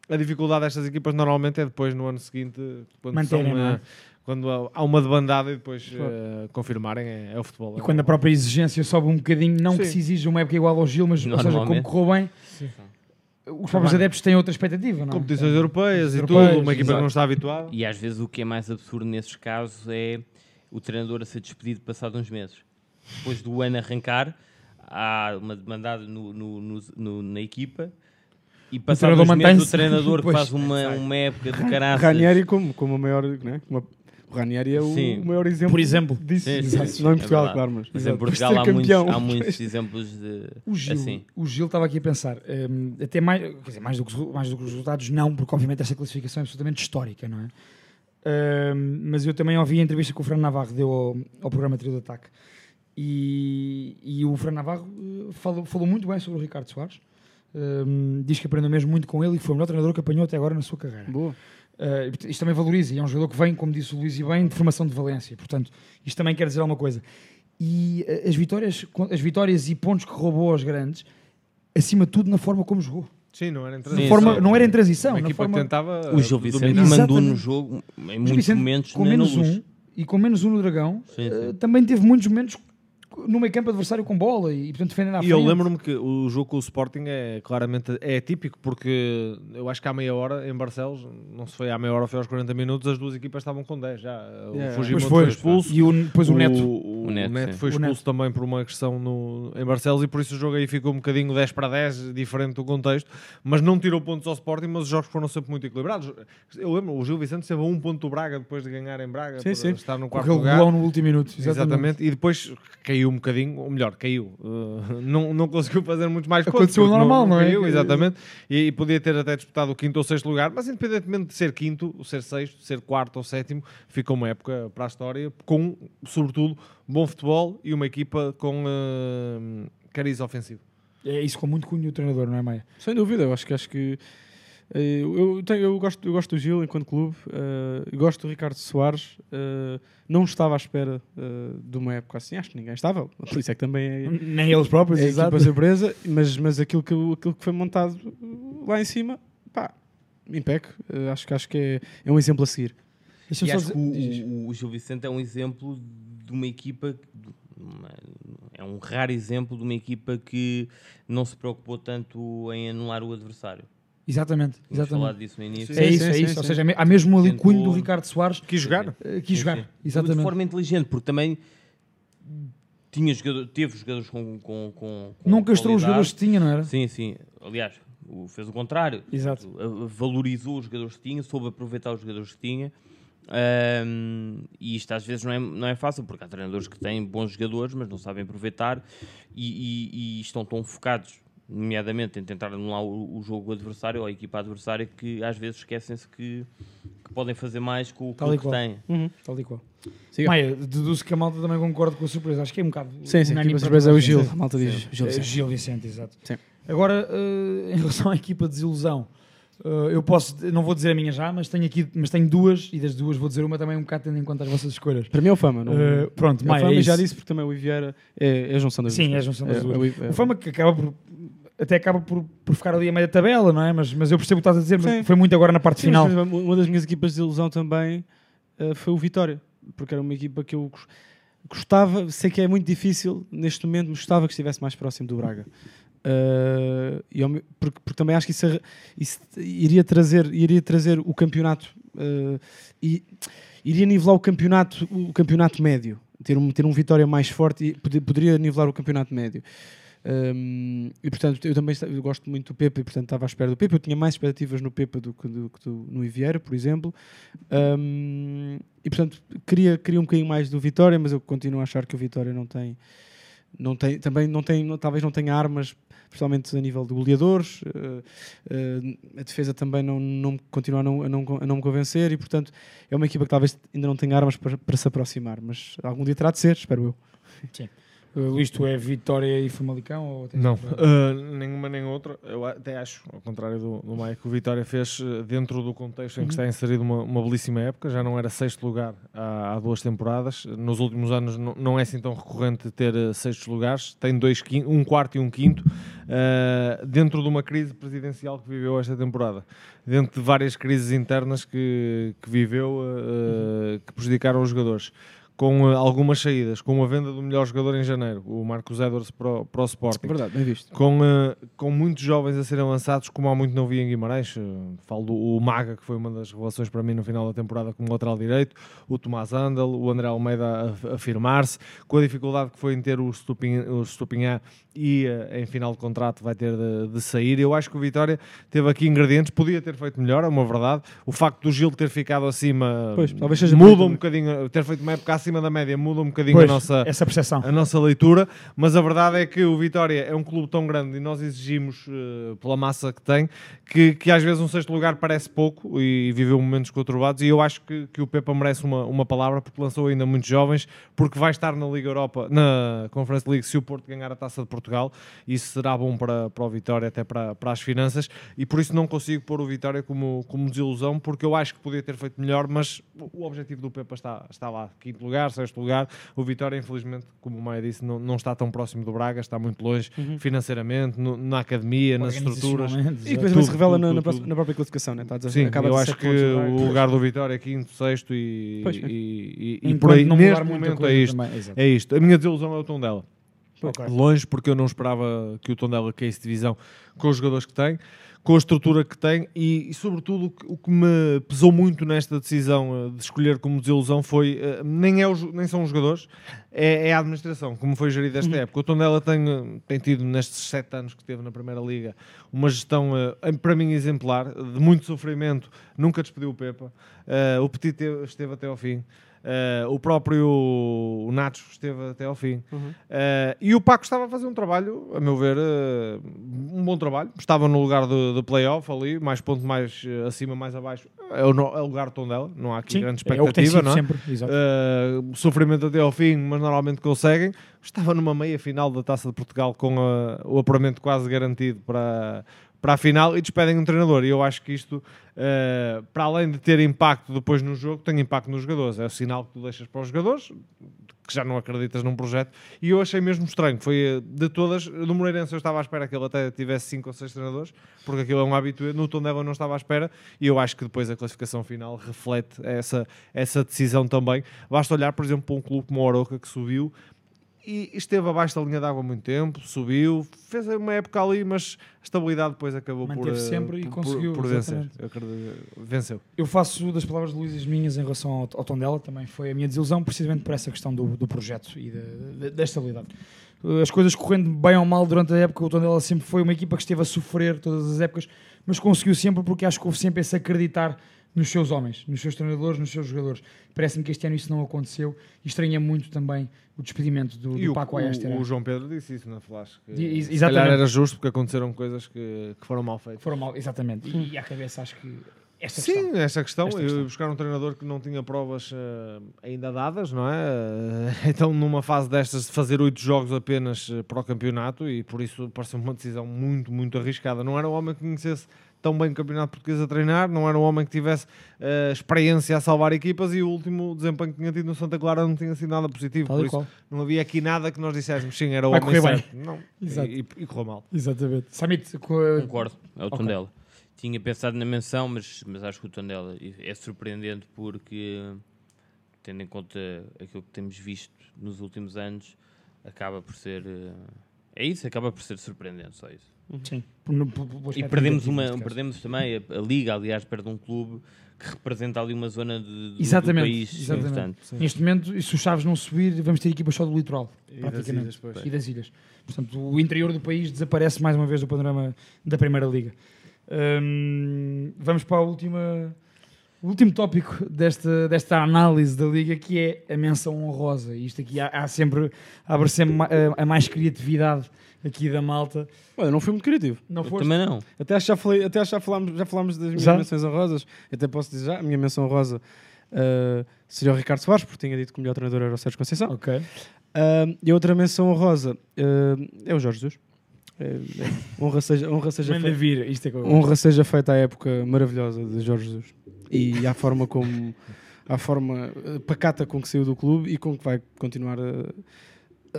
a dificuldade destas equipas normalmente é depois no ano seguinte, quando, são, Manterem, não é? Quando há- uma debandada e depois Claro. eh, confirmarem, é, é o futebol. E é quando a própria exigência sobe um bocadinho, não que Sim. se exija uma época igual ao Gil, mas ou seja, como correu bem, os próprios adeptos têm outra expectativa, não é? Competições europeias e Europeias, tudo, uma equipa que não está habituada. E às vezes o que é mais absurdo nesses casos é o treinador a ser despedido passado uns meses. Depois do ano arrancar, há uma demandada no, no- no- no- na equipa e passado treinador uns meses o treinador que faz uma, uma época de caraças. Ranieri como, como o maior, né? como a- o Ranieri é o Sim. maior exemplo, Por exemplo. disso. Sim, sim, sim, não em é Portugal, verdade. claro, mas, Mas em Por Portugal há muitos, campeão. há muitos exemplos de O Gil, assim. o Gil estava aqui a pensar, hum, até mais, quer dizer, mais, do que, os- mais do que os resultados, não, porque obviamente essa classificação é absolutamente histórica, não é? Hum, mas eu também ouvi a entrevista que o Fran Navarro deu ao, ao programa Trio de Ataque e, e o Fran Navarro eh, falou, falou muito bem sobre o Ricardo Soares. Hum, diz que aprendeu mesmo muito com ele e que foi o melhor treinador que apanhou até agora na sua carreira. Boa. Uh, isto também valoriza, e é um jogador que vem, como disse o Luís, e bem, de formação de Valência. Portanto, isto também quer dizer alguma coisa. E uh, as vitórias, as vitórias e pontos que roubou aos grandes, acima de tudo na forma como jogou. Sim, não era em transição. forma, não era em transição, Uma na equipa forma... que tentava O Gil Vicente dominar. mandou no jogo em muitos Vicente, momentos com nem menos um e com menos um no Dragão, Sim, sim. uh, também teve muitos momentos no meio campo adversário com bola e, portanto, defendendo à E frente. eu lembro-me que o jogo com o Sporting é claramente é atípico porque eu acho que há meia hora em Barcelos, não se foi à meia hora, foi aos 40 minutos, as duas equipas estavam com 10 já. O Yeah. Fugimoto Pois foi. foi expulso. E o, depois o, Neto. O, O Neto, Neto foi O expulso Neto. também por uma agressão no, em Barcelos e por isso o jogo aí ficou um bocadinho 10 para 10, diferente do contexto, mas não tirou pontos ao Sporting, mas os jogos foram sempre muito equilibrados. Eu lembro, o Gil Vicente esteve a um ponto do Braga depois de ganhar em Braga, Sim, sim. estar no quarto lugar. no último minuto. Exatamente. Exatamente. E depois caiu um bocadinho, ou melhor, caiu. Uh, <laughs> não, não conseguiu fazer muito mais pontos. Aconteceu normal, não é? Caiu, Que- exatamente. E, e podia ter até disputado o quinto ou sexto lugar, mas independentemente de ser quinto, ser sexto, ser quarto ou sétimo, ficou uma época para a história com, sobretudo, bom futebol e uma equipa com uh, cariz ofensivo. É isso com muito cunho o treinador, não é, Maia? Sem dúvida, eu acho que acho que eu, tenho- eu gosto, eu gosto do Gil enquanto clube, eh, eu gosto do Ricardo Soares, eh, não estava à espera eh, de uma época assim, acho que ninguém estava, <laughs> por isso é que também é, Nem eles próprios, é exato. surpresa, mas, mas aquilo, que, aquilo que foi montado lá em cima, pá, impec, Eh, acho, que- acho que é, é um exemplo a seguir. E só acho que o, o, o Gil Vicente é um exemplo de uma equipa, de uma- é um raro exemplo de uma equipa que não se preocupou tanto em anular o adversário. Exatamente, Tínhamos falado exatamente. disso no início. É isso, sim, é sim, isso. sim. Ou seja, há mesmo ali cunho do Ricardo Soares Quis jogar? eh, quis Sim, jogar. sim. De Exatamente. forma inteligente, porque também tinha jogador, teve jogadores com, com, com, com Não castrou os jogadores que tinha, não era? Sim, sim. Aliás, fez o contrário. Exato. Valorizou os jogadores que tinha, soube aproveitar os jogadores que tinha. Ahm, e isto às vezes não é, não é fácil, porque há treinadores que têm bons jogadores, mas não sabem aproveitar e, e- e estão tão focados, nomeadamente, em tentar anular o, o jogo adversário ou a equipa adversária, que às vezes esquecem-se que, que podem fazer mais com o que têm. Uhum. Tal e qual. Siga. Maia, deduzo que a malta também concorda com a surpresa. Acho que é um bocado. Sim, sim, equipa para surpresa é o a Gil, a malta diz Gil É, Vicente. Gil Vicente, exato. Sim. Agora, eh, <laughs> em relação à equipa de desilusão, eh, eu posso, não vou dizer a minha já, mas tenho aqui, mas tenho duas e das duas vou dizer uma também um bocado tendo em conta as vossas escolhas. Para mim é o Fama. Não, Eh, pronto, é o Maia, Fama é já disse porque também o Iviera é, é a junção das Sim, duas é a junção das É, duas. é o é- O Fama que acaba por até acaba por, por ficar ali a meio da tabela, não é? Mas, mas eu percebo o que estás a dizer, mas Sim. foi muito agora na parte Sim, final. Uma das minhas equipas de ilusão também eh, foi o Vitória, porque era uma equipa que eu gos- gostava, sei que é muito difícil neste momento, mas gostava que estivesse mais próximo do Braga. Me- porque, porque também acho que isso, isso iria, trazer, iria trazer o campeonato eh, e iria nivelar o campeonato, o campeonato médio. Ter um, ter um Vitória mais forte e poder- poderia nivelar o campeonato médio. Um, e portanto, eu também eu gosto muito do Pepe e portanto estava à espera do Pepe. Eu tinha mais expectativas no Pepe do que, do, do- no Iviera, por exemplo. Um, e portanto, queria, queria um bocadinho mais do Vitória, mas eu continuo a achar que o Vitória não tem, não tem também não tem, talvez não tenha armas principalmente a nível de goleadores. Uh, uh, a defesa também não, não continua a não, a, não, a não me convencer e, portanto, é uma equipa que talvez ainda não tenha armas para, para se aproximar, mas algum dia terá de ser, espero eu. Sim. Uh, tu é Vitória e Famalicão? Ou Não, uh, nenhuma nem outra. Eu até acho, ao contrário do, do Maia, que o Vitória fez uh, dentro do contexto em que Uhum. está inserido uma, uma belíssima época. Já não era sexto lugar há, há duas temporadas. Nos últimos anos não, não é assim tão recorrente ter uh, sextos lugares. Tem dois, um quarto e um quinto. uh, dentro de uma crise presidencial que viveu esta temporada. Dentro de várias crises internas que, que viveu, uh, que prejudicaram os jogadores com eh, algumas saídas, com a venda do melhor jogador em janeiro, o Marcos Edwards para, o- para o Sporting. Verdade, bem visto. Com, eh, com muitos jovens a serem lançados, como há muito não vi em Guimarães. eh, falo do o Maga, que foi uma das revelações para mim no final da temporada como lateral direito, o Tomás Andel, o André Almeida a, a firmar-se, com a dificuldade que foi em ter o Stupin, o Stupinhá e em final de contrato vai ter de, de sair. Eu acho que o Vitória teve aqui ingredientes, podia ter feito melhor, é uma verdade. O facto do Gil ter ficado acima Pois, muda um bocadinho, ter feito uma época acima da média, muda um bocadinho Pois, a nossa essa percepção. a nossa leitura, mas a verdade é que o Vitória é um clube tão grande e nós exigimos eh, pela massa que tem que, que às vezes um sexto lugar parece pouco e, viveu momentos conturbados e eu acho que, que o Pepa merece uma, uma palavra porque lançou ainda muitos jovens, porque vai estar na Liga Europa, na Conference League se o Porto ganhar a Taça de Portugal, isso será bom para, para o Vitória até para, para as finanças e por isso não consigo pôr o Vitória como, como desilusão porque eu acho que podia ter feito melhor, mas o o objetivo do Pepa está, está lá, quinto lugar, sexto lugar, o Vitória infelizmente, como o Maia disse, não, não está tão próximo do Braga, está muito longe financeiramente, no- na academia, nas estruturas. E depois também se Tudo, revela tudo, na, na tudo, próxima- tudo. na própria classificação, né? Está a dizer- Sim, acaba eu acho 17 que o lugar do Vitória é quinto, sexto e, Pois, e, e, e por aí, não mudar neste momento coisa é isto. também. É isto. A minha desilusão é o Tondela. Ok. Longe, porque eu não esperava que o Tondela caísse de divisão com os jogadores que tem, com a estrutura que tem e, e, sobretudo, o que, me pesou muito nesta decisão eh, de escolher como desilusão foi eh, nem, é os, nem são os jogadores, é, é a administração, como foi gerida esta época. O Tondela tem, eh, tem tido, nestes sete anos que teve na Primeira Liga, uma gestão, para mim, exemplar, de muito sofrimento, nunca despediu o Pepa. O Petit teve- esteve até ao fim. Eh, o próprio Nacho esteve até ao fim. Eh, e o Paco estava a fazer um trabalho, a meu ver, eh, um bom trabalho. Estava no lugar do, do playoff ali, mais ponto mais acima, mais abaixo. É o, é o lugar de Tondela, não há aqui Sim, grande é expectativa, sido não é? sempre, sofrimento até ao fim, mas normalmente conseguem. Estava numa meia final da Taça de Portugal com a- o apuramento quase garantido para, para a final e despedem um treinador. E eu acho que isto, eh, para além de ter impacto depois no jogo, tem impacto nos jogadores. É o sinal que tu deixas para os jogadores, que já não acreditas num projeto. E eu achei mesmo estranho. Foi eh, de todas, no Moreirense eu estava à espera que ele até tivesse 5 ou 6 treinadores, porque aquilo é um hábito. No Tondela eu não estava à espera. E eu acho que depois a classificação final reflete essa, essa decisão também. Basta olhar, por exemplo, para um clube como o Oroca que subiu e esteve abaixo da linha de água há muito tempo, subiu, fez uma época ali, mas a estabilidade depois acabou por, Manteve eh, sempre e por, conseguiu, por, por vencer. Venceu. Eu faço das palavras de Luís as minhas em relação ao, ao Tondela, também foi a minha desilusão, precisamente por essa questão do, do projeto e da, da, da estabilidade. As coisas correndo bem ou mal durante a época, o Tondela sempre foi uma equipa que esteve a sofrer todas as épocas, mas conseguiu sempre porque acho que houve sempre esse acreditar nos seus homens, nos seus treinadores, nos seus jogadores. Parece-me que este ano isso não aconteceu e estranha muito também o despedimento do, E do Paco Ayester. o, o João Pedro disse isso na flash. Que Di- se exatamente. calhar era justo porque aconteceram coisas que, que foram mal feitas. Foram mal, exatamente. E, e à cabeça acho que esta Sim, questão. essa questão. Esta questão. buscar um treinador que não tinha provas eh, ainda dadas, não é? Eh, <laughs> então, numa fase destas, de fazer oito jogos apenas eh, para o campeonato, e por isso pareceu uma decisão muito, muito arriscada. Não era um homem que conhecesse tão bem o campeonato português a treinar, não era um homem que tivesse eh, experiência a salvar equipas, e o último desempenho que tinha tido no Santa Clara não tinha sido nada positivo. Tal por isso, qual. não havia aqui nada que nós disséssemos, sim, era o Vai homem correr bem. certo. Não, Exato. e, e, e correu mal. Exatamente. Samit, com a- Concordo, é o Ok. Tondela. Tinha pensado na menção, mas, mas acho que o Tondela é surpreendente porque, tendo em conta aquilo que temos visto nos últimos anos, acaba por ser. eh, É isso, acaba por ser surpreendente, só isso. Sim. Por- por- por- E perdemos, uma, perdemos também a, a Liga, aliás, perde um clube que representa ali uma zona de, do, Exatamente, do país exatamente. importante. Neste momento, e se os Chaves não subir, vamos ter equipas só do litoral, E das praticamente. ilhas, pois. e das ilhas. Portanto, o interior do país desaparece mais uma vez do panorama da Primeira Liga. Hum, vamos para a última, o último tópico desta, desta análise da Liga, que é a menção honrosa. Isto aqui há, há sempre, abre sempre a mais criatividade aqui da malta. Olha, não fui muito criativo. Não Eu foste? também não. Até acho que já, falei, até acho já, falámos, já falámos das minhas Já? menções honrosas. Até posso dizer já, a minha menção honrosa uh, seria o Ricardo Soares, porque tinha dito que o melhor treinador era o Sérgio Conceição. Ok. Uh, e a outra menção honrosa uh, é o Jorge Jesus. É, é, honra seja, honra seja Manda feita. vir, isto é que eu honra seja feita à época maravilhosa de Jorge Jesus e à forma como à forma eh, pacata com que saiu do clube e com que vai continuar a,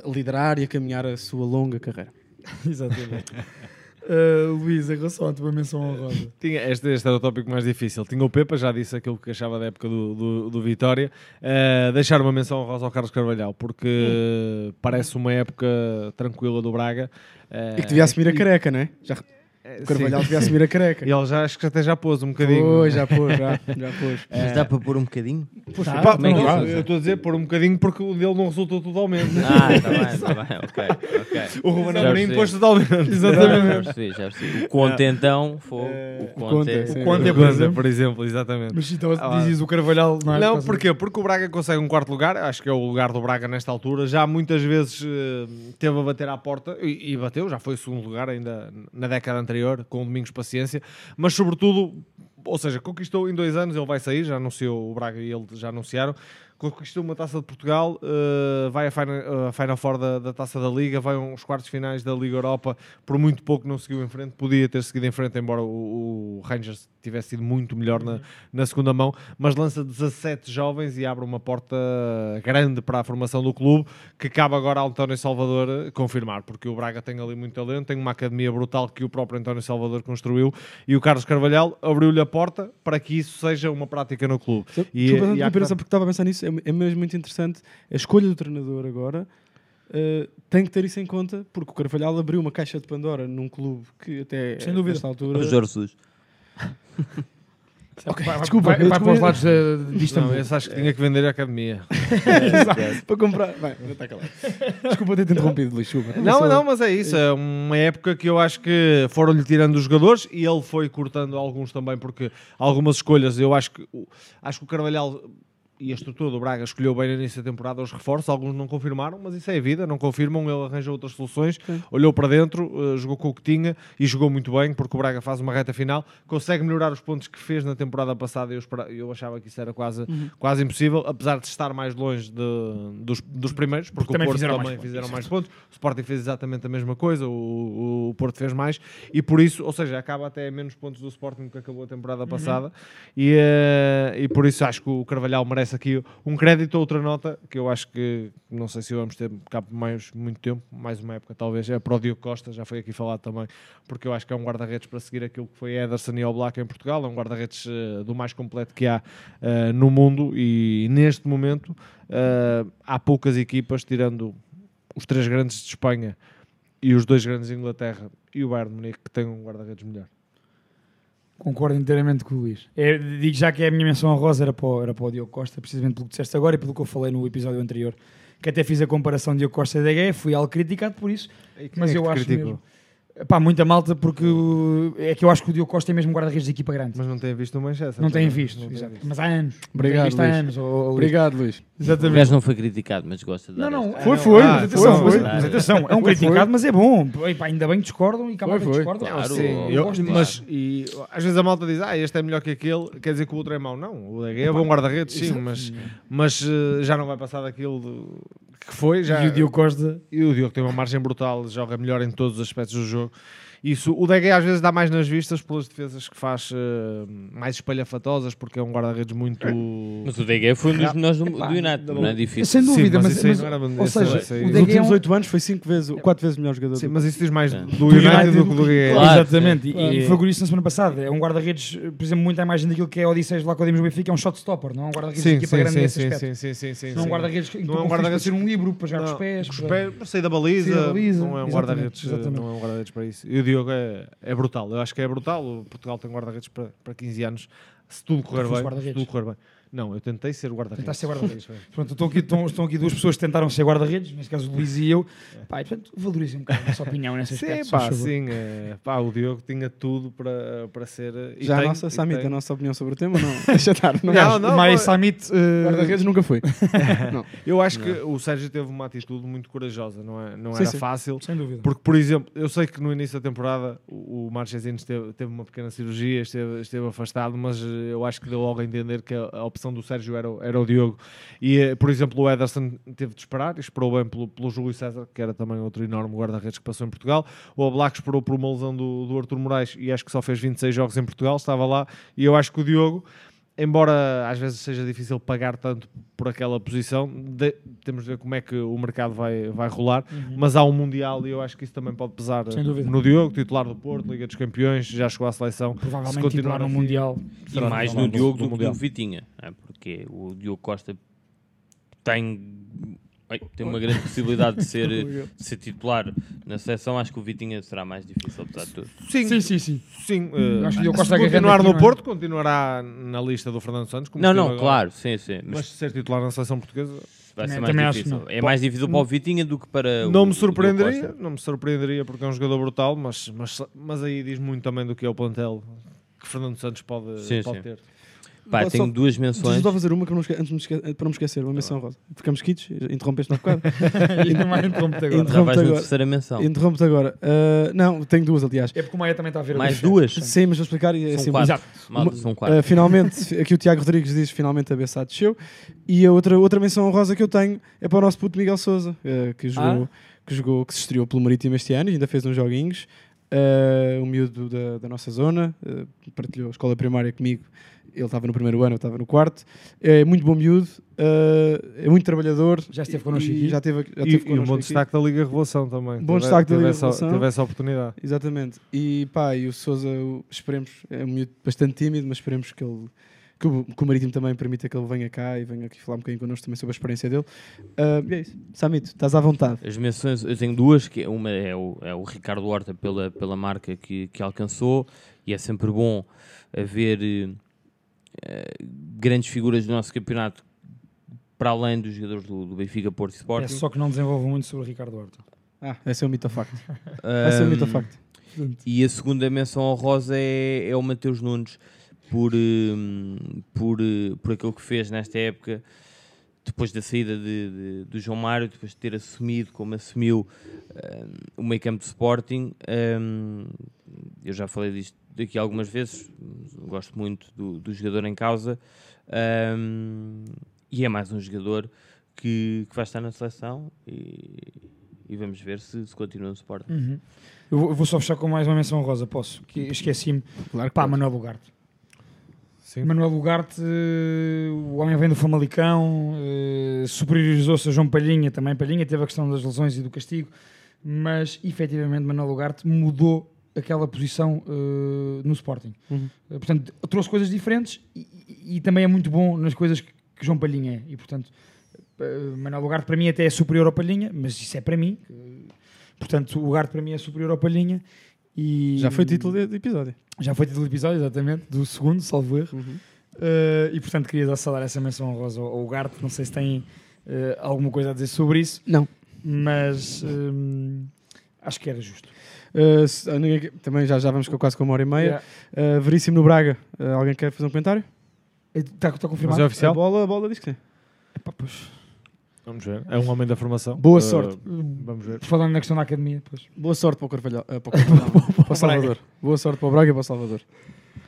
a liderar e a caminhar a sua longa carreira. <laughs> Exatamente. Uh, <laughs> Luís, em relação à tua menção honrosa. Tinha, este, este era o tópico mais difícil. Tinha o Pepa, já disse aquilo que achava da época do, do, do Vitória. Uh, deixar uma menção honrosa ao Carlos Carvalhal, porque parece uma época tranquila do Braga. Uh, E que devia assumir a careca, não é? Já, o Carvalhal devia assumir a careca. E ele já, acho que até já pôs um bocadinho. Pois, já pôs, já, já pôs. <laughs> Mas dá para pôr um bocadinho? Tá, Pá, não, dá. eu estou a dizer pôr um bocadinho porque o dele não resultou totalmente. Ah, está bem, está bem, <laughs> ok, ok. O Ruben Já Amorim pôs totalmente. <laughs> Já Exatamente. percebi, já percebi. O Conte então foi. O Conte. Sim. O Conte, O por Conte, exemplo. por exemplo, exatamente. Mas então Ah, dizes o Carvalhal, não é? Não, porquê? Porque o Braga consegue um quarto lugar, acho que é o lugar do Braga nesta altura. Já muitas vezes eh, teve a bater à porta e, e bateu, já foi o segundo lugar ainda na década anterior, com o Domingos Paciência, mas sobretudo, ou seja, conquistou em dois anos, ele vai sair, já anunciou o Braga e ele já anunciaram. Conquistou uma taça de Portugal, eh, vai à Final, a Final Four da, da taça da Liga, vai aos quartos finais da Liga Europa. Por muito pouco não seguiu em frente, podia ter seguido em frente, embora o, o Rangers tivesse sido muito melhor na, na segunda mão. Mas lança 17 jovens e abre uma porta grande para a formação do clube, que cabe agora ao António Salvador eh, confirmar, porque o Braga tem ali muito talento, tem uma academia brutal que o próprio António Salvador construiu e o Carlos Carvalhal abriu-lhe a porta para que isso seja uma prática no clube. E, Desculpa, e há que- só porque estava a pensar nisso, é, é mesmo muito interessante. A escolha do treinador agora eh, tem que ter isso em conta, porque o Carvalhal abriu uma caixa de Pandora num clube que até Sem dúvida. nesta altura. O Jorge Jesus. Ok, Vai- desculpa, vai, vai para os lados de, disto Não, também. esse acho que tinha que vender a academia. <laughs> para comprar. Vai, está calado. Desculpa ter-te interrompido, Luís. Desculpa. Não, não, mas é isso. É uma época que eu acho que foram-lhe tirando os jogadores e ele foi cortando alguns também, porque algumas escolhas eu acho que o- acho que o Carvalhal e a estrutura do Braga escolheu bem no início da temporada os reforços, alguns não confirmaram, mas isso é a vida, não confirmam, ele arranjou outras soluções, olhou para dentro, eh, jogou com o que tinha e jogou muito bem, porque o Braga faz uma reta final, consegue melhorar os pontos que fez na temporada passada, eu, eu achava que isso era quase, Uhum. quase impossível, apesar de estar mais longe de- dos, dos primeiros, porque, também o Porto fizeram mais também pontos, fizeram mais pontos, o Sporting fez exatamente a mesma coisa, o, o Porto fez mais, e por isso, ou seja, acaba até menos pontos do Sporting do que acabou a temporada Uhum. passada, e, eh, e por isso acho que o Carvalhal merece aqui um crédito, outra nota, que eu acho que, não sei se vamos ter cá por mais muito tempo, mais uma época talvez, é para o Diogo Costa, já foi aqui falado também, porque eu acho que é um guarda-redes para seguir aquilo que foi Ederson e Oblak em Portugal, é um guarda-redes eh, do mais completo que há eh, no mundo, e neste momento eh, há poucas equipas, tirando os três grandes de Espanha e os dois grandes de Inglaterra e o Bayern de Munique que têm um guarda-redes melhor. Concordo inteiramente com o Luís. É, digo já que a minha menção honrosa era para, o- era para o Diogo Costa, precisamente pelo que disseste agora e pelo que eu falei no episódio anterior, que até fiz a comparação de Diogo Costa e DG, fui algo criticado por isso, mas é eu acho criticou? mesmo... Pá, muita malta, porque é que eu acho que o Diogo Costa é mesmo guarda-redes de equipa grande. Mas não têm visto o Manchester. Não têm também. visto, Não têm exato. visto. mas há anos. Obrigado, visto há Luís. anos. ó Luís. Obrigado, Luís. O Exatamente. gajo não foi criticado, mas gosta de Não, não, esta. Foi, foi. Mas atenção, Foi, foi. Mas atenção, é um <laughs> Foi, criticado, foi. mas é bom. Epá, ainda bem que discordam e há que foi. discordam. Claro, Sim, eu eu- gosto mas e, às vezes a malta diz, ah, este é melhor que aquele, quer dizer que o outro é mau. Não, o DG é bom guarda-redes, sim, mas, mas eh, já não vai passar daquilo do- que foi. Já, E o Diogo Costa... e o Diogo tem uma margem brutal, joga melhor em todos os aspectos do jogo. Isso, o DG às vezes dá mais nas vistas pelas defesas que faz eh, mais espalhafatosas, porque é um guarda-redes muito. Mas o DG foi um dos melhores do, do United, não é difícil. Sem dúvida, mas, isso aí mas- não era- ou seja, isso o Nos é últimos um- 8 anos foi 5 vezes, 4 vezes melhor jogador. Sim, mas isso diz mais É. do Do United do que do DG. Claro. Exatamente, e- Claro. e foi isso na semana passada. É um guarda-redes, por exemplo, muito à imagem daquilo que é Odisseis lá com o Dimos Benfica, é um shot stopper, não é um guarda-redes de Sim, equipa sim, grande sim, nesse sim, aspecto. sim, sim, sim, Não é um sim. guarda-redes que Não é um guarda-redes- para ser um livro para jogar com os pés. para- pés, para sair da baliza, Sair da baliza, não é um exatamente, guarda-redes exatamente. não é um guarda-redes para isso. E o Diogo é, é brutal, eu acho que é brutal. O Portugal tem guarda-redes para, para 15 anos, se tudo correr bem. Se tudo correr bem. Não, eu tentei ser guarda-redes. Tentaste ser guarda-redes. <laughs> Pronto, estão aqui, estão, estão aqui duas pessoas que tentaram ser guarda-redes, neste caso o Luís e eu. Pá, e, portanto, valorizem um bocado a nossa opinião nesse Sim, aspecto. se pá, sim. é, pá, o Diogo tinha tudo para, para ser. e Já a tem- nossa e Samit, tem. a nossa opinião sobre o tema, não. <laughs> Deixa estar. Não, Não, não, Mas Samit, eh, Guarda-redes nunca foi. <laughs> não. Eu acho que o Sérgio teve uma atitude muito corajosa, não, é? não Sim, era sim. fácil. sem dúvida. Porque, por exemplo, eu sei que no início da temporada o, o Marchesino esteve, teve uma pequena cirurgia, esteve, esteve afastado, mas eu acho que deu logo a entender que a, a opção do Sérgio era, era o Diogo. E, eh, por exemplo, o Ederson teve de esperar, esperou bem pelo, pelo Júlio César, que era também outro enorme guarda-redes que passou em Portugal. O Oblak esperou por uma lesão do, do Artur Moraes e acho que só fez 26 jogos em Portugal, estava lá. E eu acho que o Diogo, embora às vezes seja difícil pagar tanto por aquela posição, de- temos de ver como é que o mercado vai, vai rolar. Mas há um Mundial e eu acho que isso também pode pesar no Diogo, titular do Porto, Liga dos Campeões, já chegou à seleção. Se Provavelmente continuar titular no assim, Mundial. E mais no Diogo do do que no Vitinha, é? porque o Diogo Costa tem, ai, tem uma grande possibilidade de <laughs> ser, de ser titular na seleção. Acho que o Vitinha será mais difícil, apesar de tudo. Sim, Sim, sim, sim. sim. eh, Acho que o Diogo se Costa continuar no? Porto, continuará na lista do Fernando Santos. como Não, não, agora. claro, sim, sim. Mas, Mas ser titular na seleção portuguesa vai ser mais também difícil. É mais difícil para o Vitinha do que para o não o me surpreenderia, Costa. não me surpreenderia porque é um jogador brutal, mas, mas, mas aí diz muito também do que é o plantel que Fernando Santos pode, Sim, pode sim. ter. Pá, Só- tenho duas menções. Deixa-me só fazer uma que não esque- antes esque- para não me esquecer, uma menção rosa. Ficamos quites, interrompeste-me há bocado. <laughs> e não mais interrompe agora. Já vais na agora. terceira menção. Interrompe-te agora. Ah, não, tenho duas, aliás. É porque o Maia também está a ver. Mais duas? Sim, mas vou explicar. e é São assim, quatro. Exato. São quatro. Uh, finalmente, aqui o Tiago Rodrigues diz finalmente a Bessade desceu. E a outra, outra menção honrosa que eu tenho é para o nosso puto Miguel Souza, uh, que, jogou, que jogou, que se estreou pelo Marítimo este ano e ainda fez uns joguinhos. Uh, um miúdo da, da nossa zona, uh, partilhou a escola primária comigo. Ele estava no primeiro ano, eu estava no quarto. É muito bom miúdo, uh, é muito trabalhador. Já esteve e- connosco e aqui. Já teve, já E, teve e um connosco bom aqui. destaque da Liga Revelação também. Bom Teve- destaque da teve Liga essa- Revelação. Teve essa oportunidade. Exatamente. E pá, e o Souza, o- esperemos, é um miúdo bastante tímido, mas esperemos que ele. Que o, que o Marítimo também permita que ele venha cá e venha aqui falar um bocadinho connosco também sobre a experiência dele. Ah, e é isso. Samito, estás à vontade. As menções, eu tenho duas, que é- uma é o, é o Ricardo Horta pela, pela marca que, que alcançou, e é sempre bom haver eh, eh, grandes figuras do nosso campeonato para além dos jogadores do, do Benfica, Porto e É Sporting. só que não desenvolve muito sobre o Ricardo Horta. Ah, esse é o mito facto. <laughs> Esse é o mito facto. E a segunda menção honrosa é, é o Mateus Nunes por, hum, por, eh, por aquilo que fez nesta época, depois da saída de, de- do João Mário, depois de ter assumido como assumiu hum, o meio campo de Sporting. hum, eu já falei disto daqui algumas vezes, gosto muito do, do jogador em causa. hum, e é mais um jogador que, que vai estar na seleção e, e vamos ver se, se continua no Sporting. Uhum. Eu, vou, eu vou só fechar com mais uma menção rosa, posso? Que esqueci-me. Claro que Pá, pode. Manuel Ugarte. Sim. Manuel Ugarte, eh, o homem vem do Famalicão, eh, superiorizou-se a João Palhinha, também Palhinha teve a questão das lesões e do castigo, mas efetivamente Manuel Ugarte mudou aquela posição eh, no Sporting. Uhum. Eh, portanto, trouxe coisas diferentes e, e- e também é muito bom nas coisas que, que João Palhinha é. E portanto, eh, Manuel Ugarte para mim até é superior ao Palhinha, mas isso é para mim. Portanto, o Ugarte para mim é superior ao Palhinha. E Já foi título de, de episódio. já foi título do episódio, exatamente, do segundo, salvo erro. Uh, e portanto queria dar salar essa menção honrosa ao, ao Garte. Não sei se tem uh, alguma coisa a dizer sobre isso, Não. mas um, acho que era justo. Uh, também já, já vamos com quase com uma hora e meia. Yeah. Uh, veríssimo no Braga. Uh, alguém quer fazer um comentário? Está tá confirmado? Mas é oficial? A bola, a bola diz que sim. Epá, pois. Vamos ver. É um homem da formação. Boa Uh, sorte. Vamos ver. Falando na questão da academia, pois. Boa sorte para o Carvalhal. ah, para o, <laughs> para o Salvador. Boa sorte para o Braga e para o Salvador.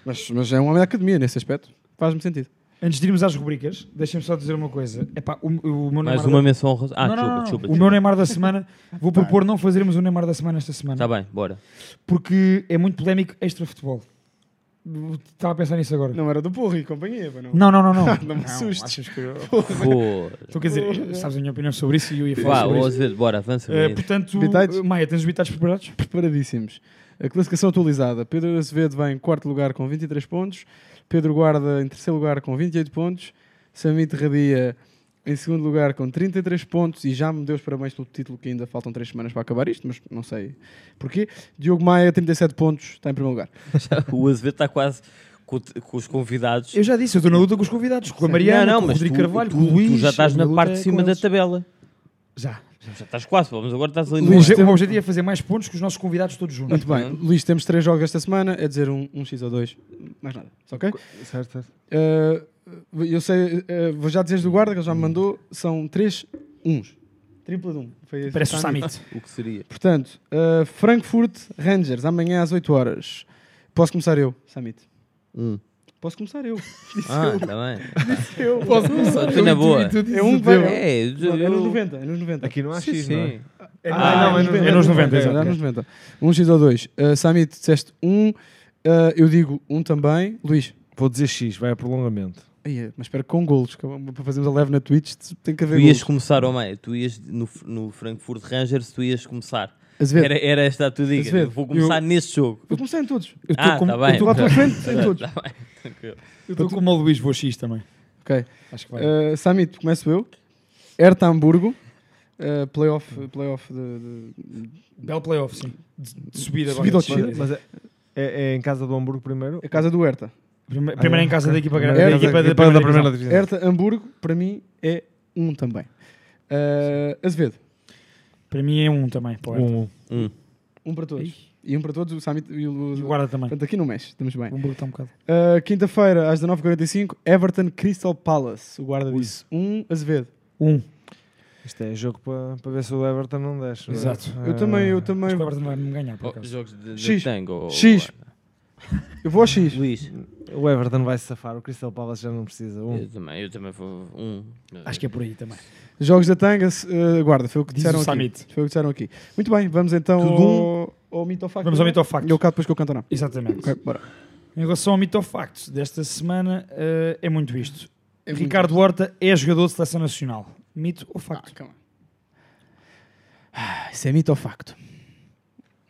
Mas, mas é um homem da academia nesse aspecto. Faz-me sentido. Antes de irmos às rubricas, deixem-me só dizer uma coisa. Epá, o, o meu Mais Neymar uma da... menção honrosa. Ah, Não, não, desculpa, não, desculpa. O meu Neymar da semana, <laughs> vou propor não fazermos o Neymar da semana esta semana, Está bem, bora. porque é muito polémico extra-futebol. Estava a pensar nisso agora. Não era do Porro e companhia, não. Não, não, não. Não, <laughs> Não me assustes. que eu- Vou. Então, quer dizer, sabes a minha opinião sobre isso e eu ia falar Vá, sobre isso. Azevedo, bora, avança. Menino. portanto, eh, Maia, tens os bitados preparados? Preparadíssimos. A classificação atualizada. Pedro Azevedo vai em quarto lugar com 23 pontos. Pedro Guarda em terceiro lugar com 28 pontos. Samit Radia em segundo lugar com 33 pontos. E já me deu os parabéns pelo título, que ainda faltam 3 semanas para acabar isto, mas não sei porquê. Diogo Maia, 37 pontos, está em primeiro lugar. <laughs> O Azevedo está quase, com, com os convidados. Eu já disse, eu estou na luta com os convidados, com a Mariana, não, não, com o mas Rodrigo tu, Carvalho, tu, com o Luís. tu já estás na parte é de com cima da tabela. Já. Já estás quase, vamos agora estás ali no O Luís, o objetivo é fazer mais pontos que os nossos convidados todos juntos. Muito bem. Luís, temos três jogos esta semana, é dizer um, um X ou dois. Mais nada. Ok? Certo, certo. Uh, eu sei, uh, vou já dizer do guarda, que ele já me mandou, são três uns. Tripla de um. Foi Parece o Summit. O que seria? Portanto, uh, Frankfurt Rangers, amanhã às 8 horas. Posso começar eu, Summit? Um. Posso começar eu. <laughs> Disse Ah, eu. está bem. Disse eu. <laughs> Posso começar Estou na boa. É um vai. É, Não, é nos 90. É nos 90. Aqui não há Sim, X, não é? É, Ah, não, é, não, nos- é nos 90, É, exato. nos 90. Um X ou dois. Uh, Summit, disseste um. Uh, eu digo um também. Luís. Vou dizer X, vai a prolongamento. Aí é, mas espera, com golos. Para fazermos a live na Twitch tem que Tu haver ias golos. começar, oh mãe, tu ias no, no Frankfurt Rangers, tu ias começar. Azevedo. Era, era esta a tua dica. Azevedo. Vou começar Eu- neste jogo. Vou começar em todos. Eu estou Ah, com, tá bem. estou à tua com, frente <laughs> em todos. Tá eu estou como o Luís, vou X também. Ok. Acho que vai. Uh, Summit, começo eu. Hertha Hamburgo. Uh, playoff playoff de, de- Belo playoff, sim. De, de subida. Subida agora, ou de descida? Mas é, é, é em casa do Hamburgo primeiro? a casa do Hertha. Prime- Primeiro em casa da equipa grande. Primeiro Da equipa da da equipa da primeira primeira divisão. divisão. Hertha Hamburgo, para mim, é um também. Uh, Azevedo, Para mim é um também. pô, Um, um. Um. um para todos. E um para todos, o Summit e o. E o guarda também. Portanto, aqui não mexe, estamos bem. Está um bocado. Uh, Quinta-feira, às 19h45, Everton Crystal Palace. O guarda disse um, Azevedo. Um. Isto é jogo para para ver se o Everton não desce. não é? Exato. Eu também, eu Acho também. que o Everton vai me ganhar, por Oh, jogos de, de X. tango. X. guarda. Eu vou ao X. Luís. O Everton vai se safar, o Crystal Palace já não precisa. Um. Eu também, eu também vou um. Acho que é por aí também. Jogos da Tanga, uh, guarda, foi o que Diz disseram o aqui. Summit. Foi o que disseram aqui. Muito bem, vamos então Tudo ao, ao mito ou facto. Vamos ao mito ou facto. E ao cá depois que eu canto não. Exatamente. Ok, bora. Em relação ao mito ou facto desta semana, eh, é muito isto. É muito Ricardo Horta é jogador de seleção nacional. Mito ou facto? Ah, calma. Ah, isso é mito ou facto?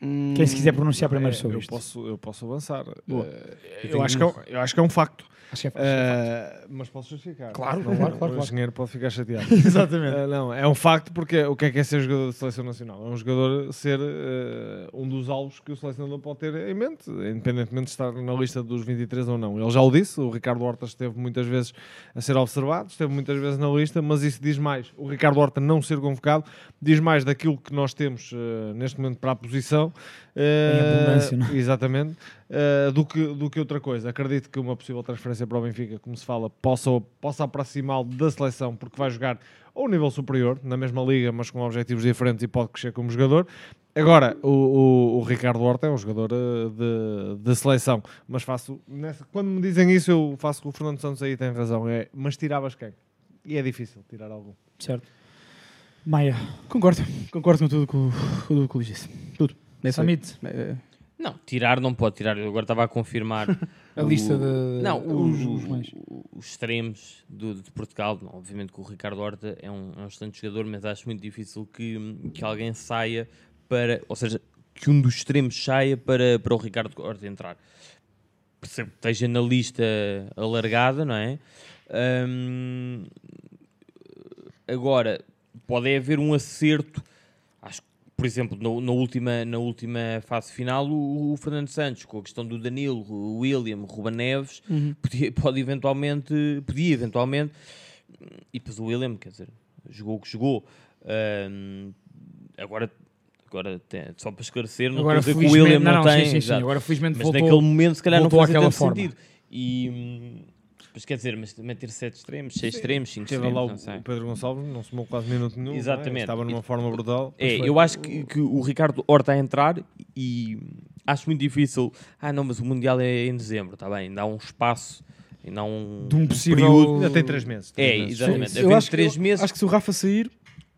Hum, Quem se quiser pronunciar primeiro É, sobre eu isto. Posso, eu posso avançar. Eh, Eu eu, acho que é, um- eu acho que é um facto. Acho que é. Eh, mas posso justificar. Claro, Senão claro, claro, O claro. engenheiro pode ficar chateado. <laughs> Exatamente. Eh, não, é um facto porque o que é que é ser jogador de seleção nacional? É um jogador ser eh, um dos alvos que o selecionador pode ter em mente, independentemente de estar na lista dos 23 ou não. Ele já o disse, o Ricardo Horta esteve muitas vezes a ser observado, esteve muitas vezes na lista, mas isso diz mais. O Ricardo Horta não ser convocado diz mais daquilo que nós temos neste momento para a posição. Em abundância, não é? Exatamente. Eh, do, que, do que outra coisa. Acredito que uma possível transferência para o Benfica, como se fala, possa, possa aproximá-lo da seleção, porque vai jogar a um nível superior, na mesma liga, mas com objetivos diferentes e pode crescer como jogador. Agora, o, o, o Ricardo Horta é um jogador eh, de, de seleção, mas faço, nessa- quando me dizem isso, eu faço com o Fernando Santos aí tem razão, é, mas tiravas quem? E é difícil tirar algum. Certo. Maia. Concordo, concordo com tudo que o, com tudo que o Luís disse. Tudo. Summit. é- Não, tirar não pode tirar. Eu agora estava a confirmar <laughs> A o- lista de- Não, os- os os extremos do, de Portugal. Não, obviamente que o Ricardo Horta é um, é um excelente jogador, mas acho muito difícil que, que alguém saia para. Ou seja, que um dos extremos saia para, para o Ricardo Horta entrar. Percebo que esteja na lista alargada, não é? Hum, agora, pode haver um acerto. Acho que, por exemplo, no- na, última, na última fase final, o, o Fernando Santos, com a questão do Danilo, o William, o Ruba Neves, Uhum. podia, <laughs> pode eventualmente, podia eventualmente, e depois o William, quer dizer, jogou o que jogou. Hum, agora, agora tem- só para esclarecer, não Agora, dizer que o felizmente- William não, não, não, tem. sim, sim, sim. Agora, felizmente, mas voltou- naquele momento, se calhar, não fazia tanto forma. sentido. E, mas quer dizer, mas também ter sete extremos, seis extremos, cinco Teve extremos, lá o, não sei. o Pedro Gonçalves, não somou quase minuto nenhum. não é? Exatamente. Estava numa forma brutal. É, foi. eu acho que, que o Ricardo Horta a entrar e acho muito difícil. Ah, não, mas o Mundial é em dezembro, está bem, ainda há um espaço, ainda há um, De um possível- período. Tem três meses. três É, meses. exatamente. Eu acho, que- três meses, acho que se o Rafa sair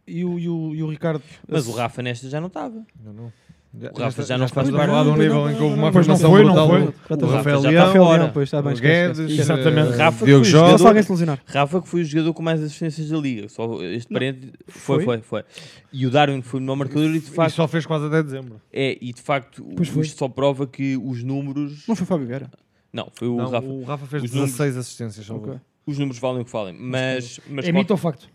e o, e o, e o Ricardo. mas o Rafa nesta já não estava. Não, não. Já, O Rafa está- já não faz falar de um parte. nível em que houve uma não afirmação foi, não brutal foi. Já está- O Rafael já está Leão, Rafael fora. Leão, pois, está bem, o Guedes. Exatamente. eh, Rafa Diogo foi Jota. Jogador-. Rafa que foi o jogador com mais assistências da liga. Só este parente foi, Foi? foi, foi. E o Darwin foi o melhor marcador e de E facto só fez quase até dezembro. é e de facto foi. isto só prova que os números Não foi Fábio Vieira. não foi o Não, Rafa. o Rafa fez Os números- 16 assistências. Os números valem o que valem, mas mas É mito ou facto?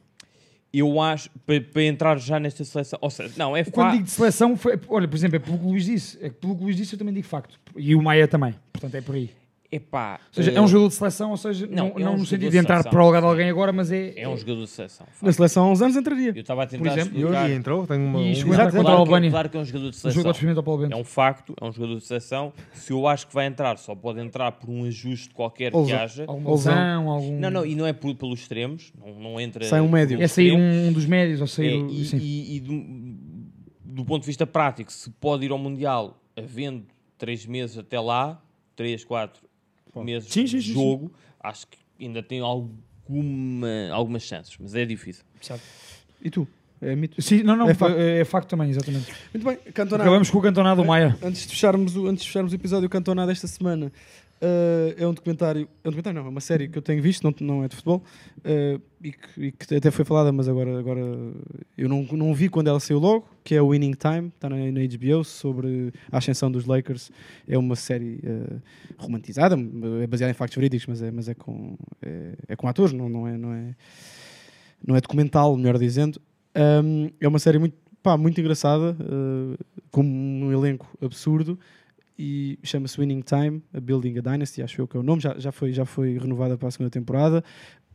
Eu acho para, para entrar já nesta seleção, ou seja, não é Quando fácil. digo de seleção, foi, olha, por exemplo, é pelo que o Luís disse. É pelo que o Luís disse, eu também digo facto. E o Maia também. Portanto, é por aí. Epá, Ou seja, é um jogador de seleção, ou seja, não, Não, é não um no jogador sentido de de entrar para o lugar de alguém agora, mas é. é um jogador de seleção. Na seleção há uns anos entraria. Eu estava a Por tentar exemplo, E explicar. hoje entrou, tem uma. E um- Exato, contra a Claro que, é, Albânia. claro que é um jogador de seleção. Paulo É um facto, é um jogador de seleção. Se eu acho que vai entrar, só pode entrar por um ajuste qualquer que Ousão. haja. Alguma lesão, algum. Não, não, e não é por, pelos extremos, não, não entra. Sai um médio. É sair um dos médios ou sair. É, o- e, e- e do, do ponto de vista prático, se pode ir ao Mundial havendo três meses até lá, três, quatro meses Sim, sim, de sim, jogo, acho que ainda tem alguma, algumas chances, mas é difícil. E tu? É mito. Sim, não, não, É é, facto. é facto também, exatamente. Muito bem, Cantona. Acabamos com o cantonado do Maia. Antes de fecharmos o, antes de fecharmos o episódio Cantonado desta semana, eh, é um documentário, é um documentário não, é uma série que eu tenho visto, não, não é de futebol, eh, e, que, e que até foi falada, mas agora, agora eu não, não vi quando ela saiu logo, que é o Winning Time, está na, na HBO, sobre a ascensão dos Lakers. É uma série eh, romantizada, é baseada em factos verídicos, mas é, mas é, com, é, é com atores, não, não, é, não, é, não é documental, melhor dizendo. Um, é uma série muito, pá, muito engraçada, uh, com um elenco absurdo e chama-se Winning Time, a Building a Dynasty, acho eu que é o nome, já, já, foi, já foi renovada para a segunda temporada.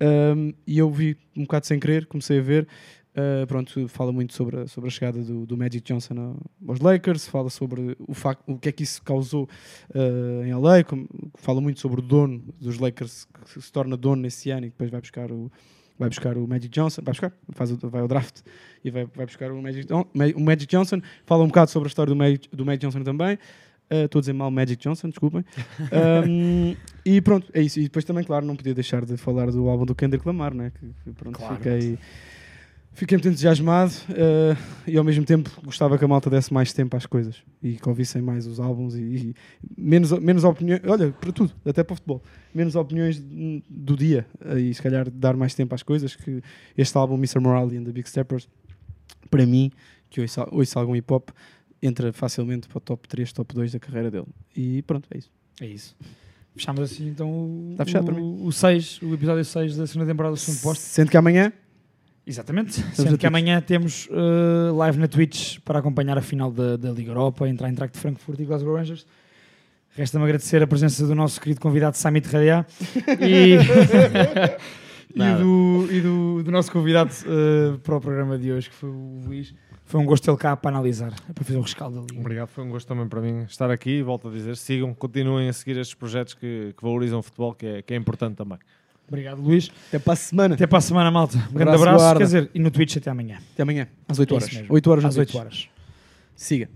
Um, e eu vi um bocado sem querer, comecei a ver. Uh, pronto, fala muito sobre a, sobre a chegada do, do Magic Johnson aos Lakers, fala sobre o, facto, o que é que isso causou uh, em LA, como- fala muito sobre o dono dos Lakers que se torna dono nesse ano e depois vai buscar o, vai buscar o Magic Johnson, vai buscar, faz o, vai ao draft e vai, vai buscar o Magic, o Magic Johnson. Fala um bocado sobre a história do Magic, do Magic Johnson também. Uh, Estou a dizer mal Magic Johnson, desculpem. Um, <laughs> e pronto, é isso. E depois também, claro, não podia deixar de falar do álbum do Kendrick Lamar, né? que, pronto, Claro. fiquei, fiquei muito entusiasmado uh, e ao mesmo tempo gostava que a malta desse mais tempo às coisas e que ouvissem mais os álbuns e, e menos, menos opiniões, olha, para tudo, até para o futebol, menos opiniões do dia uh, e se calhar dar mais tempo às coisas. Que este álbum, Mr. Morale and the Big Steppers, para mim, que ouço, ouço algum hip hop, entra facilmente para o top 3, top 2 da carreira dele. E pronto, é isso. É isso. Fechamos assim então o, Está fechado o, para mim. o 6, o episódio 6 da segunda temporada do segundo posto. Sendo que amanhã Exatamente. na Sendo que amanhã temos uh, live na Twitch para acompanhar a final da, da Liga Europa, entre a Eintracht de Frankfurt e Glasgow Rangers. Resta-me agradecer a presença do nosso querido convidado Samit Radia <laughs> e, <laughs> e, do, e do, do nosso convidado uh, para o programa de hoje, que foi o Luís. Foi um gosto ele cá para analisar, para fazer o rescaldo da Liga. Obrigado, foi um gosto também para mim estar aqui e volto a dizer, sigam, continuem a seguir estes projetos que, que valorizam o futebol, que é, que é importante também. Obrigado, Luís. até para a semana. Até para a semana, malta. Um grande Abraço, abraço. Quer dizer, e no Twitch até amanhã. Até amanhã, às 8 É horas. mesmo. 8 horas Às 8 Twitch. horas. Siga.